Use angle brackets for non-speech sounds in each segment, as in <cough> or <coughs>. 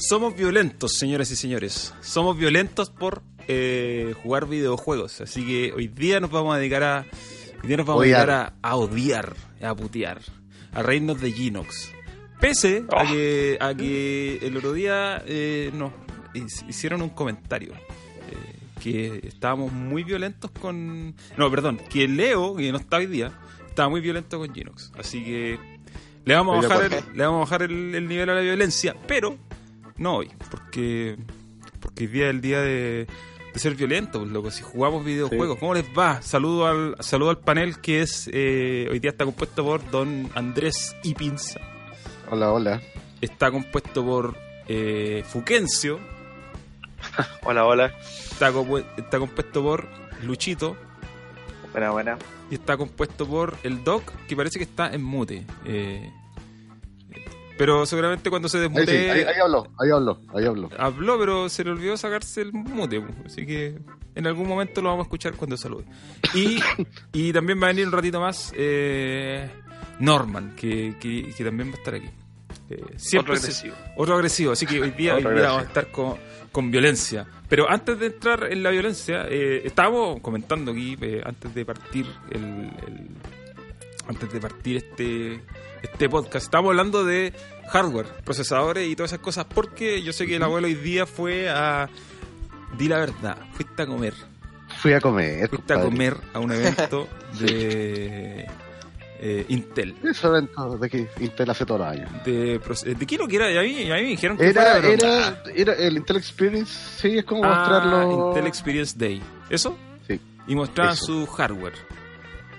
Somos violentos, señoras y señores. Somos violentos por eh, jugar videojuegos. Así que hoy día nos vamos a dedicar a. Hoy día nos vamos a Odiar. dedicar a, a odiar, a putear, a reírnos de Ginox. Pese a, Oh. que, a que el otro día eh, nos hic- hicieron un comentario. eh, que estábamos muy violentos con. No, perdón, que Leo, que no está hoy día, estaba muy violento con Ginox. Así que le vamos a bajar, ¿por el, le vamos a bajar el, el nivel a la violencia, pero no hoy, porque, porque hoy día es el día de, de ser violento, pues, loco. Si jugamos videojuegos, ¿cómo les va? Saludo al, saludo al panel que es eh, hoy día está compuesto por don Andrés y Pinza. Hola, hola. Está compuesto por eh, Fuquencio. <laughs> Hola, hola. Está, está compuesto por Luchito. Buena, buena. Y está compuesto por el Doc, que parece que está en mute. Eh, pero seguramente cuando se Ahí, desmute... sí, ahí, ahí habló, ahí habló, ahí habló. habló, pero se le olvidó sacarse el mute. pu. Así que en algún momento lo vamos a escuchar cuando salude. Y, y también va a venir un ratito más eh, Norman, que, que, que también va a estar aquí. Eh, siempre Otro se- agresivo. otro agresivo, así que hoy día, hoy día vamos a estar con, con violencia. Pero antes de entrar en la violencia, eh, estábamos comentando aquí, eh, antes de partir el, el- antes de partir este, este podcast, estábamos hablando de hardware, procesadores y todas esas cosas, porque yo sé que el abuelo hoy día fue a... Di la verdad, fuiste a comer. Fui a comer. Fuiste a comer a un evento <laughs> de eh, Intel. Evento de que Intel hace todos los años. De, ¿De qué lo que era? Y a mí, a mí me dijeron que Era, fuera era, era el Intel Experience, sí, es como Ah, mostrarlo. Intel Experience Day. ¿Eso? Sí. Y mostraban Eso. su hardware.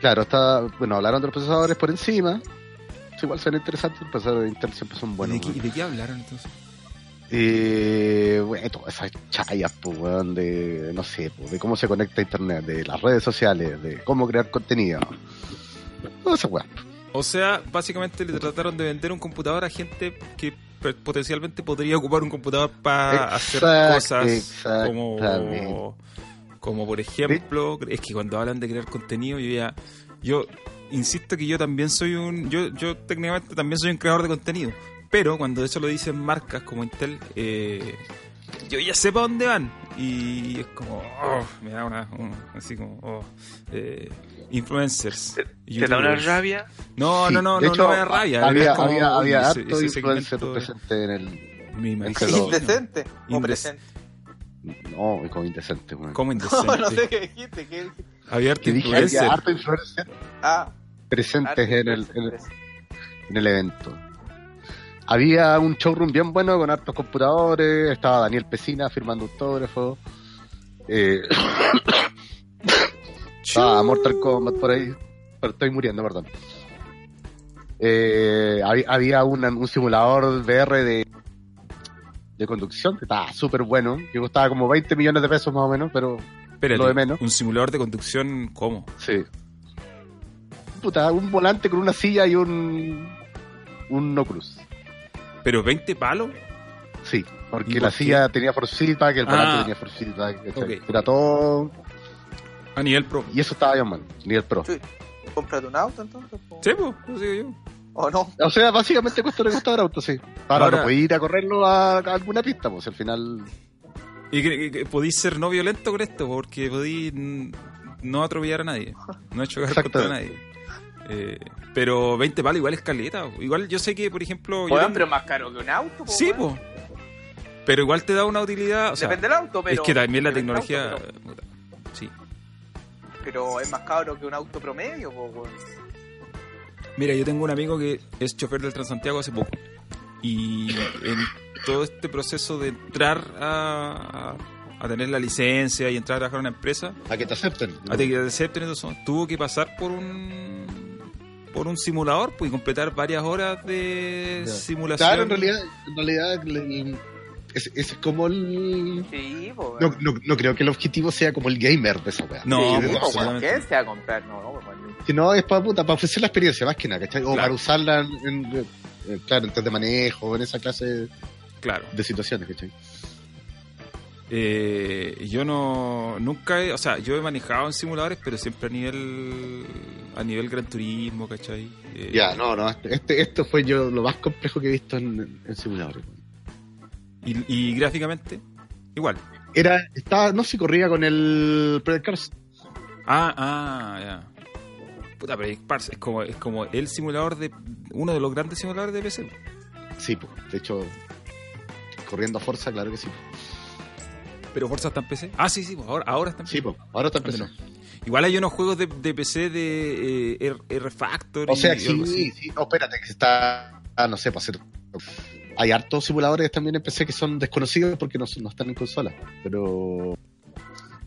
Claro, está, bueno, hablaron de los procesadores por encima. Sí, igual son interesantes, procesadores de Intel siempre son buenos. ¿Y, de qué, weón. y de qué hablaron entonces? Eh, bueno, todas esas chayas, pues, weón, de, no sé, pues, de cómo se conecta a Internet, de las redes sociales, de cómo crear contenido. Todas esas weas. O sea, básicamente le trataron de vender un computador a gente que potencialmente podría ocupar un computador para hacer cosas como, exactamente. como por ejemplo, es que cuando hablan de crear contenido, yo ya, yo insisto que yo también soy un, yo, yo técnicamente también soy un creador de contenido, pero cuando eso lo dicen marcas como Intel, eh, yo ya sé para dónde van y es como, oh, me da una, un- así como, oh, eh, influencers. ¿Te, te da una rabia? No, Sí, no, no, de no, hecho, no me da rabia. Había, es como, había, había ese- harto ese influencer presente en el. Me imagino. Indecente. O Indec- presente. No, como indecente, weón. Como <laughs> No, indecente. no sé qué dijiste. ¿qué dijiste? Había harto influencer. había harto influencer Ah, presentes en el, en, el, presente. en el evento. Había un showroom bien bueno con hartos computadores. Estaba Daniel Pesina firmando autógrafos. Eh, <coughs> estaba Mortal Kombat por ahí. Pero estoy muriendo, perdón. Eh, había había un, un simulador VR de, de conducción que estaba súper bueno. Que costaba como 20 millones de pesos más o menos, pero Espérate, lo de menos. un simulador de conducción, ¿cómo? Sí. Puta, un volante con una silla y un. Un no cruz. ¿Pero 20 palos? Sí, porque ¿Y la qué? silla tenía force feedback, el volante Ah. tenía force feedback, ¿cachai? Ok. era todo. A nivel pro. Y eso estaba bien, man, nivel pro. Sí. Cómprate un auto entonces. po. Sí, pues, lo digo yo. ¿O no? O sea, básicamente cuesta lo que costaba el auto, sí. Ahora, Ahora- no podéis ir a correrlo a, a alguna pista, pues al final. ¿Y que, que- que podéis ser no violento con esto? Porque podéis no atropellar a nadie. No chocar contra nadie. Eh, pero 20 palos igual es caleta. po. Igual yo sé que, por ejemplo... yo Weón, tengo- pero más caro que un auto. po, Sí, pues. Pero igual te da una utilidad... O sea, Depende del auto, pero. es que también la tecnología... auto, Sí. pero, es más caro que un auto promedio, po. Mira, yo tengo un amigo que es chofer del Transantiago hace poco. Y en todo este proceso de entrar a, a, a tener la licencia y entrar a trabajar en una empresa, A que te acepten. a que te acepten eso, tuvo que pasar por un por un simulador pues, y completar varias horas de simulación. Claro, en realidad, en realidad el- ese ese es como el. Sí, po, No, no, no creo que el objetivo sea como el gamer de esa weá. No, Sí, pues, po, weón. absolutamente. ¿Quién se va a comprar? No, no, weón. Si no, es para puta, para ofrecer la experiencia, más que nada, ¿cachai? O Claro. para usarla en, en, eh, claro, en test de manejo, en esa clase Claro. de situaciones, ¿cachai? Eh, yo no nunca he, o sea, yo he manejado en simuladores, pero siempre a nivel a nivel Gran Turismo, ¿cachai? Eh, Ya, no, no, este, este- esto fue yo lo más complejo que he visto en, en simuladores. Y, y gráficamente, igual. Era, estaba, no sé si corría con el Project Cars. Ah, ah, ya. Puta, pero Parse es como, es como el simulador de. Uno de los grandes simuladores de PC. Sí, pues, de hecho, corriendo a fuerza, claro que sí. Pero Forza está en PC. Ah, sí, sí, pues ahora, ahora está en PC. Sí, pues, ahora está empezando. Igual hay unos juegos de, de PC de eh, R, R Factory. O sea, y sí, sí, no, espérate, que está, ah, no sé, para hacer... Hay hartos simuladores también en PC que son desconocidos porque no, no están en consola, pero...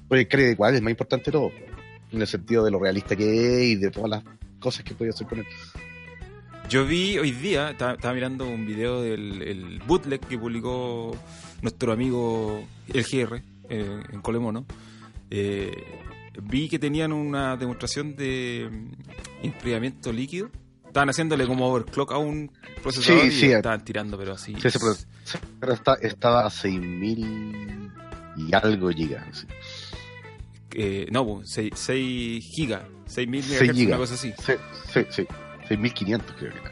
Oye, creo que igual es más importante todo, en el sentido de lo realista que es y de todas las cosas que podía hacer con él. Yo vi hoy día, estaba, estaba mirando un video del el bootleg que publicó nuestro amigo El GR eh, en Colemono. Eh, vi que tenían una demostración de mm, enfriamiento líquido. Estaban haciéndole como overclock a un procesador Sí, y sí. estaban tirando, pero así. Sí, ese procesador está, estaba a 6000 y algo gigas. Eh, no, 6, gigas, 6000 Seis MHz, una gigas. cosa así. Sí, sí, sí. 6500 creo que era.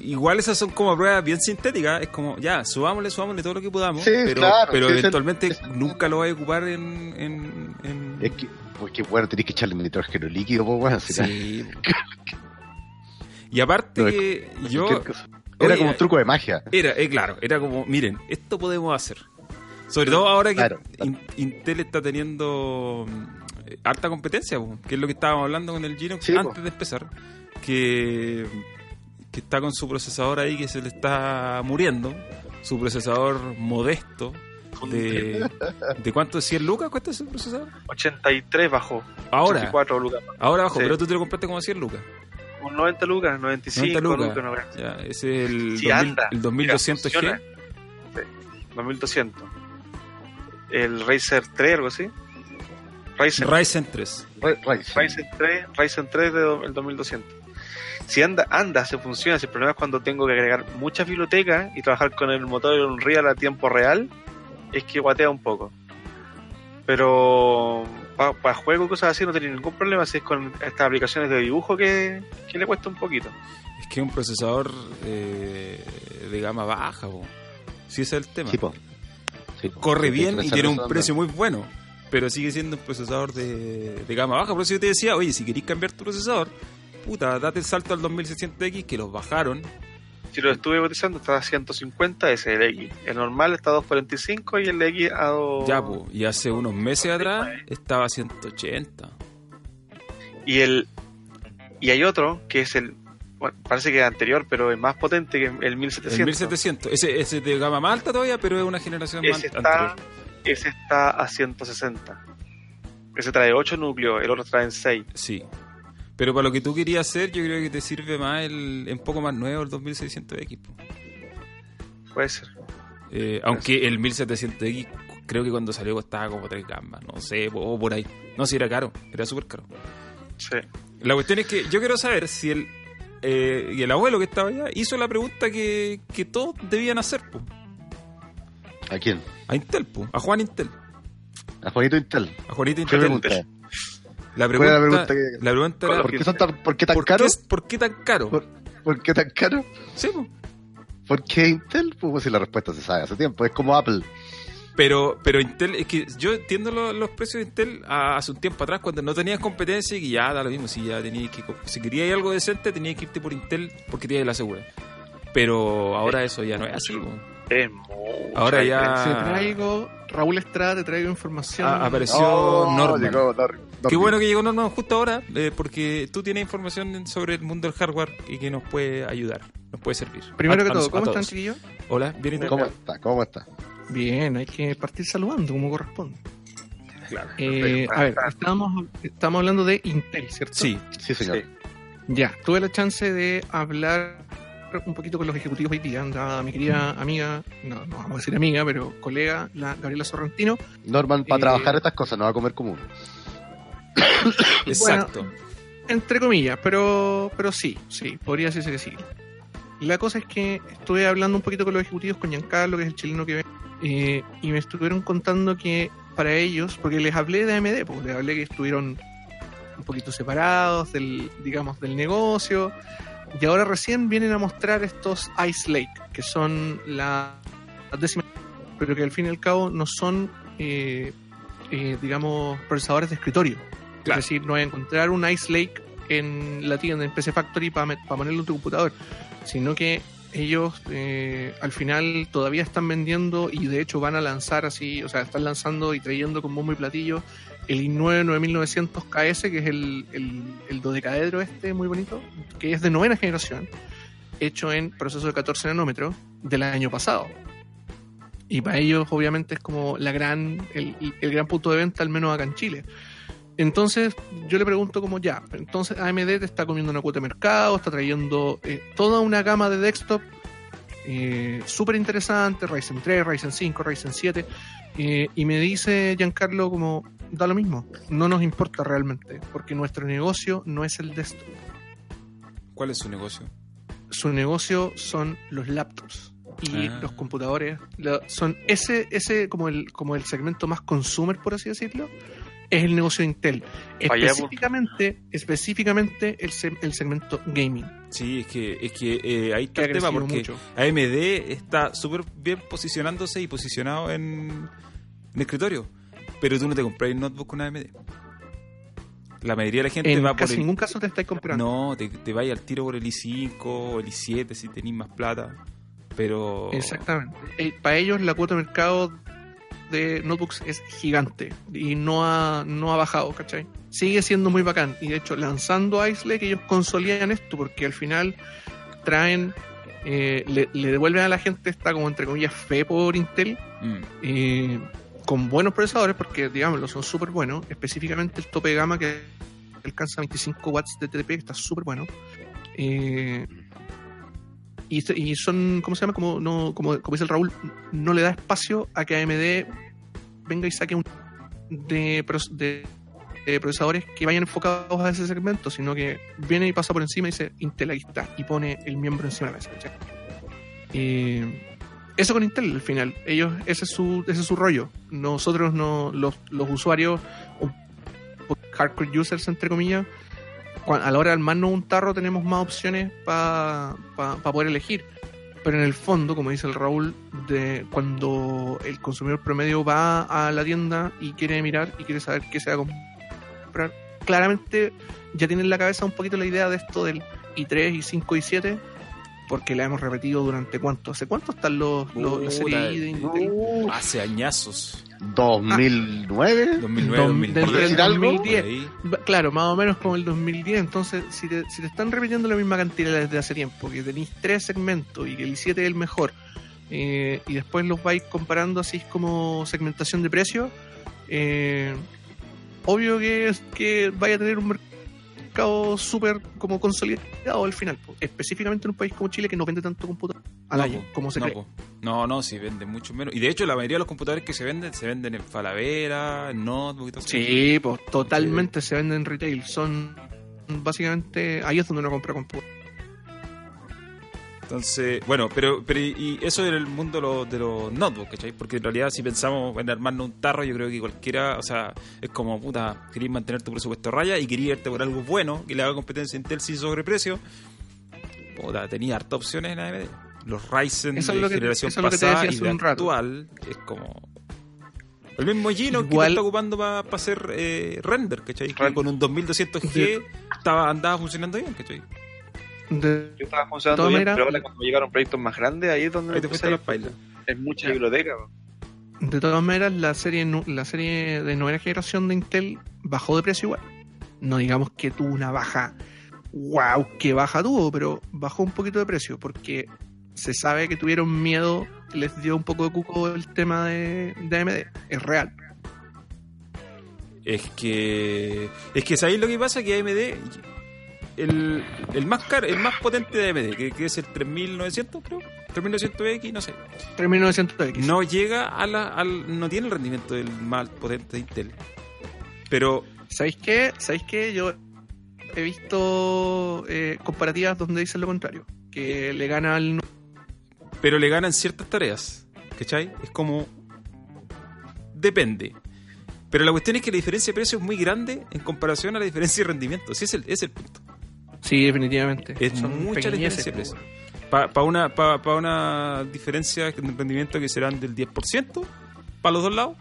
Igual esas son como pruebas bien sintéticas, es como, ya, subámosle, subámosle todo lo que podamos, Sí, pero, claro, pero el- eventualmente el- nunca lo vas a ocupar en... en, en- Es que, porque bueno, tenés que echarle nitrógeno líquido, pues bueno, Sí. <laughs> y aparte No, es- yo... Era Oye, como un truco de magia. Era, eh, claro, era como, miren, esto podemos hacer. Sobre todo ahora que Claro. Intel está teniendo mm, harta competencia, que es lo que estábamos hablando con el Gino Sí, po. antes de empezar, que, que está con su procesador ahí que se le está muriendo, su procesador modesto. De, <laughs> ¿De cuánto? ¿100 lucas cuesta ese procesador? 83 bajó. Ahora, 84 lucas. ahora abajo, Sí. pero tú te lo compraste como a 100 lucas. Un 90 lucas, 95 90 lucas. lucas. Ya, ese es el, Sí, 2000 anda. el 2200G. Mira, funciona. Sí, 2200. El Razer 3, algo así. Razer, Ryzen 3. Ra- Ryzen. Ryzen 3, Ryzen 3 del 2200. Si anda, anda, se funciona. Si el problema es cuando tengo que agregar muchas bibliotecas y trabajar con el motor de Unreal a tiempo real, es que guatea un poco. Pero para juegos y cosas así no tiene ningún problema si es con estas aplicaciones de dibujo que, que le cuesta un poquito. Es que es un procesador eh, de gama baja, po. si ese es el tema. Sí, po. Sí, po. Corre bien y tiene en un precio muy bueno, pero sigue siendo un procesador de, de gama baja. Por eso yo te decía, oye, si queréis cambiar tu procesador, puta, date el salto al 2600X que los bajaron. Si lo estuve cotizando, está a 150, ese es el X. El normal está a 245 y el X a 2. Ya, po, y hace unos meses atrás estaba a 180. Y el y hay otro que es el bueno, parece que es anterior, pero es más potente que el 1700. El 1700, ese, ese es de gama más alta todavía, pero es una generación más Ese está, anterior. ese está a 160. Ese trae 8 núcleos, el otro trae 6. Sí. Pero para lo que tú querías hacer, yo creo que te sirve más el, un poco más nuevo el 2600X. po. Puede ser. Eh, aunque el 1700X creo que cuando salió costaba como 3 gamas, no sé, o por ahí. No, si era caro, era súper caro. Sí. La cuestión es que yo quiero saber si el, eh, y el abuelo que estaba allá hizo la pregunta que, que todos debían hacer, po. ¿A quién? a Intel, po. a Juan Intel, A Juanito Intel. a Juanito ¿Qué Intel. La ¿Cuál pregunta, era la pregunta que- la pregunta era, ¿Por qué, son tan, ¿Por qué tan ¿por, caro? qué, ¿por qué tan caro? ¿Por, por qué tan caro? Sí, po. ¿Por qué Intel? Pues si la respuesta se sabe hace tiempo. Es como Apple. Pero, pero Intel, es que yo entiendo lo- los precios de Intel a- hace un tiempo atrás, cuando no tenías competencia y que ya da lo mismo, si ya tenías que, si querías algo decente, tenías que irte por Intel porque tenías la segura. Pero ahora eso ya no es así. po. Es. Ahora ya-. Te traigo, Raúl Estrada, te traigo información. Ah, apareció Oh, Norman. llegó Qué bueno que llegó Norman justo ahora, eh, porque tú tienes información sobre el mundo del hardware y que nos puede ayudar, nos puede servir. Primero A- que a todo, ¿cómo están, chiquillos? Hola, bien y tú? ¿Cómo está? ¿Cómo está? Bien, hay que partir saludando como corresponde. Claro. Eh, a ver, estábamos hablando de Intel, ¿cierto? Sí, Sí, señor. Sí. Ya, tuve la chance de hablar un poquito con los ejecutivos hoy día. Andaba mi querida amiga, no, no vamos a decir amiga, pero colega, la Gabriela Sorrentino. Norman, para Eh, trabajar estas cosas no va a comer común. <coughs> exacto. Entre comillas, pero, pero sí, sí, podría decirse que sí. La cosa es que estuve hablando un poquito con los ejecutivos, con Giancarlo, que es el chileno que ve, eh, y me estuvieron contando que para ellos, porque les hablé de AMD, pues les hablé que estuvieron un poquito separados del, digamos, del negocio, y ahora recién vienen a mostrar estos Ice Lake, que son la, la décima pero que al fin y al cabo no son, eh, eh, digamos, procesadores de escritorio. Claro. Es decir, no a encontrar un Ice Lake en la tienda, en PC Factory, para ponerlo en tu computador, sino que ellos eh, al final todavía están vendiendo y de hecho van a lanzar así, o sea, están lanzando y trayendo con bombo y platillo el i9 9900 KS, que es el, el, el dodecaedro este muy bonito, que es de novena generación, hecho en proceso de 14 nanómetros del año pasado. Y para ellos, obviamente, es como la gran, el, el gran punto de venta, al menos acá en Chile. Entonces, yo le pregunto como ya, entonces AMD te está comiendo una cuota de mercado, está trayendo eh, toda una gama de desktop eh, súper interesante, Ryzen 3, Ryzen 5, Ryzen 7, eh, y me dice Giancarlo como, da lo mismo, no nos importa realmente, porque nuestro negocio no es el desktop, ¿Cuál es su negocio? su negocio son los laptops y Ah. los computadores, son ese, ese como el, como el segmento más consumer, por así decirlo, es el negocio de Intel. Vaya, Específicamente, específicamente el, se- el segmento gaming. Sí, es que, es que eh, ahí está el tema, porque mucho. AMD está súper bien posicionándose y posicionado en, en escritorio. Pero tú no te compras un notebook con AMD. La mayoría de la gente En va por casi el... ningún caso te estáis comprando. No, te, te vaya al tiro por el i5 o el i7 si tenéis más plata. Pero... Exactamente. Eh, para ellos la cuota de mercado de notebooks es gigante y no ha, no ha bajado, ¿cachai? Sigue siendo muy bacán. Y de hecho, lanzando Ice Lake, ellos consolidan esto porque al final traen, eh, le, le devuelven a la gente esta como entre comillas fe por Intel Mm. eh, con buenos procesadores porque digámoslo son súper buenos específicamente el tope de gama que alcanza 25 watts de TDP que está súper bueno Eh, y, y son ¿cómo se llama? como, no, como, como dice el Raúl no le da espacio a que AMD venga y saque un de, de, procesadores que vayan enfocados a ese segmento sino que viene y pasa por encima y dice Intel aquí está y pone el miembro encima de la mesa. Eh, eso con Intel al final. Ellos, ese es su, ese es su rollo. Nosotros no, los, los usuarios, hardcore users entre comillas, a la hora de armarnos un tarro tenemos más opciones para poder elegir. Pero en el fondo, como dice el Raúl, de cuando el consumidor promedio va a la tienda y quiere mirar y quiere saber qué se va a comprar, claramente ya tiene en la cabeza un poquito la idea de esto del i3, i5, i7, porque la hemos repetido durante cuánto, ¿hace cuánto están los, los, la serie Puta, I de Intel? Hace añazos. 2009. 2009, Dom- 2010. desde ¿Por decir el algo? 2010. por ahí. Va- Claro, más o menos como el 2010. Entonces, si te, si te están repitiendo la misma cantidad desde hace tiempo, que tenéis tres segmentos y que el i7 es el mejor, eh, y después los vais comparando así como segmentación de precios, eh, obvio que, es, que vaya a tener un mercado súper como consolidado al final, específicamente en un país como Chile que no vende tanto computador al No, año po, como se no, cree. po. No, no, sí venden mucho menos. Y de hecho, la mayoría de los computadores que se venden, se venden en Falavera, en notebook y todo eso. Sí, pues totalmente se venden en retail. Son básicamente ahí es donde uno compra computador. Entonces, bueno, pero, pero y eso en el mundo de los, de los notebooks, ¿cachai? Porque en realidad si pensamos en armarnos un tarro, yo creo que cualquiera, o sea, es como, puta, querías mantener tu presupuesto a raya y querías irte por algo bueno, que le haga competencia a Intel sin sobreprecio. Puta, tenía harta opciones en AMD. Los Ryzen Eso de es lo que- generación eso es lo que te pasada y de un rato. actual es como... El mismo Gino que lo está ocupando para hacer eh, render, ¿cachai? Que con un 2200G estaba, andaba funcionando bien, ¿cachai? De- Yo estaba funcionando todas bien, maneras- pero ahora cuando llegaron proyectos más grandes, ahí es donde Ahí te fuiste las pailas. Es mucha biblioteca. po. De todas maneras, la serie, la serie de novena generación de Intel bajó de precio igual. No digamos que tuvo una baja, wow, que baja tuvo, pero bajó un poquito de precio porque se sabe que tuvieron miedo, les dio un poco de cuco el tema de, de AMD. Es real. Es que. Es que sabéis lo que pasa que AMD. El, el más caro, el más potente de AMD, que, que es el 3900, creo. 3900X, no sé. 3900X. No llega a la. Al, no tiene el rendimiento del más potente de Intel. Pero. ¿Sabéis qué? ¿Sabéis qué? Yo he visto eh, comparativas donde dicen lo contrario. Que le gana al Pero le ganan ciertas tareas. ¿Cachai? Es como. Depende. Pero la cuestión es que la diferencia de precio es muy grande en comparación a la diferencia de rendimiento. Sí, es el, es el punto. Sí, definitivamente. Es Son mucha la diferencia de precio. Para una, pa, pa una diferencia de rendimiento que serán del 10% para los dos lados.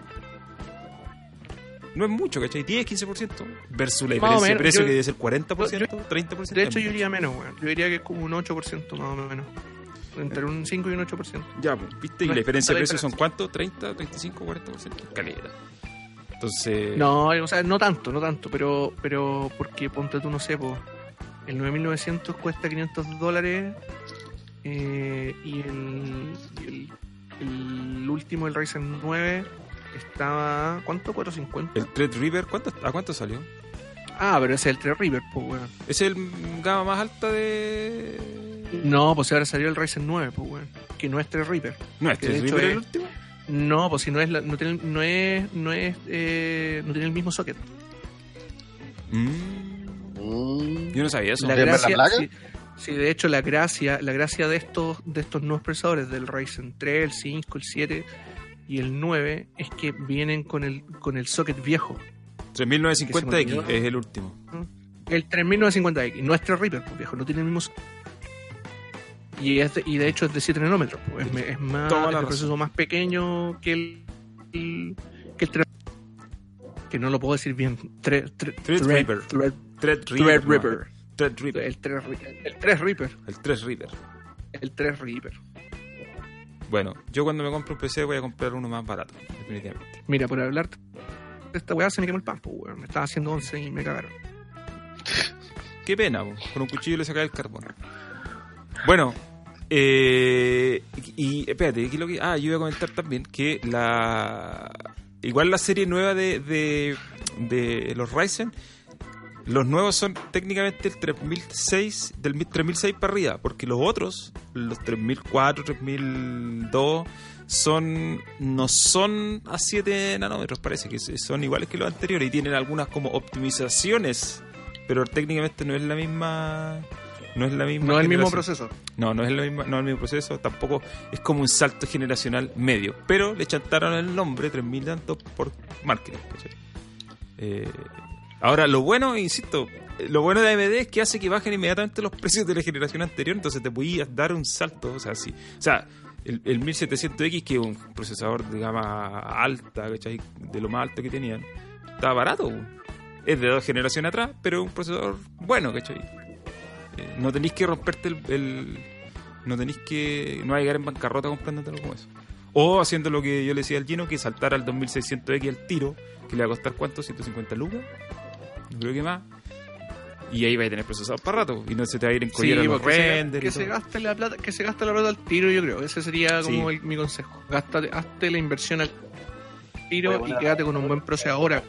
No es mucho, ¿cachai? 10, 15% versus la diferencia de precio Yo- que debe ser 40%, yo- 30%. De hecho, yo diría menos, weón. Yo diría que es como un 8% más o menos. Entre un 5 y un 8%. Ya, pues, ¿viste? Y No la diferencia de tanta precio son cuánto? ¿30, 35, 40%? Calera. Entonces. No, o sea, no tanto, no tanto, pero, pero porque ponte tú, no sé, po, el 9900 cuesta 500 dólares eh, y, el, y el, el último, el Ryzen 9, estaba, ¿cuánto? 450. El Threadripper, ¿cuánto, ¿a cuánto salió? Ah, pero ese es el Threadripper, pues, weón. ¿Es el gama más alta de. No, pues ahora salió el Ryzen 9, pues, weón. Que no es Threadripper. No, es que de hecho Threadripper el es- último. No, pues si no es, la- no tiene, no es, no es, eh, no tiene el mismo socket. Mm, yo no sabía eso. La ¿De gracia, Plaga? sí, sí, de hecho la gracia, la gracia de estos, de estos nuevos procesadores, del Ryzen 3, el 5, el 7 y el 9, es que vienen con el, con el socket viejo. 3950X Que se me olvidó. es el último. El 3950X, no es Threadripper, pues viejo, no tiene el mismo socket. Y, es de, y de hecho es de 7 nanómetros, pues, es, más, es el proceso más pequeño que el, el- que el Thread- que no lo puedo decir bien. Thread, Threadripper. El 3 el 3 Reaper. El 3 Reaper. El 3 Reaper. Bueno, yo cuando me compro un PC voy a comprar uno más barato, definitivamente. Mira, por hablar de esta weá se me quemó el pan, pues, weón. Me estaba haciendo 11 y me cagaron. Qué pena, po. con un cuchillo le sacaba el carbón. Bueno, eh, y, espérate, aquí lo que, ah, yo iba a comentar también que la igual la serie nueva de, de, de los Ryzen, los nuevos son técnicamente el 3006 del 3006 para arriba, porque los otros, los 3004, 3002 son no son a 7 nanómetros, parece que son iguales que los anteriores y tienen algunas como optimizaciones pero técnicamente no es la misma no es la misma No es el mismo proceso. no no es la misma no es el mismo proceso tampoco es como un salto generacional medio pero le chantaron el nombre 3000 tantos por marketing. Eh, ahora lo bueno insisto lo bueno de AMD es que hace que bajen inmediatamente los precios de la generación anterior entonces te podías dar un salto o sea sí o sea el, el 1700X que es un procesador de gama alta ¿cachai? de lo más alto que tenían estaba barato es de dos generaciones atrás, pero es un procesador bueno, ¿cachai? Eh, no tenéis que romperte el, el- No tenéis que. No hay que llegar en bancarrota comprándotelo como eso. O haciendo lo que yo le decía al Gino, que saltar al 2600X al tiro, que le va a costar cuánto, 150 lucas. No creo que más. Y ahí va a tener procesador para rato. Y no se te va a ir en Sí, collera los se, renders. que se todo. gaste la plata, que se gaste la plata al tiro, yo creo. Ese sería como Sí. el- mi consejo. Gástate, hazte la inversión al tiro y quédate con un buen procesador. ahora.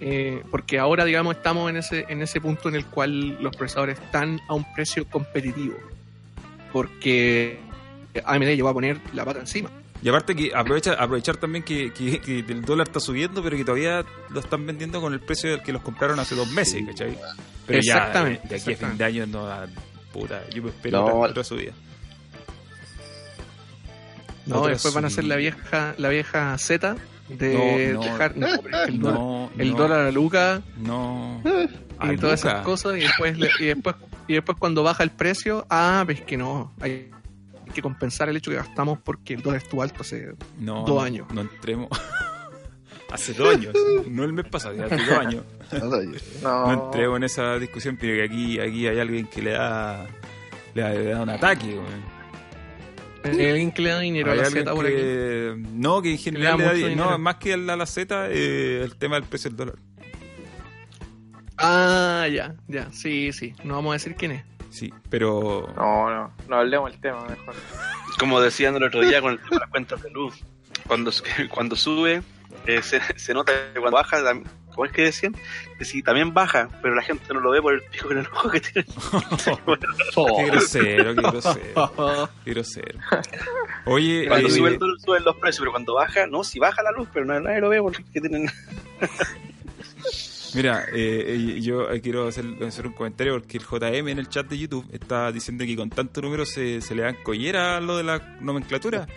Eh, porque ahora, digamos, estamos en ese, en ese punto en el cual los procesadores están a un precio competitivo. Porque AMD llegó a poner la pata encima. Y aparte que aprovecha, aprovechar también que, que- que el dólar está subiendo, pero que todavía lo están vendiendo con el precio del que los compraron hace dos meses, ¿cachai? Pero ya, Exactamente, de aquí a fin de año no da puta, yo me espero No. otra, otra subida. No, Otra después van a ser la vieja, la vieja Z de No, no. dejar el, <laughs> dólar, No, el no, dólar a Luca No. y todas Luca. esas cosas y después, le- y después y después cuando baja el precio, ah, ves que no, hay que compensar el hecho que gastamos porque el dólar estuvo alto hace No, Dos años. No entremos. <laughs> hace dos años, no el mes pasado, hace <laughs> dos años. No, No entremos en esa discusión, pero que aquí, aquí hay alguien que le da, le da, le da un ataque. <laughs> alguien que le da dinero a la Z por aquí. no, que en le general da le da, no, más que a la, a la Z, eh, el tema del precio del dólar. Ah, ya, ya, sí, sí, no vamos a decir quién es. Sí, pero no, no, no hablemos del tema mejor. Como decían el otro día con el tema de las cuentas de luz, cuando, <laughs> cuando sube, eh, se, se nota que cuando baja, ¿cómo es que decían? Que sí, también baja, pero la gente no lo ve por el pico en el ojo que tiene. <laughs> qué grosero, qué grosero, qué grosero. Oye, Cuando eh, sube el suben los precios, pero cuando baja, no, si baja la luz, pero nadie, nadie lo ve porque tienen. <laughs> Mira, eh, eh, yo eh, quiero hacer, hacer un comentario porque el JM en el chat de YouTube está diciendo que con tanto número se, se le dan collera a lo de la nomenclatura.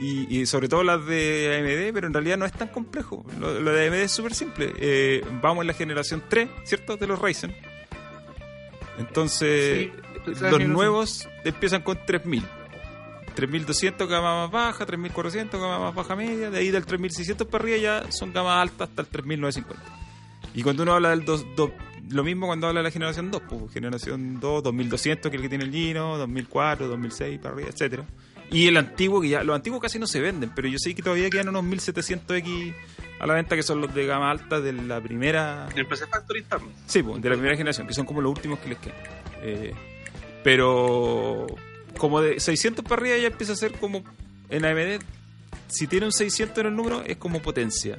Y, y sobre todo las de AMD, pero en realidad no es tan complejo. Lo, lo de AMD es súper simple. Eh, vamos en la generación 3, ¿cierto? De los Ryzen. Entonces, tercera los nuevos empiezan con 3000. 3200 gama más baja, 3400 gama más baja media, de ahí del 3600 para arriba ya son gamas altas hasta el 3950. Y cuando uno habla del 2, lo mismo cuando habla de la generación 2, pues, generación 2, 2200 que es el que tiene el Gino, 2004, 2006 para arriba, etcétera. Y el antiguo que ya los antiguos casi no se venden, pero yo sé que todavía quedan unos 1700X a la venta que son los de gama alta de la primera El PC Factory. Sí, pues, de la primera generación, que son como los últimos que les quedan. Eh, pero como de 600 para arriba ya empieza a ser como en AMD, si tiene un 600 en el número es como potencia.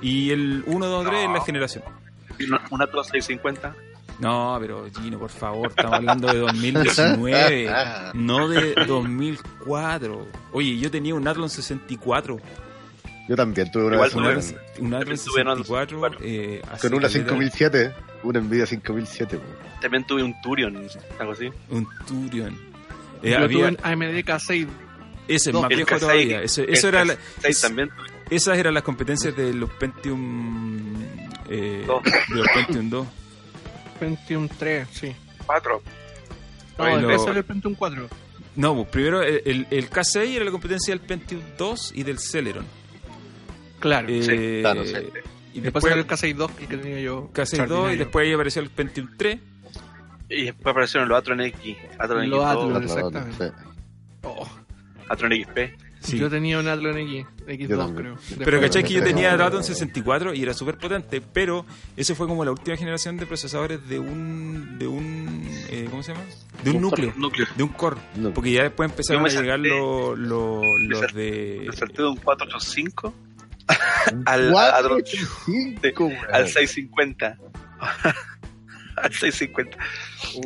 Y el 1, 2, 3 es la generación. Una, una Atlas 650. No, pero Gino, por favor, estamos hablando de 2019, <laughs> no de 2004. Oye, yo tenía un Athlon 64, Yo también tuve una Igual vez un un Athlon tuve un Athlon 64, 64. eh, con una caleta- 5007, una Nvidia 5007. po. También tuve un Turion, algo así. un Turion. Eh, Yo había- tuve en AMD K6. ese es dos. más viejo K6, todavía. Eso, eso el era la- K6 es- también tuve. Esas eran las competencias de los Pentium. Eh, Dos. de los Pentium 2. Pentium 3, sí. 4. No, Oye, el lo- era el Pentium 4. No, pues primero el, el- el K6 era la competencia del Pentium 2 y del Celeron. Claro. Eh, claro, sí. Y después después era el el K6 2 el que tenía yo. K6 2 y después ahí apareció el Pentium 3. Y después aparecieron los Atron X, Atron Los X2, Athlon. Otro, otro, exactamente. sí. Oh, Atron XP. Sí. Yo tenía un Athlon X, X2 Yo también. creo. Pero cachai que yo tenía Raton 64 y era súper potente, pero ese fue como la última generación de procesadores de un. de un. eh, ¿Cómo se llama? De un núcleo. Núcleo. De un core. Porque ya después empezaron a llegar salté- los, los, los sal- de. Me salté de un 485 <laughs> al, al, <laughs> al 650. al 650.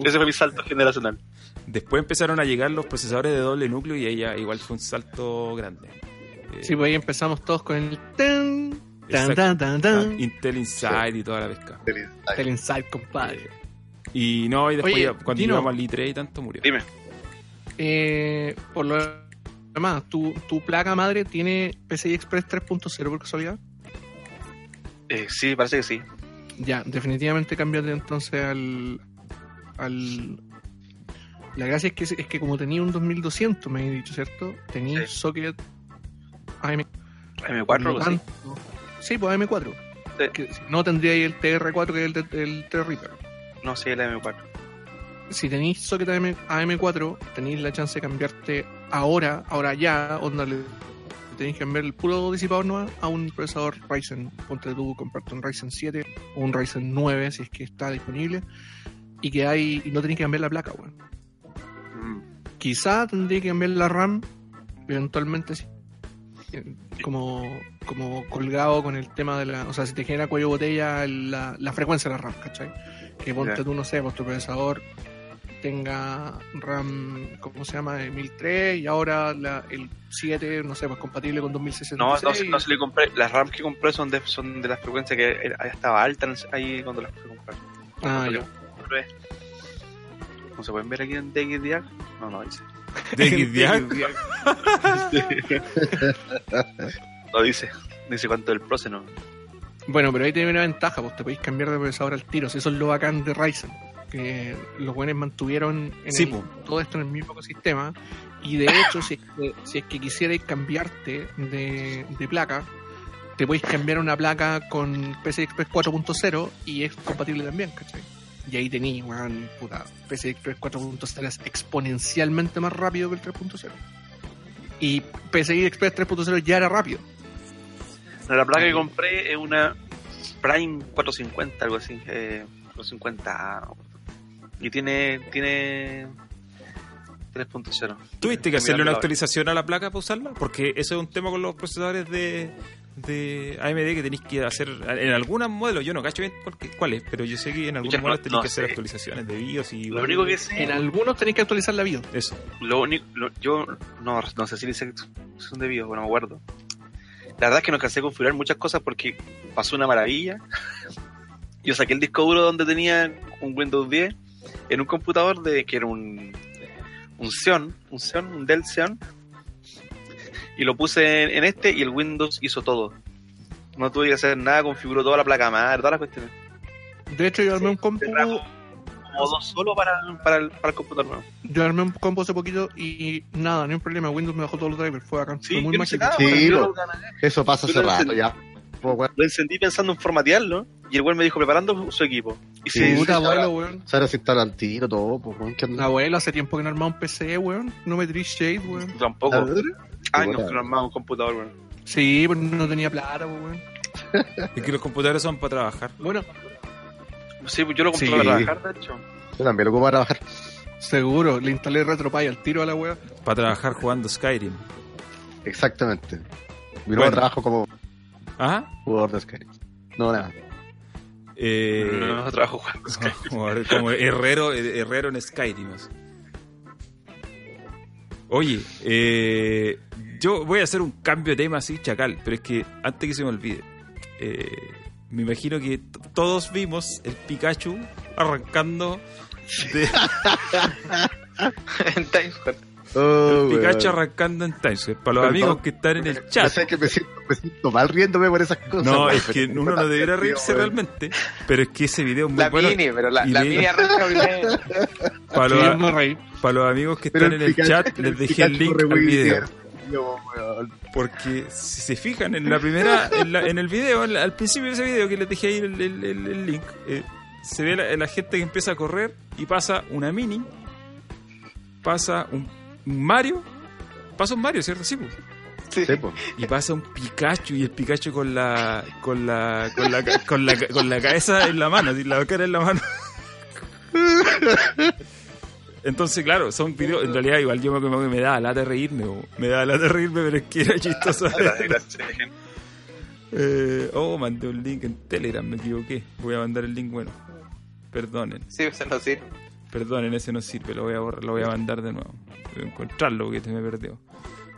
Ese fue mi salto generacional. Después empezaron a llegar los procesadores de doble núcleo y ahí ya igual fue un salto grande. Eh, Sí, pues ahí empezamos todos con el tan, tan, tan, tan, ah, tan. Intel Inside y toda la pesca. El Insight, compadre. Y no, y después Oye, ya, cuando llegamos al i3 y tanto murió. Dime. Eh, por lo demás, ¿tu, tu placa madre tiene PCI Express 3.0 por casualidad? Eh, sí, parece que sí. Ya, definitivamente cambiate entonces al. al la gracia es que, es que como tenía un 2200, me he dicho, ¿cierto? Tenía Sí. socket AM. por M4, lo algo así. tanto- sí, pues AM4. Sí. Que si no tendría ahí el TR4 que es el, el T-Reaper. No, sí, el M4. Si tenéis socket AM, AM4, tenéis la chance de cambiarte ahora, ahora ya, onda, le tenéis que cambiar el puro disipador nuevo a un procesador Ryzen. Ponte tú, comprarte un Ryzen 7 o un Ryzen 9 si es que está disponible. Y que hay, y no tenéis que cambiar la placa, weón. Mm. Quizá tendría que cambiar la RAM eventualmente sí. Eh, como, como colgado con el tema de la. O sea, si te genera cuello botella la, la frecuencia de la RAM, ¿cachai? Que ponte tú, no sé, pues tu procesador tenga RAM, ¿cómo se llama? De 1003 y ahora la, el 7, no sé, pues compatible con No, 2066. no, se- no se le compré. Las RAM que compré son de, son de las frecuencias que era- estaba alta ahí cuando las fui a comprar. Ah, ya. compré. ¿No se pueden ver aquí en DXDiag? No, no dice. ¿De Gideon? No dice. Dice cuánto del proce, no. Bueno, pero ahí tiene una ventaja, pues te podéis cambiar de procesador al tiro. Si eso es lo bacán de Ryzen. Que los buenos mantuvieron en Sí, el- todo esto en el mismo ecosistema. Y de hecho, si es que, si es que quisierais cambiarte de, de placa, te podéis cambiar una placa con PCI Express 4.0 y es compatible también, ¿cachai? Y ahí tenéis, weón, puta, PCI Express 4.0 es exponencialmente más rápido que el 3.0. Y PCI Express 3.0 ya era rápido. La placa que compré es una Prime 450, algo así. Eh, 450. Y tiene. tiene 3.0. ¿Tuviste que hacerle una actualización a la placa para usarla? Porque eso es un tema con los procesadores de, de AMD que tenéis que hacer en algunos modelos. Yo no cacho bien cuál- cuáles, pero yo sé que en algunos Muchas modelos tenéis no que hacer actualizaciones de BIOS y... Lo único que sé. En algunos tenéis que actualizar la BIOS. Eso. Lo único, lo- yo no, no sé si dice que son de video, no me acuerdo. La verdad es que no alcancé a configurar muchas cosas porque pasó una maravilla. Yo saqué el disco duro donde tenía un Windows 10 en un computador de que era un un Xeon, un Xeon, un Dell Xeon y lo puse en, en este y el Windows hizo todo. No tuve que hacer nada, configuró toda la placa madre, todas las cuestiones. De hecho, yo armé un compu. Como dos solo para, para, el, para el computador nuevo. Yo armé un combo hace poquito y nada, ni un problema. Windows me bajó todos los drivers, fue acá. Sí, fue muy yo no sé mágico. nada, Sí, lo- Eso pasa hace rato ya. Pues, weón, Lo encendí pensando en formatearlo y el güey me dijo preparando su equipo. Y Sí, se, Puta abuelo, weón. Se instala al tiro todo, pues, weón. Abuelo, hace tiempo que no armaba un PC, weón. No me tirís shade, weón. tampoco. Años que no armaba un computador, güey. Sí, pues no tenía plata, pues, weón. Es que los computadores son para trabajar. Bueno, Sí, pues yo lo compré Sí. para trabajar, de hecho. Yo también lo ocupo para trabajar. seguro, le instalé RetroPie al tiro a la weá. Para trabajar jugando Skyrim. Exactamente. Mi nuevo Bueno. trabajo como Ajá. jugador de Skyrim. No, nada. Eh, no trabajo jugando Skyrim. <laughs> como, herrero, herrero en Skyrim. así. Oye, eh, yo voy a hacer un cambio de tema así, chacal, pero es que antes que se me olvide, eh, me imagino que todos vimos el Pikachu arrancando de, <laughs> en Times Square. Oh, el Pikachu weón. arrancando en Times. Para los Perdón. amigos que están en el chat. sé que me siento, me siento mal riéndome por esas cosas. No, es que uno no debería <laughs> reírse weón. realmente, pero es que ese video es muy La bueno. mini, pero la, mini arranca primero. <laughs> Para los, para amigos que Pero están en el Pikachu- chat, les dejé el Pikachu link al video. Porque si se fijan en la primera, en, la- en el video, en la- al principio de ese video que les dejé ahí el, el- el- el link, eh, se ve la, la gente que empieza a correr y pasa una mini, pasa un Mario, pasa un Mario, ¿cierto? Sí, pues. Sí. Y pasa un Pikachu y el Pikachu con la con la con la, ca- con la, ca- con la cabeza en la mano, así, la cara en la mano. Entonces, claro, son videos, en realidad igual yo me, me, me da lata de reírme, o me da lata de reírme, pero es que era chistoso. <laughs> Eh, oh, mandé un link en Telegram, me equivoqué. Voy a mandar el link, bueno. Perdonen, Sí, eso no sirve. Perdonen, ese no sirve, lo voy a borrar, lo voy a mandar de nuevo. Voy a encontrarlo porque se me perdió.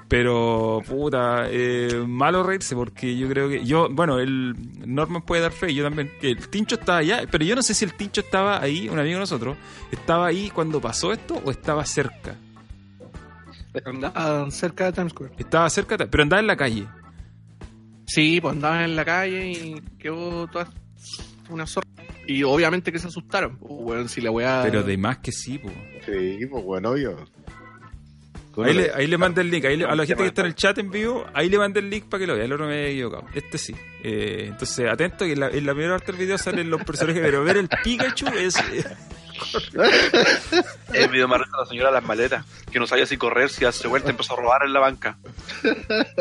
Pero, puta, eh, malo reírse porque yo creo que. Yo, bueno, el Norman puede dar fe, yo también. Que el Tincho estaba allá, pero yo no sé si el Tincho estaba ahí, un amigo de nosotros, estaba ahí cuando pasó esto o estaba cerca. Andaba cerca de Times Square. Estaba cerca, pero andaba en la calle. Sí, pues andaban en la calle y quedó toda una zorra. Y obviamente que se asustaron. Pues, weón, si la weá. Pero de más que sí, pues. Sí, pues bueno, yo. Ahí le, ahí le mandé el link, ahí le- a la gente que está en el chat en vivo, ahí le mandé el link para que lo vea, el otro me había equivocado. Este sí. Eh, entonces, atento que en la, en la primera parte del video salen los personajes, pero ver el Pikachu es... El video más de la señora las maletas, que no sabía si correr, si hace vuelta, empezó a robar en la banca.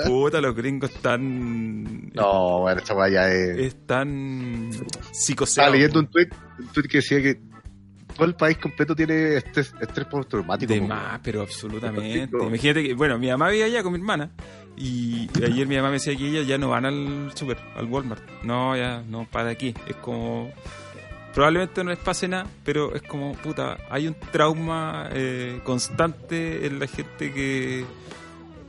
puta, los gringos están... No, bueno, esta weá ya es. Están Estaba psicoseados. leyendo un tweet, un tweet que decía que todo el país completo tiene estrés, estrés postraumático. De más, pero absolutamente. Imagínate que, bueno, mi mamá vivía allá con mi hermana y ayer mi mamá me decía que ellas ya no van al super, al Walmart. No, ya, no, para aquí. Es como, probablemente no les pase nada, pero es como, puta, hay un trauma eh, constante en la gente que,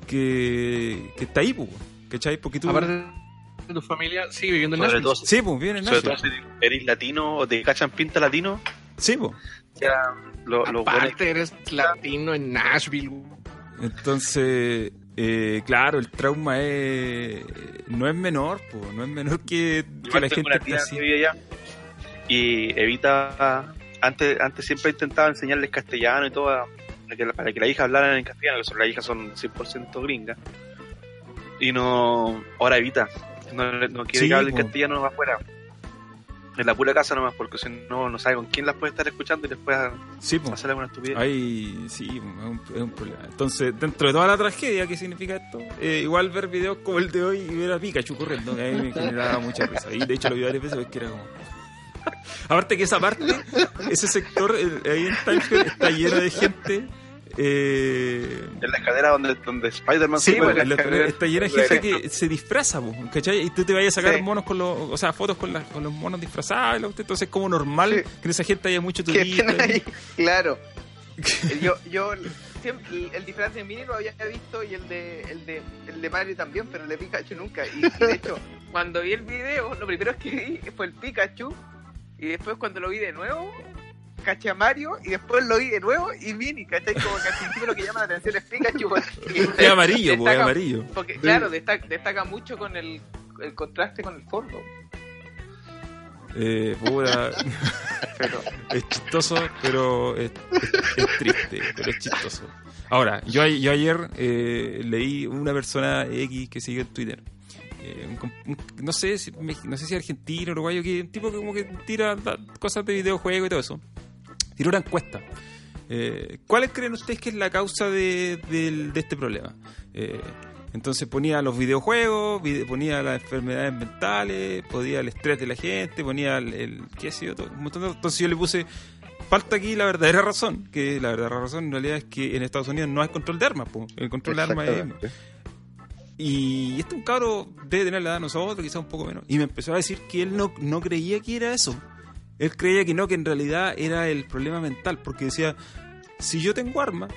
que, que está ahí, pues, ¿cachai? Porque tú... Aparte de tu familia, sigue viviendo en Nashville. Sí, pues, viene en sobre todo Nashville. si eres latino o te cachan pinta latino, Sí, pues. ya lo- los buenos- Aparte eres latino en Nashville. Entonces, eh, claro, el trauma es, no es menor, pues, no es menor que, la gente una tía que vive allá y evita antes antes siempre intentaba enseñarles castellano y todo para que, la- para que la hija hablaran en castellano que son, las hijas son 100% gringas. Y no ahora evita. No, no quiere Sí, que hablen castellano afuera. En la pura casa nomás porque si no no sabe con quién las puede estar escuchando y después Sí, hacer alguna estupidez. Hay, sí, es un, es un problema. Entonces, dentro de toda la tragedia que significa esto, eh, igual ver videos como el de hoy y ver a Pikachu corriendo, que a mí me generaba mucha risa. Y de hecho lo vi varias veces porque era como... <laughs> Aparte que esa parte, ese sector eh, ahí en Times está lleno de gente... Eh, en la escalera donde, donde Spider-Man Sí, se pues, en la- está llena de gente que se disfraza, po, ¿cachai? Y tú te vayas a sacar Sí. monos con los, o sea, fotos con, las- con los monos disfrazados, la entonces es como normal Sí. que en esa gente haya mucho <laughs> turista. ahí, claro. <laughs> Yo, yo siempre, el, el disfraz de Mini lo había visto y el de, el de, el de Mario también, pero el de Pikachu nunca. Y, y de hecho, cuando vi el video, lo primero que vi fue el Pikachu y después cuando lo vi de nuevo, caché a Mario y después lo vi de nuevo y Mini, ¿cachai? Como que al principio lo que llama la atención es Pikachu. porque- <laughs> Es amarillo, po, es destaca- amarillo. Porque, claro, destaca, destaca mucho con el, el contraste con el fondo. Eh, puta, <laughs> Pero, es chistoso, pero es, es- es triste, pero es chistoso. Ahora, yo, yo ayer eh, leí una persona X que sigue en Twitter. Eh, no sé si no sé si argentino, uruguayo, que un tipo que como que tira da- cosas de videojuegos y todo eso. Tiró una encuesta. Eh, ¿Cuáles creen ustedes que es la causa de, del- de este problema? Eh, entonces ponía los videojuegos, vide- ponía las enfermedades mentales, ponía el estrés de la gente, ponía el, el- qué sé yo, todo, un montón de Entonces yo le puse, falta aquí la verdadera razón, que la verdadera razón en realidad es que en Estados Unidos no hay control de armas, po. el control de armas es... Y este un cabro debe tener la edad de nosotros, quizás un poco menos. Y me empezó a decir que él no, no creía que era eso. Él creía que no, que en realidad era el problema mental. Porque decía, si yo tengo armas,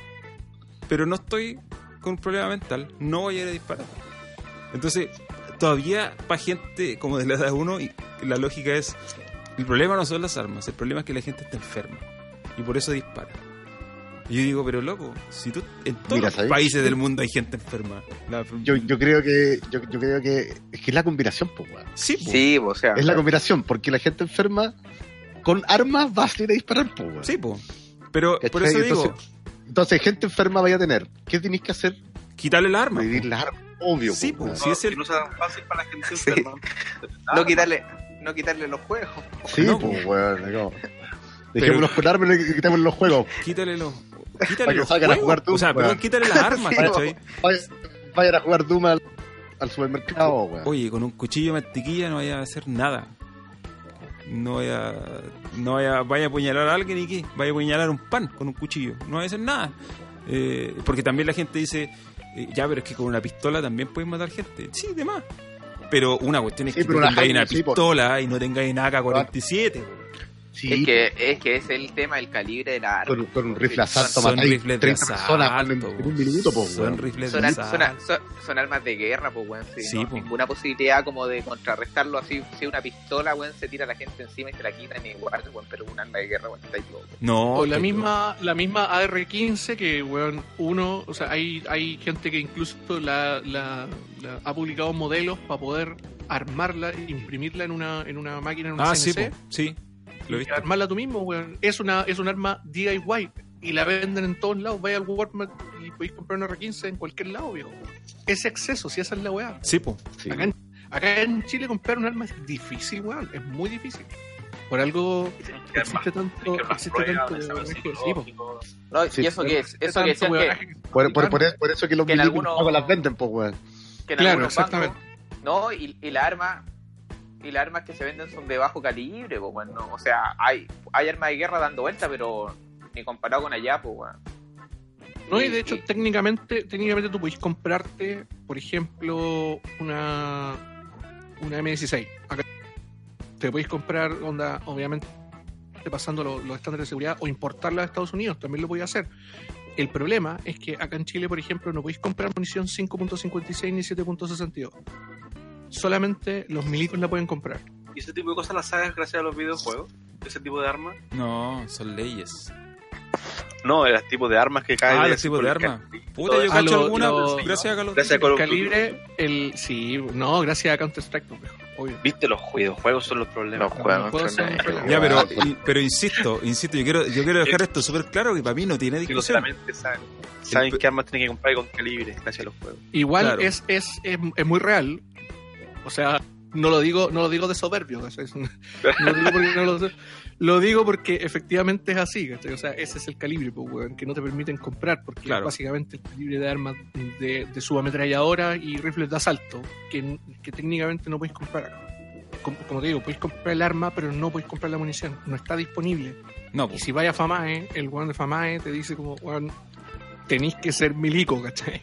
pero no estoy con un problema mental, no voy a ir a disparar. Entonces, todavía para gente como de la edad de uno, y la lógica es, el problema no son las armas, el problema es que la gente está enferma. Y por eso dispara. Y yo digo, pero loco, si tú en todos Mira, los países del mundo hay gente enferma. La- Yo, yo creo que yo, yo creo que es que es la combinación, pues, weón. Sí, po. sí, o sea. Es la combinación, porque la gente enferma con armas va a salir a disparar, pues, weón. Sí, po. Pero ¿Cachai? por eso digo, Entonces- Entonces, gente enferma vaya a tener. ¿Qué tenéis que hacer? quitarle el arma. Po. las armas. Obvio, Sí, pues, pues, sí es el- no sea tan fácil para la gente Sí. enferma. no quitarle, no quitarle los juegos. Sí, No, pues, weón. no. Dejémonos con armas y quitemos los juegos. Quítale los. Quítale los a juegos. jugar tú, O sea, weón. perdón, quítale las armas, Sí, ¿cachai? Vayan, a jugar Doom al, al supermercado, weón. Oye, con un cuchillo de mantequilla no vaya a hacer nada. No vaya, no vaya, vaya a apuñalar a alguien y qué, vaya a apuñalar un pan con un cuchillo. No vaya a hacer nada. Eh, porque también la gente dice, eh, ya, pero es que con una pistola también puedes matar gente. Sí, de más. Pero una cuestión es Sí, que tú tengáis una Jaime, sí, por- pistola y no tengáis una AK-47. po. Sí, Es que, es que ese es el tema, el calibre de la arma. con, con un rifle asalto Son matáis rifles de 30 personas asalto. en, en un minuto, Son rifles Son, de ar- son, son, son armas de guerra, pues, weón. Sí, Sí, no, po. ninguna posibilidad como de contrarrestarlo así. Si una pistola, weón, se tira a la gente encima y se la quitan igual, weón. Pero un arma de guerra, weón, está ahí loco. No, O la misma, la misma AR-15 que, weón, uno, o sea, hay, hay gente que incluso la, la- la- ha publicado modelos para poder armarla, imprimirla en una, en una máquina, en una Ah, sí, CNC, po, sí. Lo he y visto. armarla tú mismo, weón. Es una, es un arma DIY y la venden en todos lados. Vais al Walmart y podéis comprar una R15 en cualquier lado, viejo. Ese acceso, si esa es la weá. Sí, po. Sí. Acá en, acá en Chile comprar un arma es difícil, weón. Es muy difícil. Por algo existe tanto, existe tanto. No, y eso que es, eso que que, Por, por, por, por eso que los Que en algunos- las venden, pues, weón. que en Claro, exactamente. bancos- no, y, y la arma y las armas que se venden son de bajo calibre, pues, weón. no, o sea, hay, hay armas de guerra dando vuelta, pero ni comparado con allá, pues. No, y de hecho, y- técnicamente, técnicamente tú podés comprarte, por ejemplo, una, una M16. Acá te podéis comprar, onda, obviamente, pasando lo- los estándares de seguridad, o importarla a Estados Unidos, también lo podéis hacer. El problema es que acá en Chile, por ejemplo, no podéis comprar munición 5.56 ni 7.62. Solamente los milicos la pueden comprar. Y ese tipo de cosas las sabes gracias a los videojuegos. Ese tipo de armas. No, son leyes. No, el tipo de armas que caen. Ah, de los tipos de el armas. Puta, yo cacho alguna lo- gracias a Call of Gracias a El calibre, el sí, no, gracias a Counter Strike, pues, obvio. Viste, los videojuegos son los problemas. Los juegos, Los son son- un problema. Ya, pero, y- pero insisto, insisto, yo quiero, yo quiero dejar esto súper claro que para mí no tiene Sí, discusión. solamente saben, saben El- qué armas tienen que comprar y con calibre gracias a los juegos. Igual Claro. es, es, es, es muy real. O sea, no lo digo, no lo digo de soberbio. ¿cachai? <laughs> No lo digo porque no lo. Lo digo porque efectivamente es así, ¿cachai? O sea, ese es el calibre, pues, weón, que no te permiten comprar, porque Claro. es básicamente el calibre de armas de, de subametralladora y rifles de asalto, que, que técnicamente no podéis comprar como te digo, podéis comprar el arma, pero no podéis comprar la munición, no está disponible. No, Y pues, si vaya a Famae, el weón de Famae te dice como, weón, tenéis que ser milico, ¿cachai?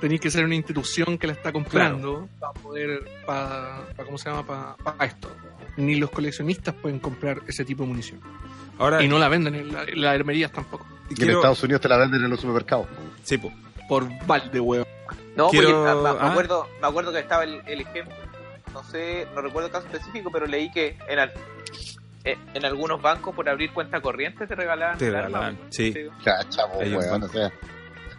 Tenéis que ser una institución que la está comprando para poder, para, ¿cómo se llama? Para esto. Ni los coleccionistas pueden comprar ese tipo de munición. ahora Y no la venden en, la- las armerías tampoco. Y en Estados Unidos te la venden en los supermercados. sí, pues, Por balde, weón. No, Quiero- porque, me, ah. acuerdo, me acuerdo que estaba el, el ejemplo, no sé, no recuerdo el caso específico, pero leí que en, al- eh, en algunos bancos por abrir cuenta corriente te regalaban Te regalaban, sí. Po, weón, van- o sea.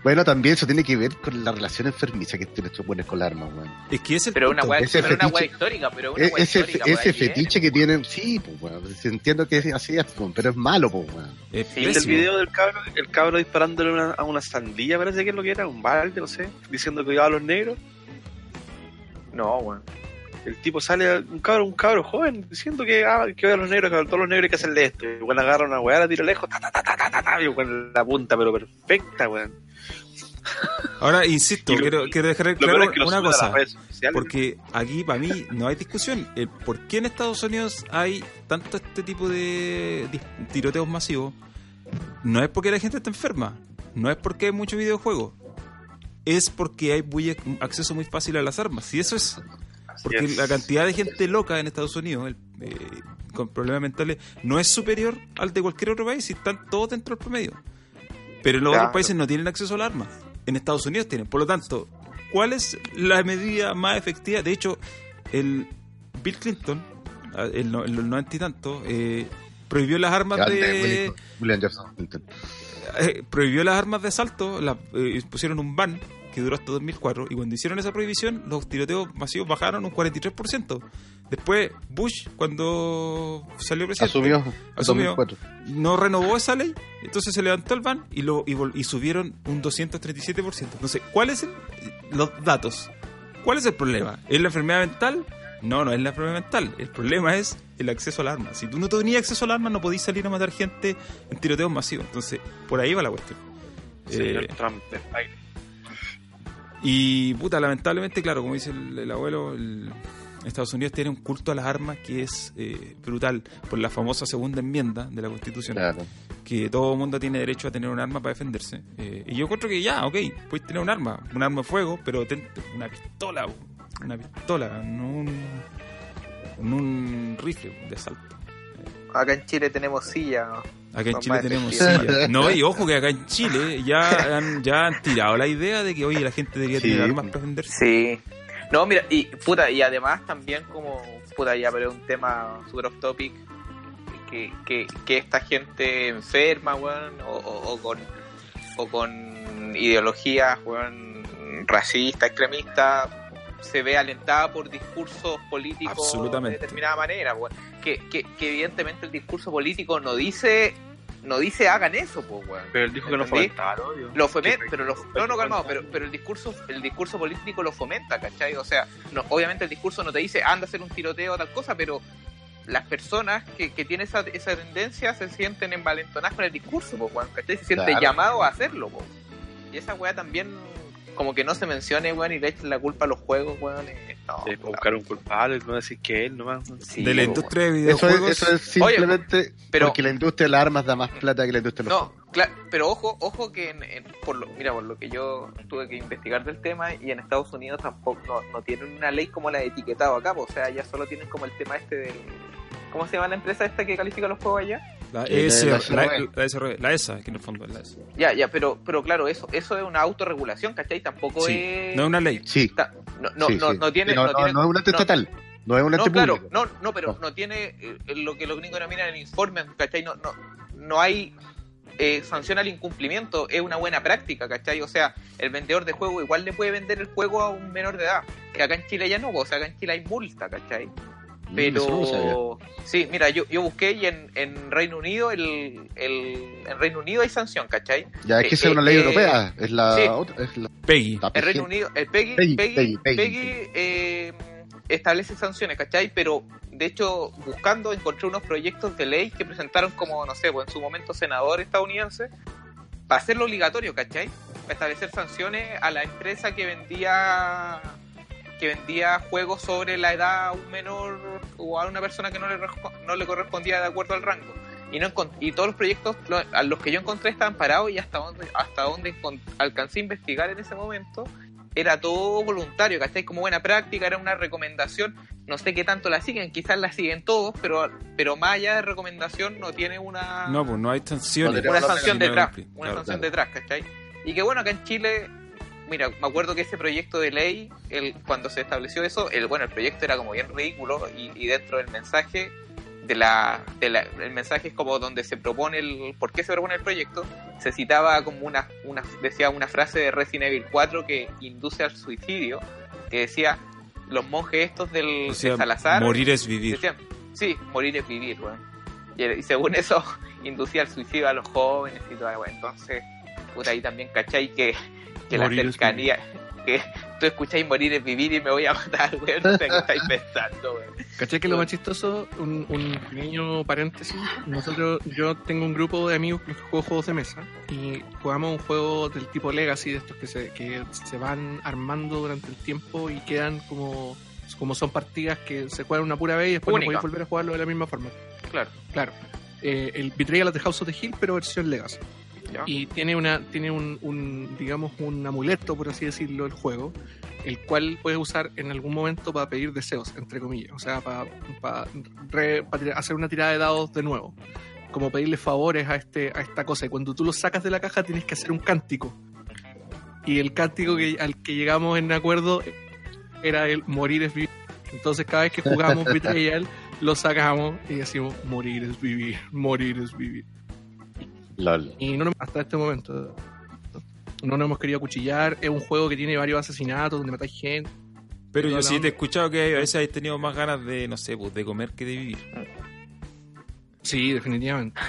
Bueno, también eso tiene que ver con la relación enfermiza que tienen estos buenos con las armas, weón. Es que ese Pero una punto. weá, Ese pero fetiche- weá histórica, pero una weá ese histórica. ese weá, que tienen, sí, pues, weón. Entiendo que es así, es, pero es malo, pues, weón. Es ¿Viste el video del cabro? El cabro disparándole una- a una sandía, parece que es lo que era, un balde, no sé, diciendo que iba a los negros. No, weón. El tipo sale, un cabro, un cabro joven, diciendo que, ah, que odia a los negros, que a todos los negros hay que hacerle esto. Y bueno, agarra una weá, la tira lejos, ta, ta, ta, ta, ta, ta, ta, y con la punta, pero perfecta, weón. Ahora, insisto, lo- quiero, quiero dejar claro es que una a cosa. Porque aquí, para mí, no hay discusión. El ¿Por qué en Estados Unidos hay tanto este tipo de tiroteos masivos? No es porque la gente está enferma. No es porque hay mucho videojuego. Es porque hay muy, acceso muy fácil a las armas. Y eso es porque es. la cantidad de gente loca en Estados Unidos el- eh, con problemas mentales no es superior al de cualquier otro país y están todos dentro del promedio. Pero en los Claro. otros países no tienen acceso al arma. En Estados Unidos tienen. Por lo tanto, ¿cuál es la medida más efectiva? De hecho, el Bill Clinton, en lo- en los noventa y tanto, eh, prohibió las armas Grande, de William- William Jefferson Clinton. eh, prohibió las armas de asalto, la- eh, pusieron un ban que duró hasta 2004 y cuando hicieron esa prohibición los tiroteos masivos bajaron un 43%. Después Bush cuando salió presidente Asumió Asumió. 2004. no renovó esa ley, entonces se levantó el ban y lo y, vol- y subieron un 237%. Entonces, ¿cuáles son los datos? ¿Cuál es el problema? ¿Es la enfermedad mental? No, no es la enfermedad mental. El problema es el acceso al arma. Si tú no tenías acceso al arma, no podías salir a matar gente en tiroteos masivos. Entonces, por ahí va la cuestión. Señor Eh, Trump. Y puta, lamentablemente, claro, como dice el, el abuelo, el- Estados Unidos tiene un culto a las armas que es eh, brutal por la famosa segunda enmienda de la Constitución, Claro. que todo mundo tiene derecho a tener un arma para defenderse. Eh, y yo encuentro que ya, ok, puedes tener un arma, un arma de fuego, pero ten una pistola, una pistola, no un, no un rifle de asalto. Acá en Chile tenemos silla. Acá en Chile tenemos efectivas. silla. <laughs> No, y ojo que acá en Chile ya han, ya han tirado la idea de que, oye, la gente debería Sí. tener armas para defenderse. Sí. No, mira, y puta, y además también como, puta, ya pero es un tema super off topic, que, que, que esta gente enferma, weón, o, o- o con, o con ideologías, weón, racistas, extremistas, se ve alentada por discursos políticos de determinada manera, weón. Que, que, que evidentemente el discurso político no dice, no dice hagan eso, pues, weón. Pero él dijo que no ¿Entendí? fomentaba el odio. Lo fomenta, Que- pero lo, no, no, calmado, pero, pero el discurso, el discurso político lo fomenta, ¿cachai? O sea, no, obviamente el discurso no te dice anda a hacer un tiroteo o tal cosa, pero las personas que, que tienen esa, esa tendencia se sienten envalentonadas con el discurso, po, weón, ¿cachai? Se sienten Claro. llamados a hacerlo, po. Y esa weá también, como que no se mencione, weón, y le echen la culpa a los juegos, weón. no, Sí, buscar un culpable, no decir que él nomás. sí, de la industria de Eso videojuegos. es, eso es simplemente pero- porque la industria de las armas da más plata que la industria de los No, claro, pero ojo, ojo que en, en- por lo, mira, por lo que yo tuve que investigar del tema y en Estados Unidos tampoco no, no tienen una ley como la de etiquetado acá, o sea, ya solo tienen como el tema este del ¿cómo se llama la empresa esta que califica los juegos allá? La, Eh, S, la la, SRB. la SRB, la ESA, que en el fondo es la ESA. Ya, ya, pero pero claro, eso eso es una autorregulación, ¿cachai? Tampoco Sí, es no es una ley. Sí, ta- no no sí, no, sí. no tiene no, no no, tiene no es un ente estatal, no es un ente no, claro, público. no, no, pero No. no tiene eh, lo que los gringos denominan el informe, ¿cachai? No, no, no hay eh, sanción al incumplimiento, es una buena práctica, ¿cachai? O sea, el vendedor de juego igual le puede vender el juego a un menor de edad, que acá en Chile ya no, o sea, acá en Chile hay multa, ¿cachai? Mm. Pero sí, mira, yo, yo busqué y en, en Reino Unido el, el en Reino Unido hay sanción, ¿cachai? Ya es que eh, es una eh, ley eh, europea, es la sí. otra, es la, Peggy. la En Reino. Unido, el Peggy, Peggy, Peggy, Peggy, eh, establece sanciones, ¿cachai? Pero de hecho, buscando, encontré unos proyectos de ley que presentaron como, no sé, pues en su momento senador estadounidense, para hacerlo obligatorio, ¿cachai? Para establecer sanciones a la empresa que vendía que vendía juegos sobre la edad a un menor o a una persona que no le, no le correspondía de acuerdo al rango. Y, no y todos los proyectos lo- a los que yo encontré estaban parados y hasta donde, hasta donde alcancé a investigar en ese momento era todo voluntario, ¿cachai? Como buena práctica, era una recomendación, no sé qué tanto la siguen, quizás la siguen todos, pero, pero más allá de recomendación no tiene una, No, pues no hay sanciones. Una sanción detrás, una Claro. sanción claro. detrás, ¿cachai? Y que bueno, acá en Chile, mira, me acuerdo que ese proyecto de ley, el, cuando se estableció eso, el bueno, el proyecto era como bien ridículo y, y dentro del mensaje de la, de la, el mensaje es como donde se propone el por qué se propone el proyecto, se citaba como una, una decía una frase de Resident Evil 4 que induce al suicidio, que decía los monjes estos del O sea, de Salazar morir es vivir. decían, sí, morir es vivir, weón. Y, y según eso <laughs> inducía al suicidio a los jóvenes y todo, weón. Entonces, puta ahí también cachai que, que la Morir cercanía, que tú escucháis morir es vivir y me voy a matar, weón. No sé qué estáis pensando, weón. ¿Cachai que lo más chistoso? Un, un pequeño paréntesis. Nosotros, yo tengo un grupo de amigos que juego juegos de mesa y jugamos un juego del tipo Legacy, de estos que se, que se van armando durante el tiempo y quedan como, como son partidas que se juegan una pura vez y después Única. no podéis volver a jugarlo de la misma forma. Claro. Claro. Eh, el Betrayal at the House of the Hill, pero versión Legacy. ¿Ya? Y tiene una tiene un, un, digamos, un amuleto, por así decirlo, el juego, el cual puedes usar en algún momento para pedir deseos, entre comillas. O sea, para, para, re- para tirar- hacer una tirada de dados de nuevo. Como pedirle favores a este a esta cosa. Y cuando tú lo sacas de la caja tienes que hacer un cántico. Y el cántico que, al que llegamos en acuerdo era el morir es vivir. Entonces cada vez que jugamos <laughs> Betrayal lo sacamos y decimos morir es vivir, morir es vivir. LOL. Y no nos- hasta este momento no nos hemos querido acuchillar. Es un juego que tiene varios asesinatos donde matáis gente. Pero yo sí te he escuchado que a veces has tenido más ganas de, no sé, pues de comer que de vivir. Sí, definitivamente.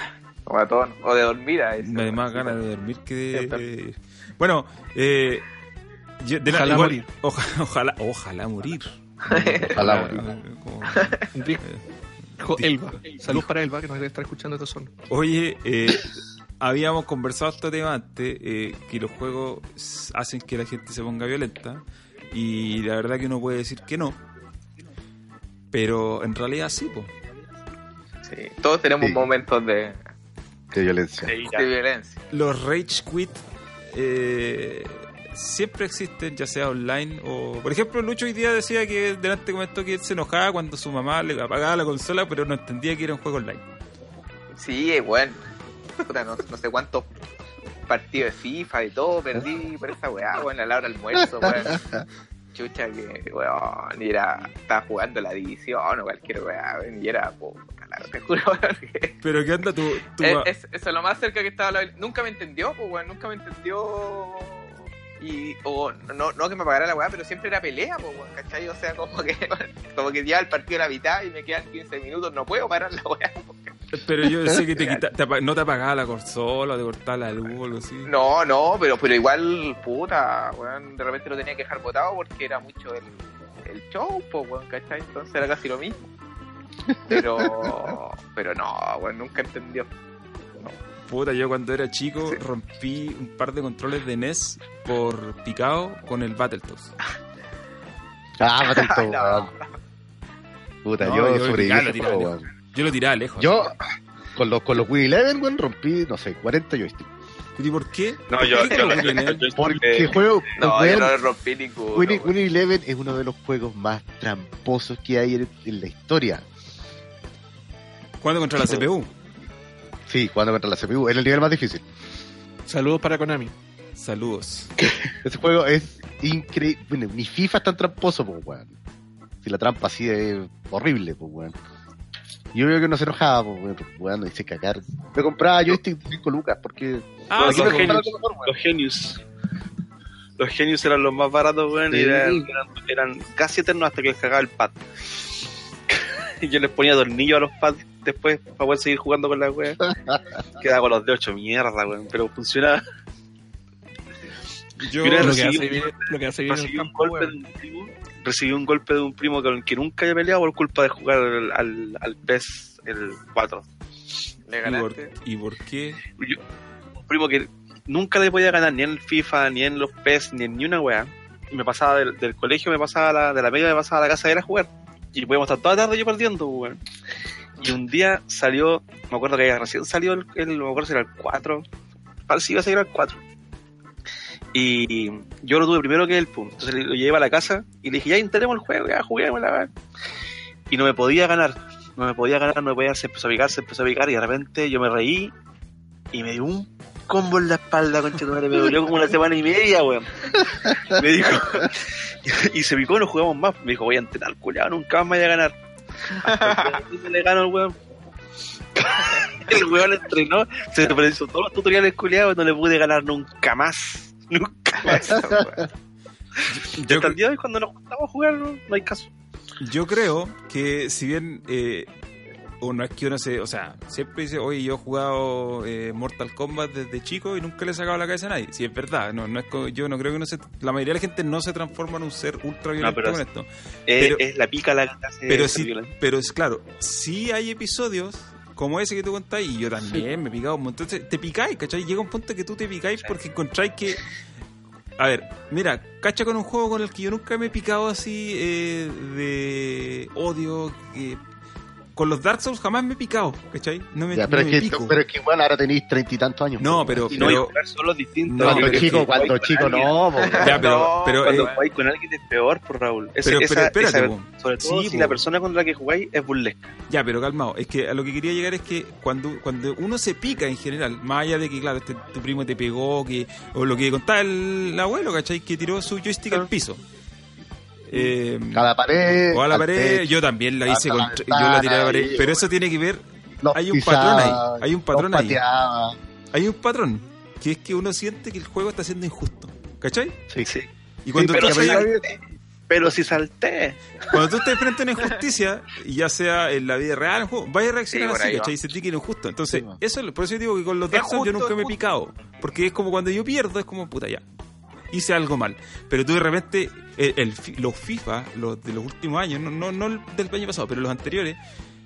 O a todos, o de dormir a eso. Me da más ganas de dormir que de... Bueno, eh... yo- de la- Ojalá igual- morir. oja- <laughs> ojalá, ojalá morir. Ojalá morir. Dijo Elba. Salud para Elba, que nos debe estar escuchando esta zona. Oye, eh, habíamos conversado este tema antes, eh, que los juegos hacen que la gente se ponga violenta, y la verdad que uno puede decir que no, pero en realidad sí, pues. Sí, todos tenemos Sí. momentos de, De violencia. De ira. de violencia. Los rage quit eh, siempre existen, ya sea online o... Por ejemplo, Lucho hoy día decía que delante comentó que él se enojaba cuando su mamá le apagaba la consola, pero no entendía que era un juego online. Sí, es bueno. <laughs> Puta, no, no sé cuántos partidos de FIFA y todo perdí por esa weá, weón, a la hora del almuerzo, weón. <laughs> Chucha que, weón, y era, estaba jugando la división o cualquier weá, weón, y era, puta, la- te juro, weón, que- Pero ¿qué onda tu... tu Es, ma- es- eso es lo más cerca que estaba la... Nunca me entendió, pues, weón, nunca me entendió... Y, o no, no que me pagara la weá, pero siempre era pelea, pues, weón, ¿cachai? O sea, como que, <laughs> como que ya el partido a la mitad y me quedan 15 minutos, no puedo parar la weá. Pero yo decía que te <laughs> quita- te no te apagaba la consola, te cortaba la luz o algo así. No, no, pero, pero igual, puta, weón, de repente lo tenía que dejar botado porque era mucho el, el show, pues, weón, ¿cachai? Entonces era casi lo mismo. Pero, <laughs> pero no, weón, nunca entendió. Puta, yo cuando era chico Sí. rompí un par de controles de NES por picado con el Battletoads. Ah, Battletoads, <laughs> No. weón. Puta, No, yo yo sobreviví Yo lo tiraba lejos. Yo, con los, con los Win Eleven, weón, rompí, no sé, 40 joysticks. ¿Y por qué? No, ¿Por yo, qué yo, yo- Porque juego, No, weón, yo no rompí ninguno. Win, weón. Win Eleven es uno de los juegos más tramposos que hay en, en la historia. ¿Cuándo contra la CPU? Sí, jugando contra la CPU, es el nivel más difícil. Saludos para Konami. Saludos. <laughs> Ese juego es increíble. Bueno, ni FIFA es tan tramposo, pues, weón. Si la trampa así es horrible, pues, weón. Yo veo que no se enojaba, pues, weón, dice cagar. Me compraba joystick de 5 lucas, porque... Ah, genios. algo mejor, weón. los Genius. Los Genius eran los más baratos, weón, y eran, eran, eran casi eternos hasta que les cagaba el pad. y <laughs> yo les ponía tornillos a los pads después para poder seguir jugando con la weá. <laughs> Quedaba con los de 8 mierda, weón, pero funcionaba. yo, Mira, Lo que hace bien, lo que hace bien en el Recibí un, campo, golpe de weón. un recibí un golpe de un primo con el que nunca había peleado por culpa de jugar al, al, al PES el 4. Le ¿y, por, ganaste. y por qué? Yo- un primo que nunca le podía ganar ni en el FIFA, ni en los PES, ni en ni una weá. Y me pasaba del, del colegio, me pasaba la, de la media, me pasaba a la casa de él a jugar. Y podíamos estar toda la tarde yo perdiendo, weón. Y un día salió, me acuerdo que recién salió el, el- me acuerdo si era el 4. Parece que iba a salir el 4. Y yo lo tuve primero que él, pum. Entonces lo llevé a la casa y le dije, ya intentemos el juego, ya juguemos la. Y no me podía ganar. No me podía ganar, no me podía, se empezó a picar, se empezó a picar y de repente yo me reí y me dio un combo en la espalda, concha madre, me dolió como una semana y media, weón. Me dijo, <laughs> y se picó, no jugamos más. Me dijo, voy a entrenar, culiado, nunca más me voy a ganar. Hasta día <laughs> le gano weón. <laughs> el weón entrenó, se hizo todos los tutoriales culiados no le pude ganar nunca más. Nunca más. <laughs> Yo, Hasta el día de hoy cuando nos juntamos a jugar no, no hay caso. yo creo que si bien eh, uno es que uno se, o sea, siempre dice, oye, yo he jugado eh, Mortal Kombat desde chico y nunca le he sacado la cabeza a nadie. Si es verdad, no, no es yo no creo que no se, la mayoría de la gente no se transforma en un ser ultra violento pero con es- esto. Es, Pero- es la pica la que hace Pero sí, violento. pero es claro, sí hay episodios como ese que tú contás y yo también me he picado un montón. Entonces, te picáis, ¿cachai? Llega un punto que tú te picáis Sí. porque encontráis que. A ver, mira, cacha con un juego con el que yo nunca me he picado así eh, de odio. Con los Dark Souls jamás me he picado, ¿cachai? No me, Ya, pero, no es me que, pico. pero es que bueno, ahora tenéis treinta y tantos años. No, pero. Y no hay pero jugar solo distintos. No, cuando es chico, que- cuando chico no, ya, pero. Cuando eh, jugáis con alguien es peor, por Raúl. Ese- Pero- esa- pero espérate, esa- sobre todo Sí, si la persona con la que jugáis es burlesca. Ya, pero calmado. Es que a lo que quería llegar es que cuando, cuando uno se pica en general, más allá de que, claro, este- tu primo te pegó, que o lo que contaba el, el abuelo, ¿cachai? Que tiró su joystick al piso. Eh, A la pared. o a la pared, techo, yo también la hice, la contra- yo la tiré a la pared. ventana, Pero eso tiene que ver, hay un pisaba, patrón ahí, hay un patrón ahí. hay un patrón, que es que uno siente que el juego está siendo injusto, ¿cachai? Sí, Sí. Y cuando, pero tú, si salté, pero si salté. cuando tú estás frente a una injusticia, ya sea en la vida real, en juego, vaya a reaccionar Sí, así. ¿cachai? Y sentí que era injusto. Entonces, Sí, eso, es- por eso yo digo que con los Es Dark Souls yo nunca es me he picado. Porque es como cuando yo pierdo, es como, puta, ya. Hice algo mal. Pero tú de repente, el, el fi- los FIFA, los de los últimos años, no, no, no el del año pasado, pero los anteriores,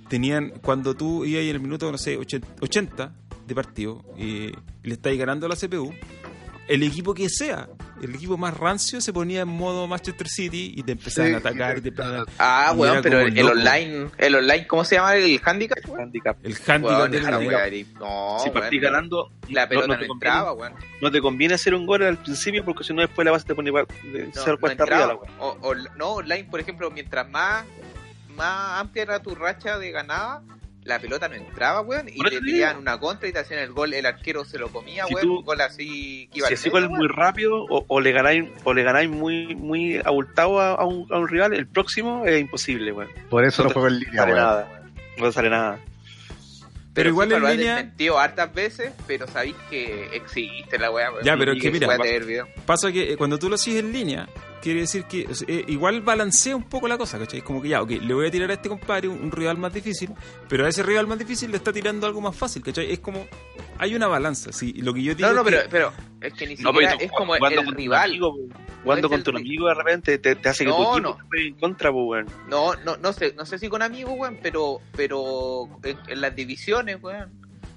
tenían, cuando tú ibas en el minuto, no sé, 80, 80 de partido, y le estáis ganando a la CPU, el equipo que sea, el equipo más rancio se ponía en modo Manchester City y te empezaban Sí, a atacar y te empezaban Ah, Y weón, pero el, el online, el online, ¿cómo se llama el handicap? weón? Handicap. El handicap Weón. No, si weón, partís ganando, La no- pelota no, no, te conviene, entraba, weón. no te conviene hacer un gol al principio porque si no después la base te pone No, ser no cuesta arriba la weá. O- o- no, online, por ejemplo, mientras más, más amplia era tu racha de ganada, la pelota no entraba, weón, y te tiraban una contra y te hacían el gol, el arquero se lo comía, Si weón, tú- un gol así que iba Si ese gol es muy rápido o, o le ganáis o le ganáis muy muy abultado a, a un, a un rival, el próximo es imposible, weón. Por eso No no juego en No línea, sale weón. nada, weón. No sale nada. Pero igual FIFA en lo ha línea, desmentido hartas veces, pero sabéis que existe la weá. Ya, pero es que mira, va- pasa que eh, cuando tú lo haces en línea, quiere decir que o sea, eh, igual balancea un poco la cosa, ¿cachai? Es como que ya, ok, le voy a tirar a este compadre un, un rival más difícil, pero a ese rival más difícil le está tirando algo más fácil, ¿cachai? Es como, hay una balanza, ¿sí? Lo que yo digo No, no, es que- pero, pero es que ni No, siquiera pero tú es como el rival. amigo. Jugando un el- amigo de repente te, te hace que tu No, equipo no. en contra, pues, weón. No, no, no sé, no sé si con amigos, weón, pero, pero en, en las divisiones, weón,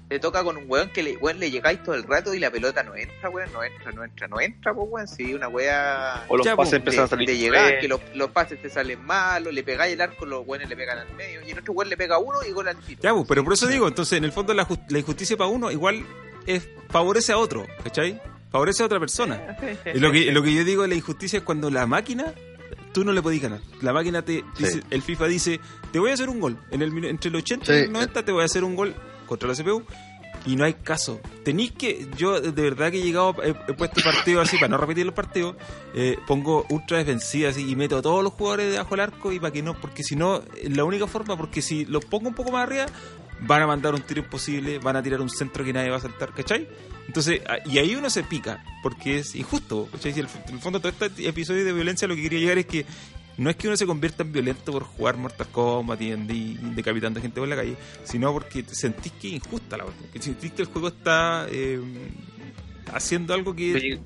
te toca con un weón que le, weón, le llegáis todo el rato y la pelota no entra, weón, no entra, no entra, no entra, pues, weón, si una wea O los Ya, pases pues, empiezan a de, salir. de llegar, que los, los pases te salen malos, le pegáis el arco, los weones le pegan al medio, y el otro weón le pega a uno y gol al tiro. Ya, pues, pero por eso digo, entonces, en el fondo la, jus- la injusticia para uno igual es favorece a otro, ¿cachai? Favorece a otra persona. Y lo que, lo que yo digo de la injusticia es cuando la máquina, tú no le podés ganar. La máquina te Sí. dice, el FIFA dice, te voy a hacer un gol. En el, entre el 80 y el 90 te voy a hacer un gol contra la CPU. Y no hay caso. Tenéis que, yo de verdad que he llegado, he, he puesto partidos así, para no repetir los partidos, eh, pongo ultra defensiva así y meto a todos los jugadores debajo del arco y para que no, porque si no, la única forma, porque si los pongo un poco más arriba, van a mandar un tiro imposible, van a tirar un centro que nadie va a saltar, ¿cachai? Entonces, a- y ahí uno se pica, porque es injusto, ¿cachai? Si el- en el fondo todo este episodio de violencia lo que quería llegar es que no es que uno se convierta en violento por jugar Mortal Kombat y y decapitando gente por la calle, sino porque te sentís que es injusta la verdad, que sentís que el juego está eh, haciendo algo que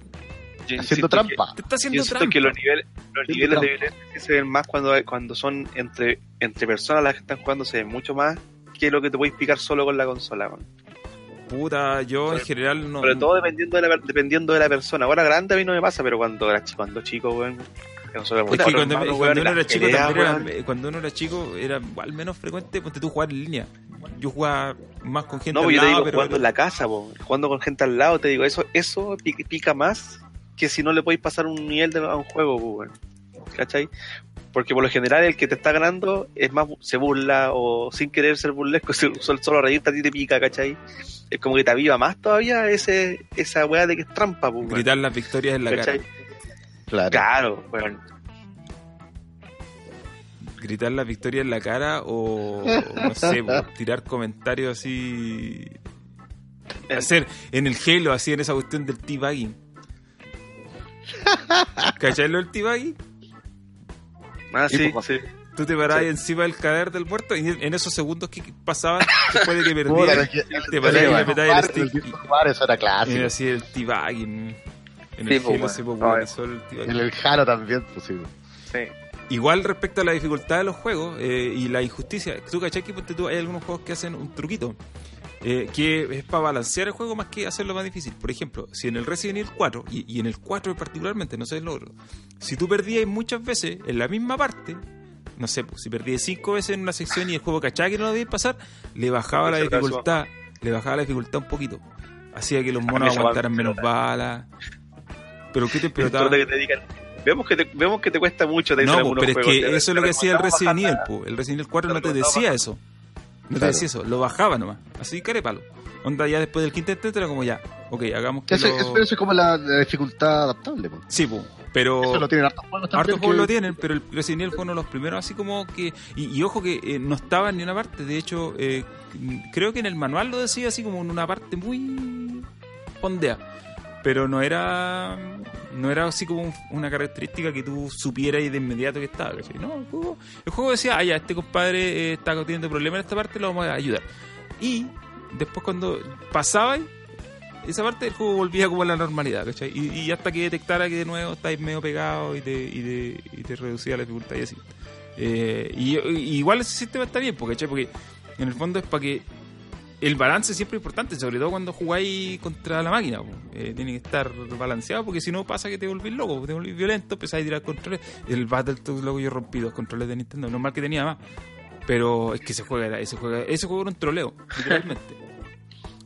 yo Haciendo trampa. te está que- Yo haciendo siento trampa. que los niveles, los niveles de violencia se ven más cuando, cuando son entre, entre personas las que están jugando, se ven mucho más que lo que te puedes picar solo con la consola. weón. Puta, yo en general no... Sobre todo dependiendo de, la, dependiendo de la persona. Ahora grande a mí no me pasa, pero cuando era chico, cuando chico, weón. Es cuando, uno era chico era- weón. cuando uno era chico era al menos frecuente ponte tú jugar en línea. Yo jugaba más con gente No, al pues yo te lado, digo, pero jugando en la casa, po, jugando con gente al lado, te digo, eso eso pi- pica más que si no le podéis pasar un nivel de, a un juego, po, weón. ¿cachai? Porque por lo general el que te está ganando es más se burla o sin querer ser burlesco, <laughs> se- solo, solo reírte a ti te pica, ¿cachai? Es como que te aviva más todavía ese esa weá de que es trampa, weón. gritar las victorias en la ¿cachai? cara. Claro. Claro, weón. gritar la victoria en la cara o, no sé, <laughs> po, tirar comentarios así. En- Hacer en el Halo, así en esa cuestión del teabagging. <laughs> ¿Cachai lo del teabagging? Ah, Sí. Tú te parabas Sí. encima del cadáver del muerto y en esos segundos que pasaban después de que <laughs> perdías, te parabas y le el stick. eso era clásico. era así el teabagging. En Sí, el Halo se popularizó el teabagging. En el Halo también, pues sí. Sí. Igual respecto a la dificultad de los juegos eh, y la injusticia, tú cachai que tú, hay algunos juegos que hacen un truquito, eh, que es para balancear el juego más que hacerlo más difícil. Por ejemplo, si en el Resident Evil 4, y, y en el 4 particularmente, no sé el otro, si tú perdías muchas veces en la misma parte, no sé, pues, si perdías 5 veces en una sección y el juego cachaba que no lo debías pasar, le bajaba la dificultad, le bajaba la dificultad un poquito. Hacía que los monos aguantaran menos me balas. Pero ¿qué te explotaba? que te digan, vemos que te, vemos que te cuesta mucho. te No, po, algunos pero es que eso es lo que hacía el recomendamos Resident Evil. El Resident Evil 4 no te decía eso. No te Claro. decía eso, lo bajaba nomás. Así carepalo. Onda, ya después del quinto intento era como ya, ok, hagamos que Eso, lo... eso- eso es como la, la dificultad adaptable. pues. Sí, po, pero... Eso lo tienen hartos juegos también. Hartos juegos que- lo tienen, pero el Resident Evil fue uno de los primeros así como que... Y, y ojo que eh, no estaba en ni una parte, de hecho, eh, creo que en el manual lo decía así como en una parte muy pondea. Pero no era no era así como un- una característica que tú supieras de inmediato que estaba. ¿cachai? No, el juego, el juego decía, ah, ya, este compadre eh, está teniendo problemas en esta parte, lo vamos a ayudar. Y después cuando pasaba esa parte del juego volvía como a la normalidad, ¿cachai? Y, hasta que detectara que de nuevo estáis medio pegado y te, y te, y reducía la dificultad y así. Eh, y, y igual ese sistema está bien, ¿cachai? porque en el fondo es para que el balance siempre es importante, sobre todo cuando jugáis contra la máquina. Eh, tiene que estar balanceado porque si no pasa que te volvís loco, te volvís violento, empezáis a tirar controles. El Battletoads, loco, yo rompí dos controles de Nintendo, normal que tenía más. Pero es que ese juego era, ese juego, ese juego era un troleo, literalmente. <laughs>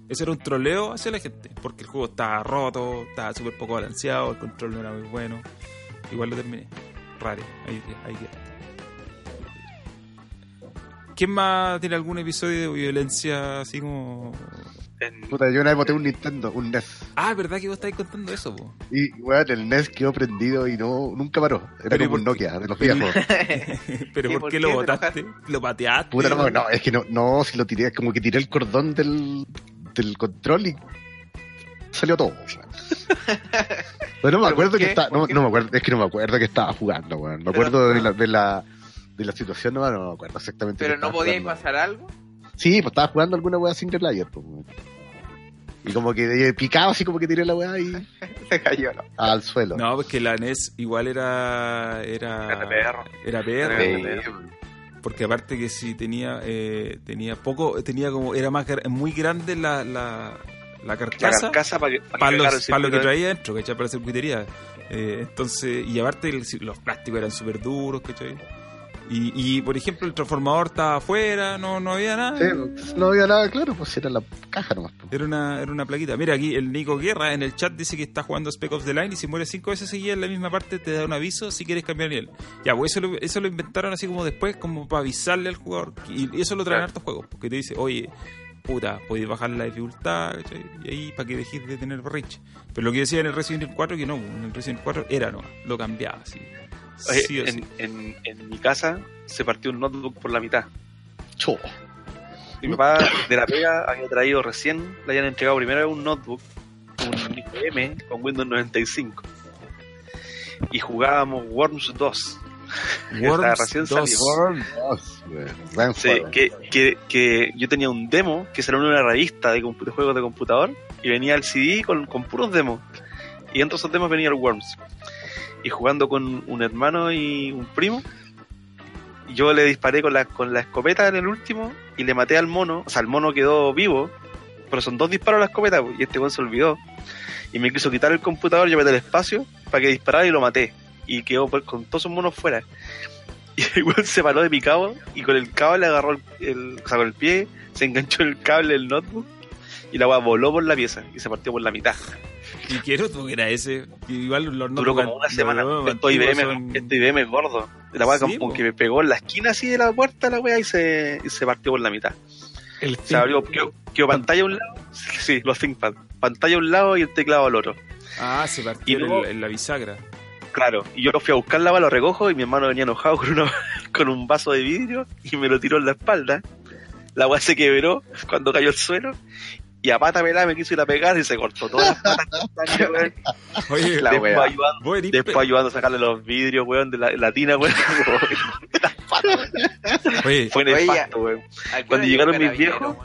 Ese era un troleo hacia la gente, porque el juego estaba roto, estaba súper poco balanceado, el control no era muy bueno. Igual lo terminé. Raro, ahí, ahí queda. ¿Quién más tiene algún episodio de violencia así como... En- Puta, yo una vez boté un Nintendo, un NES. Ah, ¿verdad que vos estáis contando eso, po? Y, weón, el NES quedó prendido y no nunca paró. Era Pero ¿y como un por Nokia de los <laughs> pero- viejos. ¿Pero ¿Y por por qué qué lo te botaste? ¿Lo pateaste? Puta, no, no, es que no, no, si lo tiré, como que tiré el cordón del, del control y salió todo. weón. <laughs> Pero no me ¿Pero acuerdo que estaba, no, no me acuerdo, es que no me acuerdo que estaba jugando, weón. Me Pero- acuerdo de la, de la, de la situación, no, no me acuerdo exactamente. Pero no podíais jugando. pasar algo. Sí, pues estaba jugando alguna weá single player, pues. Y como que eh, picado así como que tiré la weá y <laughs> Se cayó, ¿no? al suelo. No, porque la NES igual era... Era, Era perro. Era perro. Sí, Porque aparte que si tenía eh, tenía poco, tenía como, era más muy grande la, la, la la carcasa carcasa para que, para para, los- para lo que traía dentro, ¿cachai? Para hacer circuitería. Eh, entonces, y aparte el- los plásticos eran súper duros, ¿cachai? Y, y, por ejemplo, el transformador estaba afuera, no, no había nada. Sí, no había nada claro, pues era la caja nomás. pues. Era una, era una plaquita. Mira, aquí el Nico Guerra en el chat dice que está jugando Spec of the Line y si muere cinco veces seguidas en la misma parte te da un aviso si quieres cambiar nivel. Ya, pues eso lo, eso lo inventaron así como después, como para avisarle al jugador. Y eso lo traen hartos juegos, porque te dice, oye, puta, podéis bajar la dificultad, ¿cachai? Y ahí para que dejes de tener berrinche. Pero lo que decía en el Resident Evil 4, que no, en el Resident Evil 4 era no, lo cambiaba así. Oye, Sí o en, sí. en, en mi casa se partió un notebook por la mitad. Cho. Mi papá de la pega había traído recién, le habían entregado primero un notebook, un IBM con Windows 95. Y jugábamos Worms 2. <laughs> Estaba Worms recién 2. salido. Worm dos, weón. Buen Sí, juego. que, que, que yo tenía un demo que salió en una revista de, compu- de juegos de computador y venía el CD con, con puros demos. Y dentro de esos demos venía el Worms. Y jugando con un hermano y un primo, yo le disparé con la, con la escopeta en el último y le maté al mono. O sea, el mono quedó vivo, pero son dos disparos a la escopeta y este weón se olvidó. Y me quiso quitar el computador, yo metí el espacio para que disparara y lo maté. Y quedó con todos sus monos fuera. <laughs> Y el weón se paró de mi cabo y con el cable agarró el, el- o sea, con el pie, se enganchó el cable del notebook y la weá voló por la pieza y se partió por la mitad. Y quiero notebook era ese. que Igual los Duró como una an- semana. Esto IBM, son- IBM es gordo. La weá Sí, como que me pegó en la esquina así de la puerta la weá y se, y se partió por la mitad. El Se abrió, quedó, quedó pantalla a un lado, sí, los ThinkPad, pantalla a un lado y el teclado al otro. Ah, se partió Y luego- en, en la bisagra. Claro, y yo lo fui a buscar la lo recojo y mi hermano venía enojado con una, <laughs> con un vaso de vidrio y me lo tiró en la espalda. La weá se quebró cuando cayó al suelo. Y a pata pelada me quiso ir a pegar y se cortó todas las patas. con sangre, weón. Oye, La después wea. ayudando, eres después ayudando a sacarle los vidrios, weón, de la, la tina, weón. Las patas, weón. Oye, Fue Oye, nefasto, weón. ¿A qué Cuando llegaron mis viejos,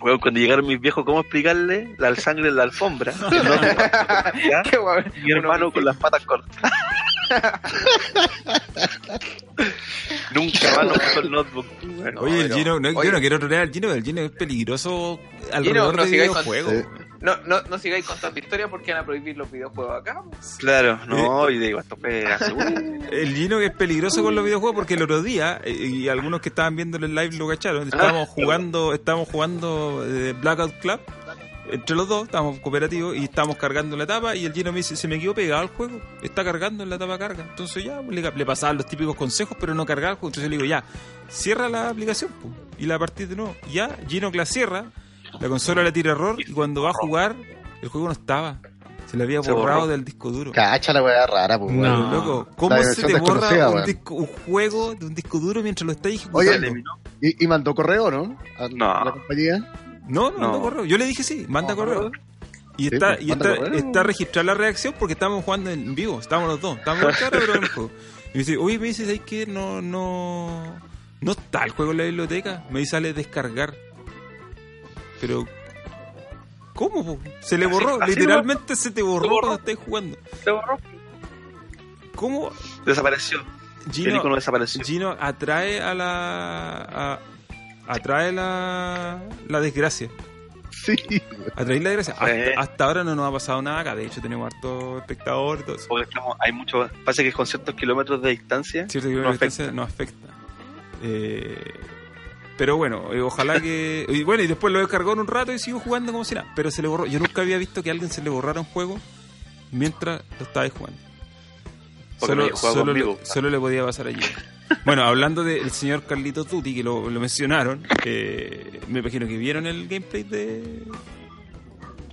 weón? Cuando llegaron mis viejos, ¿cómo explicarle la sangre en la alfombra? ¿Ya? Qué weón. Mi hermano con las patas cortas. <laughs> Nunca más nos puso el notebook. oye, el no. Gino, no, Oye. yo no quiero trolear al Gino, el Gino es peligroso Gino, alrededor no de sigáis con- videojuegos. Sí. No, no, no sigáis contando historias porque van a prohibir los videojuegos acá. pues. Claro, no, y digo, esto <laughs> El Gino que es peligroso con los videojuegos porque el otro día, eh, y algunos que estaban viendo el live lo cacharon, estábamos jugando, estábamos jugando eh, Blackout Club, entre los dos, estábamos cooperativos y estábamos cargando la tapa y el Gino me dice, se me quedó pegado el juego, está cargando en la tapa carga. Entonces ya, le, le pasaban los típicos consejos, pero no cargaba el juego. Entonces le digo, ya, cierra la aplicación y la partida de nuevo. Ya, Gino la cierra, la consola le tira error y cuando va a jugar, el juego no estaba. Se le había borrado del disco duro. Cacha la weá rara, pues, No. weón. Loco, ¿cómo La se te borra un, weón. disco- un juego de un disco duro mientras lo estás Oye, ejecutando? eliminó. ¿Y, y mandó correo, ¿no? A No. la compañía. No, no, No. mandó correo. Yo le dije sí, manda correo. Y Sí, está, pues, y está, está registrada la reacción porque estábamos jugando en vivo, estábamos los dos, estábamos en cara, pero en el juego. Y me dice, oye, me dice, ¿sabes qué? No, no, no está el juego en la biblioteca. Me dice, sale descargar. Pero, ¿cómo? po? Se le borró, así literalmente se te borró, borró. cuando estás jugando. Se borró. ¿Cócómo Desapareció. Gino, desapareció. Gino atrae a la. a- atrae la, la desgracia. Sí. Atrae la desgracia. Hasta, Sí. hasta ahora no nos ha pasado nada acá. De hecho, tenemos harto espectador y todo eso. Porque estamos, hay mucho, pasa que con ciertos kilómetros de distancia, Cierto que No la distancia nos afecta. Eh, pero bueno, eh, ojalá que. <laughs> Y bueno, y después lo descargó en un rato y sigo jugando como si nada. Pero se le borró. Yo nunca había visto que a alguien se le borrara un juego mientras lo estaba jugando. Solo, solo, le, solo le podía pasar allí. Bueno, hablando del señor Carlito Tuti, que lo, lo mencionaron, eh, me imagino que vieron el gameplay de,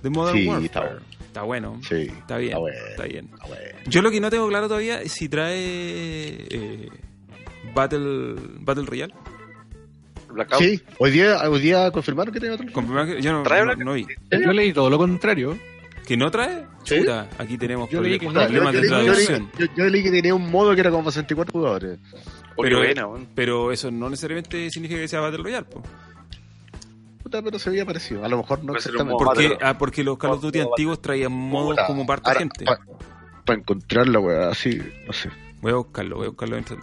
de Modern Sí, Warfare. está bueno. Está bueno. Sí. Está bien. Está bueno. Está bien. Ah, bueno. Yo lo que no tengo claro todavía es si trae eh, Battle Battle Royale. Blackout. Sí, hoy día, hoy día confirmaron que tenía otro. Que- yo no, ¿Trae no- Black- no vi. Yo leí todo lo contrario. ¿Que no trae? ¿Sí? Chuta, aquí tenemos Yo no. problemas yo, de yo- traducción. yo- yo leí que tenía un modo que era como para 64 jugadores. Pero- buena. Pero eso no necesariamente significa que sea Battle Royale. po. Puta, pero se había parecido. A lo mejor no exactamente. Porque, ah, porque los Call of Duty antiguos traían modos como parte ahora, gente. Para encontrar la weá así, no sé. Voy a buscarlo, voy a buscarlo tanto.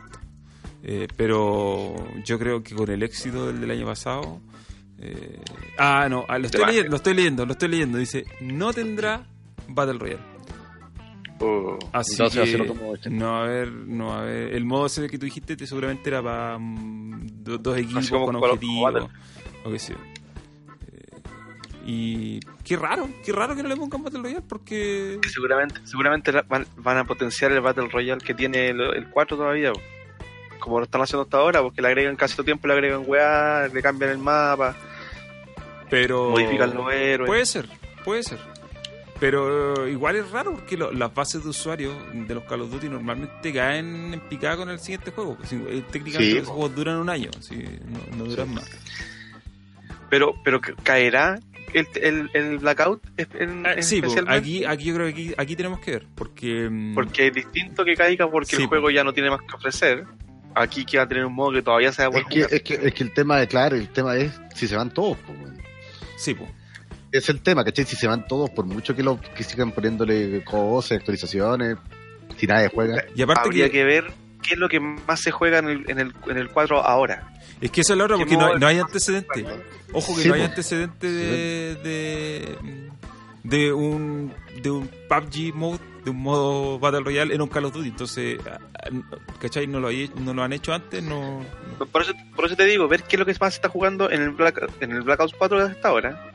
Eh, pero yo creo que con el éxito del del año pasado. Eh, ah, no, ah, lo, estoy leyendo, lo estoy leyendo, lo estoy leyendo. Dice: No tendrá Battle Royale. Oh, Así Entonces que de no a haber, no a haber. El modo ese que tú dijiste te- seguramente era para mm, do- dos equipos como- con objetivos. O qué sé. Eh, y qué raro, qué raro que no le pongan Battle Royale porque. Seguramente, seguramente van, van a potenciar el Battle Royale que tiene el, el 4 todavía. Como lo están haciendo hasta ahora, porque le agregan casi todo tiempo, le agregan weá, le cambian el mapa, Pero. modifican los héroes. Puede ser, puede ser. Pero igual es raro porque lo- las bases de usuarios de los Call of Duty normalmente caen en picada con el siguiente juego. Si, eh, técnicamente Sí, los po. juegos duran un año, si, no, no duran más. Pero, pero ca- caerá el, el, el Blackout en, Ah, sí, po, especialmente? aquí, aquí yo creo que aquí, aquí tenemos que ver. Porque. mm, Porque es distinto que caiga porque Sí, el juego ya no tiene más que ofrecer. Aquí que va a tener un modo que todavía se va a Es poder que, es, que, es que el tema es claro, el tema es si se van todos, pues. Sí, po. Es el tema, ¿cachai? Si se van todos, por mucho que lo que sigan poniéndole cosas, actualizaciones, si nadie juega. Y aparte Habría que, que... ver qué es lo que más se juega en el, en el, en el 4 ahora. Es que eso es la ¿Qué porque no, hay- no hay antecedente. Ojo que Sí, no hay po. antecedente de, de, de un de un PUBG mode, de un modo Battle Royale en un Call of Duty. Entonces, ah, ah, ¿cachai? No lo, hay- no lo han hecho antes, no... Por eso, por eso te digo, ver qué es lo que más se está jugando en el, Black, en el Blackout 4 hasta ahora.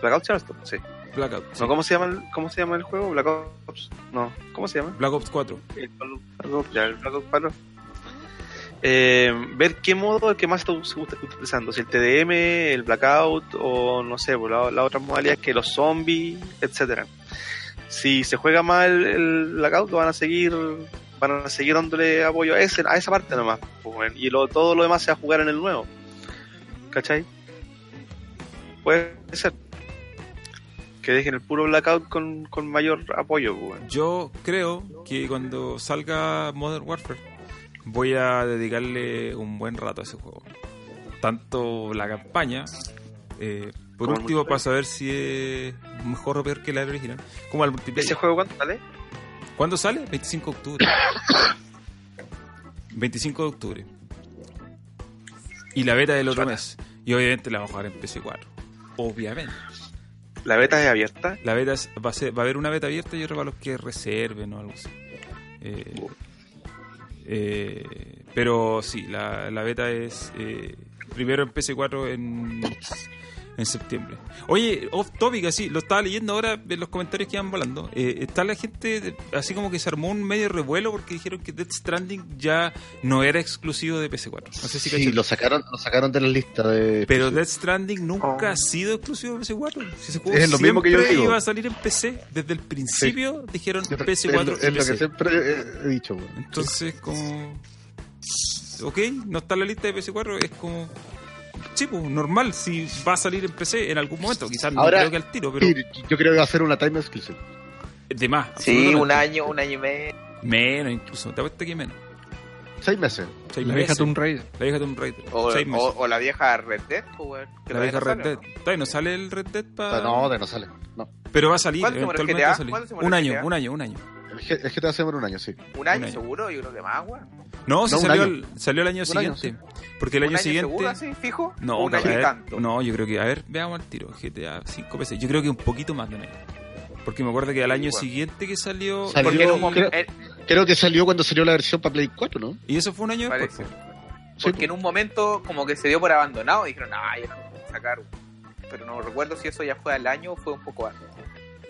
Blackout se llama? Sí. Blackout. sí. No, ¿cómo, se llama el, ¿Cómo se llama el juego? Blackout. No, ¿cómo se llama? Black Ops 4. El Blackout, ya, el Blackout 4. Eh, ver qué modo el que más está utilizando, si el TDM, el Blackout o no sé, pues, la, la otra modalidad que los zombies, etcétera. Si se juega mal el Blackout, lo van a seguir van a seguir dándole apoyo a, ese, a esa parte nomás. pues, y lo, todo lo demás se va a jugar en el nuevo. ¿Cachai? Puede ser. Que dejen el puro Blackout con, con mayor apoyo. pues. Yo creo que cuando salga Modern Warfare voy a dedicarle un buen rato a ese juego. Tanto la campaña, eh, por Como último, para saber si es mejor o peor que la original, como el multiplayer. ¿Ese juego cuánto sale? ¿Cuándo sale? 25 de octubre. <coughs> 25 de octubre. Y la beta del otro Suena. mes. Y obviamente la vamos a jugar en PC4. Obviamente. La beta es abierta. La beta es- va, a ser- va a haber una beta abierta y otra para los que reserven o algo así. Eh, eh, pero sí, la, la beta es eh, primero en PC4 en, en septiembre. Oye, off topic, así, lo estaba leyendo ahora en los comentarios que iban volando. Eh, está la gente, así como que se armó un medio revuelo porque dijeron que Death Stranding ya no era exclusivo de PC4. No sé si Sí, lo sacaron, lo sacaron de la lista de. Pero Death Stranding nunca Oh. ha sido exclusivo de PC4. Si ese juego Es lo mismo que yo digo. iba a salir en PC. Desde el principio dijeron Yo- PS4 es lo, que PC. siempre he, he dicho, weón. Entonces, como. Ok, no está en la lista de PS4, es como. Sí, pues, normal, si va a salir en PC en algún momento. Quizás no creo que al tiro, pero. Sí, yo creo que va a ser una time exclusive. De más. Sí, un año, un año y medio. Menos incluso. Te apuesto que menos. Seis meses. Seis La meses. vieja Tomb Raider. La vieja Tomb Raider. O, Seis meses. o, o la vieja Red Dead, pues, que la vieja todavía Red no Dead. sale, ¿no? No sale el Red Dead para. No, de no sale. No. Pero va a salir, ¿Cuándo se muere eventualmente va a salir. ¿Cuándo se muere Un año, un año, un año. El GTA se demora un año, sí. Un año Un año. seguro, yo creo que más, weón. No, si No, un salió, el, salió el año Un año, siguiente. Porque el ¿Un año, año siguiente. seguro así, fijo? No, un año ver, tanto. no, yo creo que, a ver, veamos al tiro. GTA 5 veces. Yo creo que un poquito más de medio. Porque me acuerdo que al año igual. siguiente que salió. Salió- Porque en un creo- Creo que salió cuando salió la versión para Play 4, ¿no? Y eso fue un año después. Parece. po. Sí, porque en un momento como que se dio por abandonado y dijeron, ah, ya no sacar. Pero no recuerdo si eso ya fue al año o fue un poco antes.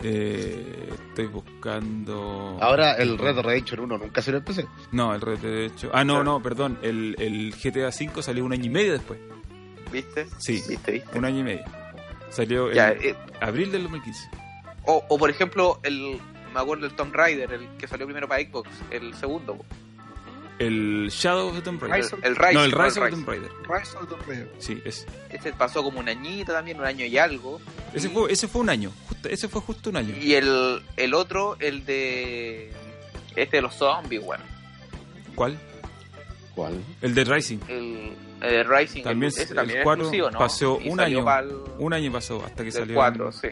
Eh, estoy buscando. Ahora el Red Dead Redemption 1 nunca salió en PC. No, el Red Dead hecho. Ah, no, no, perdón. El, el GTA 5 salió un año y medio después. ¿Viste? Sí, ¿Viste, viste? un año y medio. Salió en eh, abril del 2015. o, o por ejemplo, el me acuerdo del Tomb Raider, el que salió primero para Xbox, el segundo. El Shadow of the Tomb Raider. El, el Rise. no, el no, Rise of the Tomb Raider. Rise of the Raider. Sí, ese. Este pasó como un añito también, un año y algo. Ese Y- fue, ese fue un año. Justo- ese fue justo un año. Y el, el otro, el de. Este de los zombies, weón. ¿Cuál? ¿Cuál? El de Rising. El, el Rising. También el, ese el también cuatro exclusivo, ¿no? pasó Y un año. pa'l- Un año pasó hasta que salió. 4, en, sí.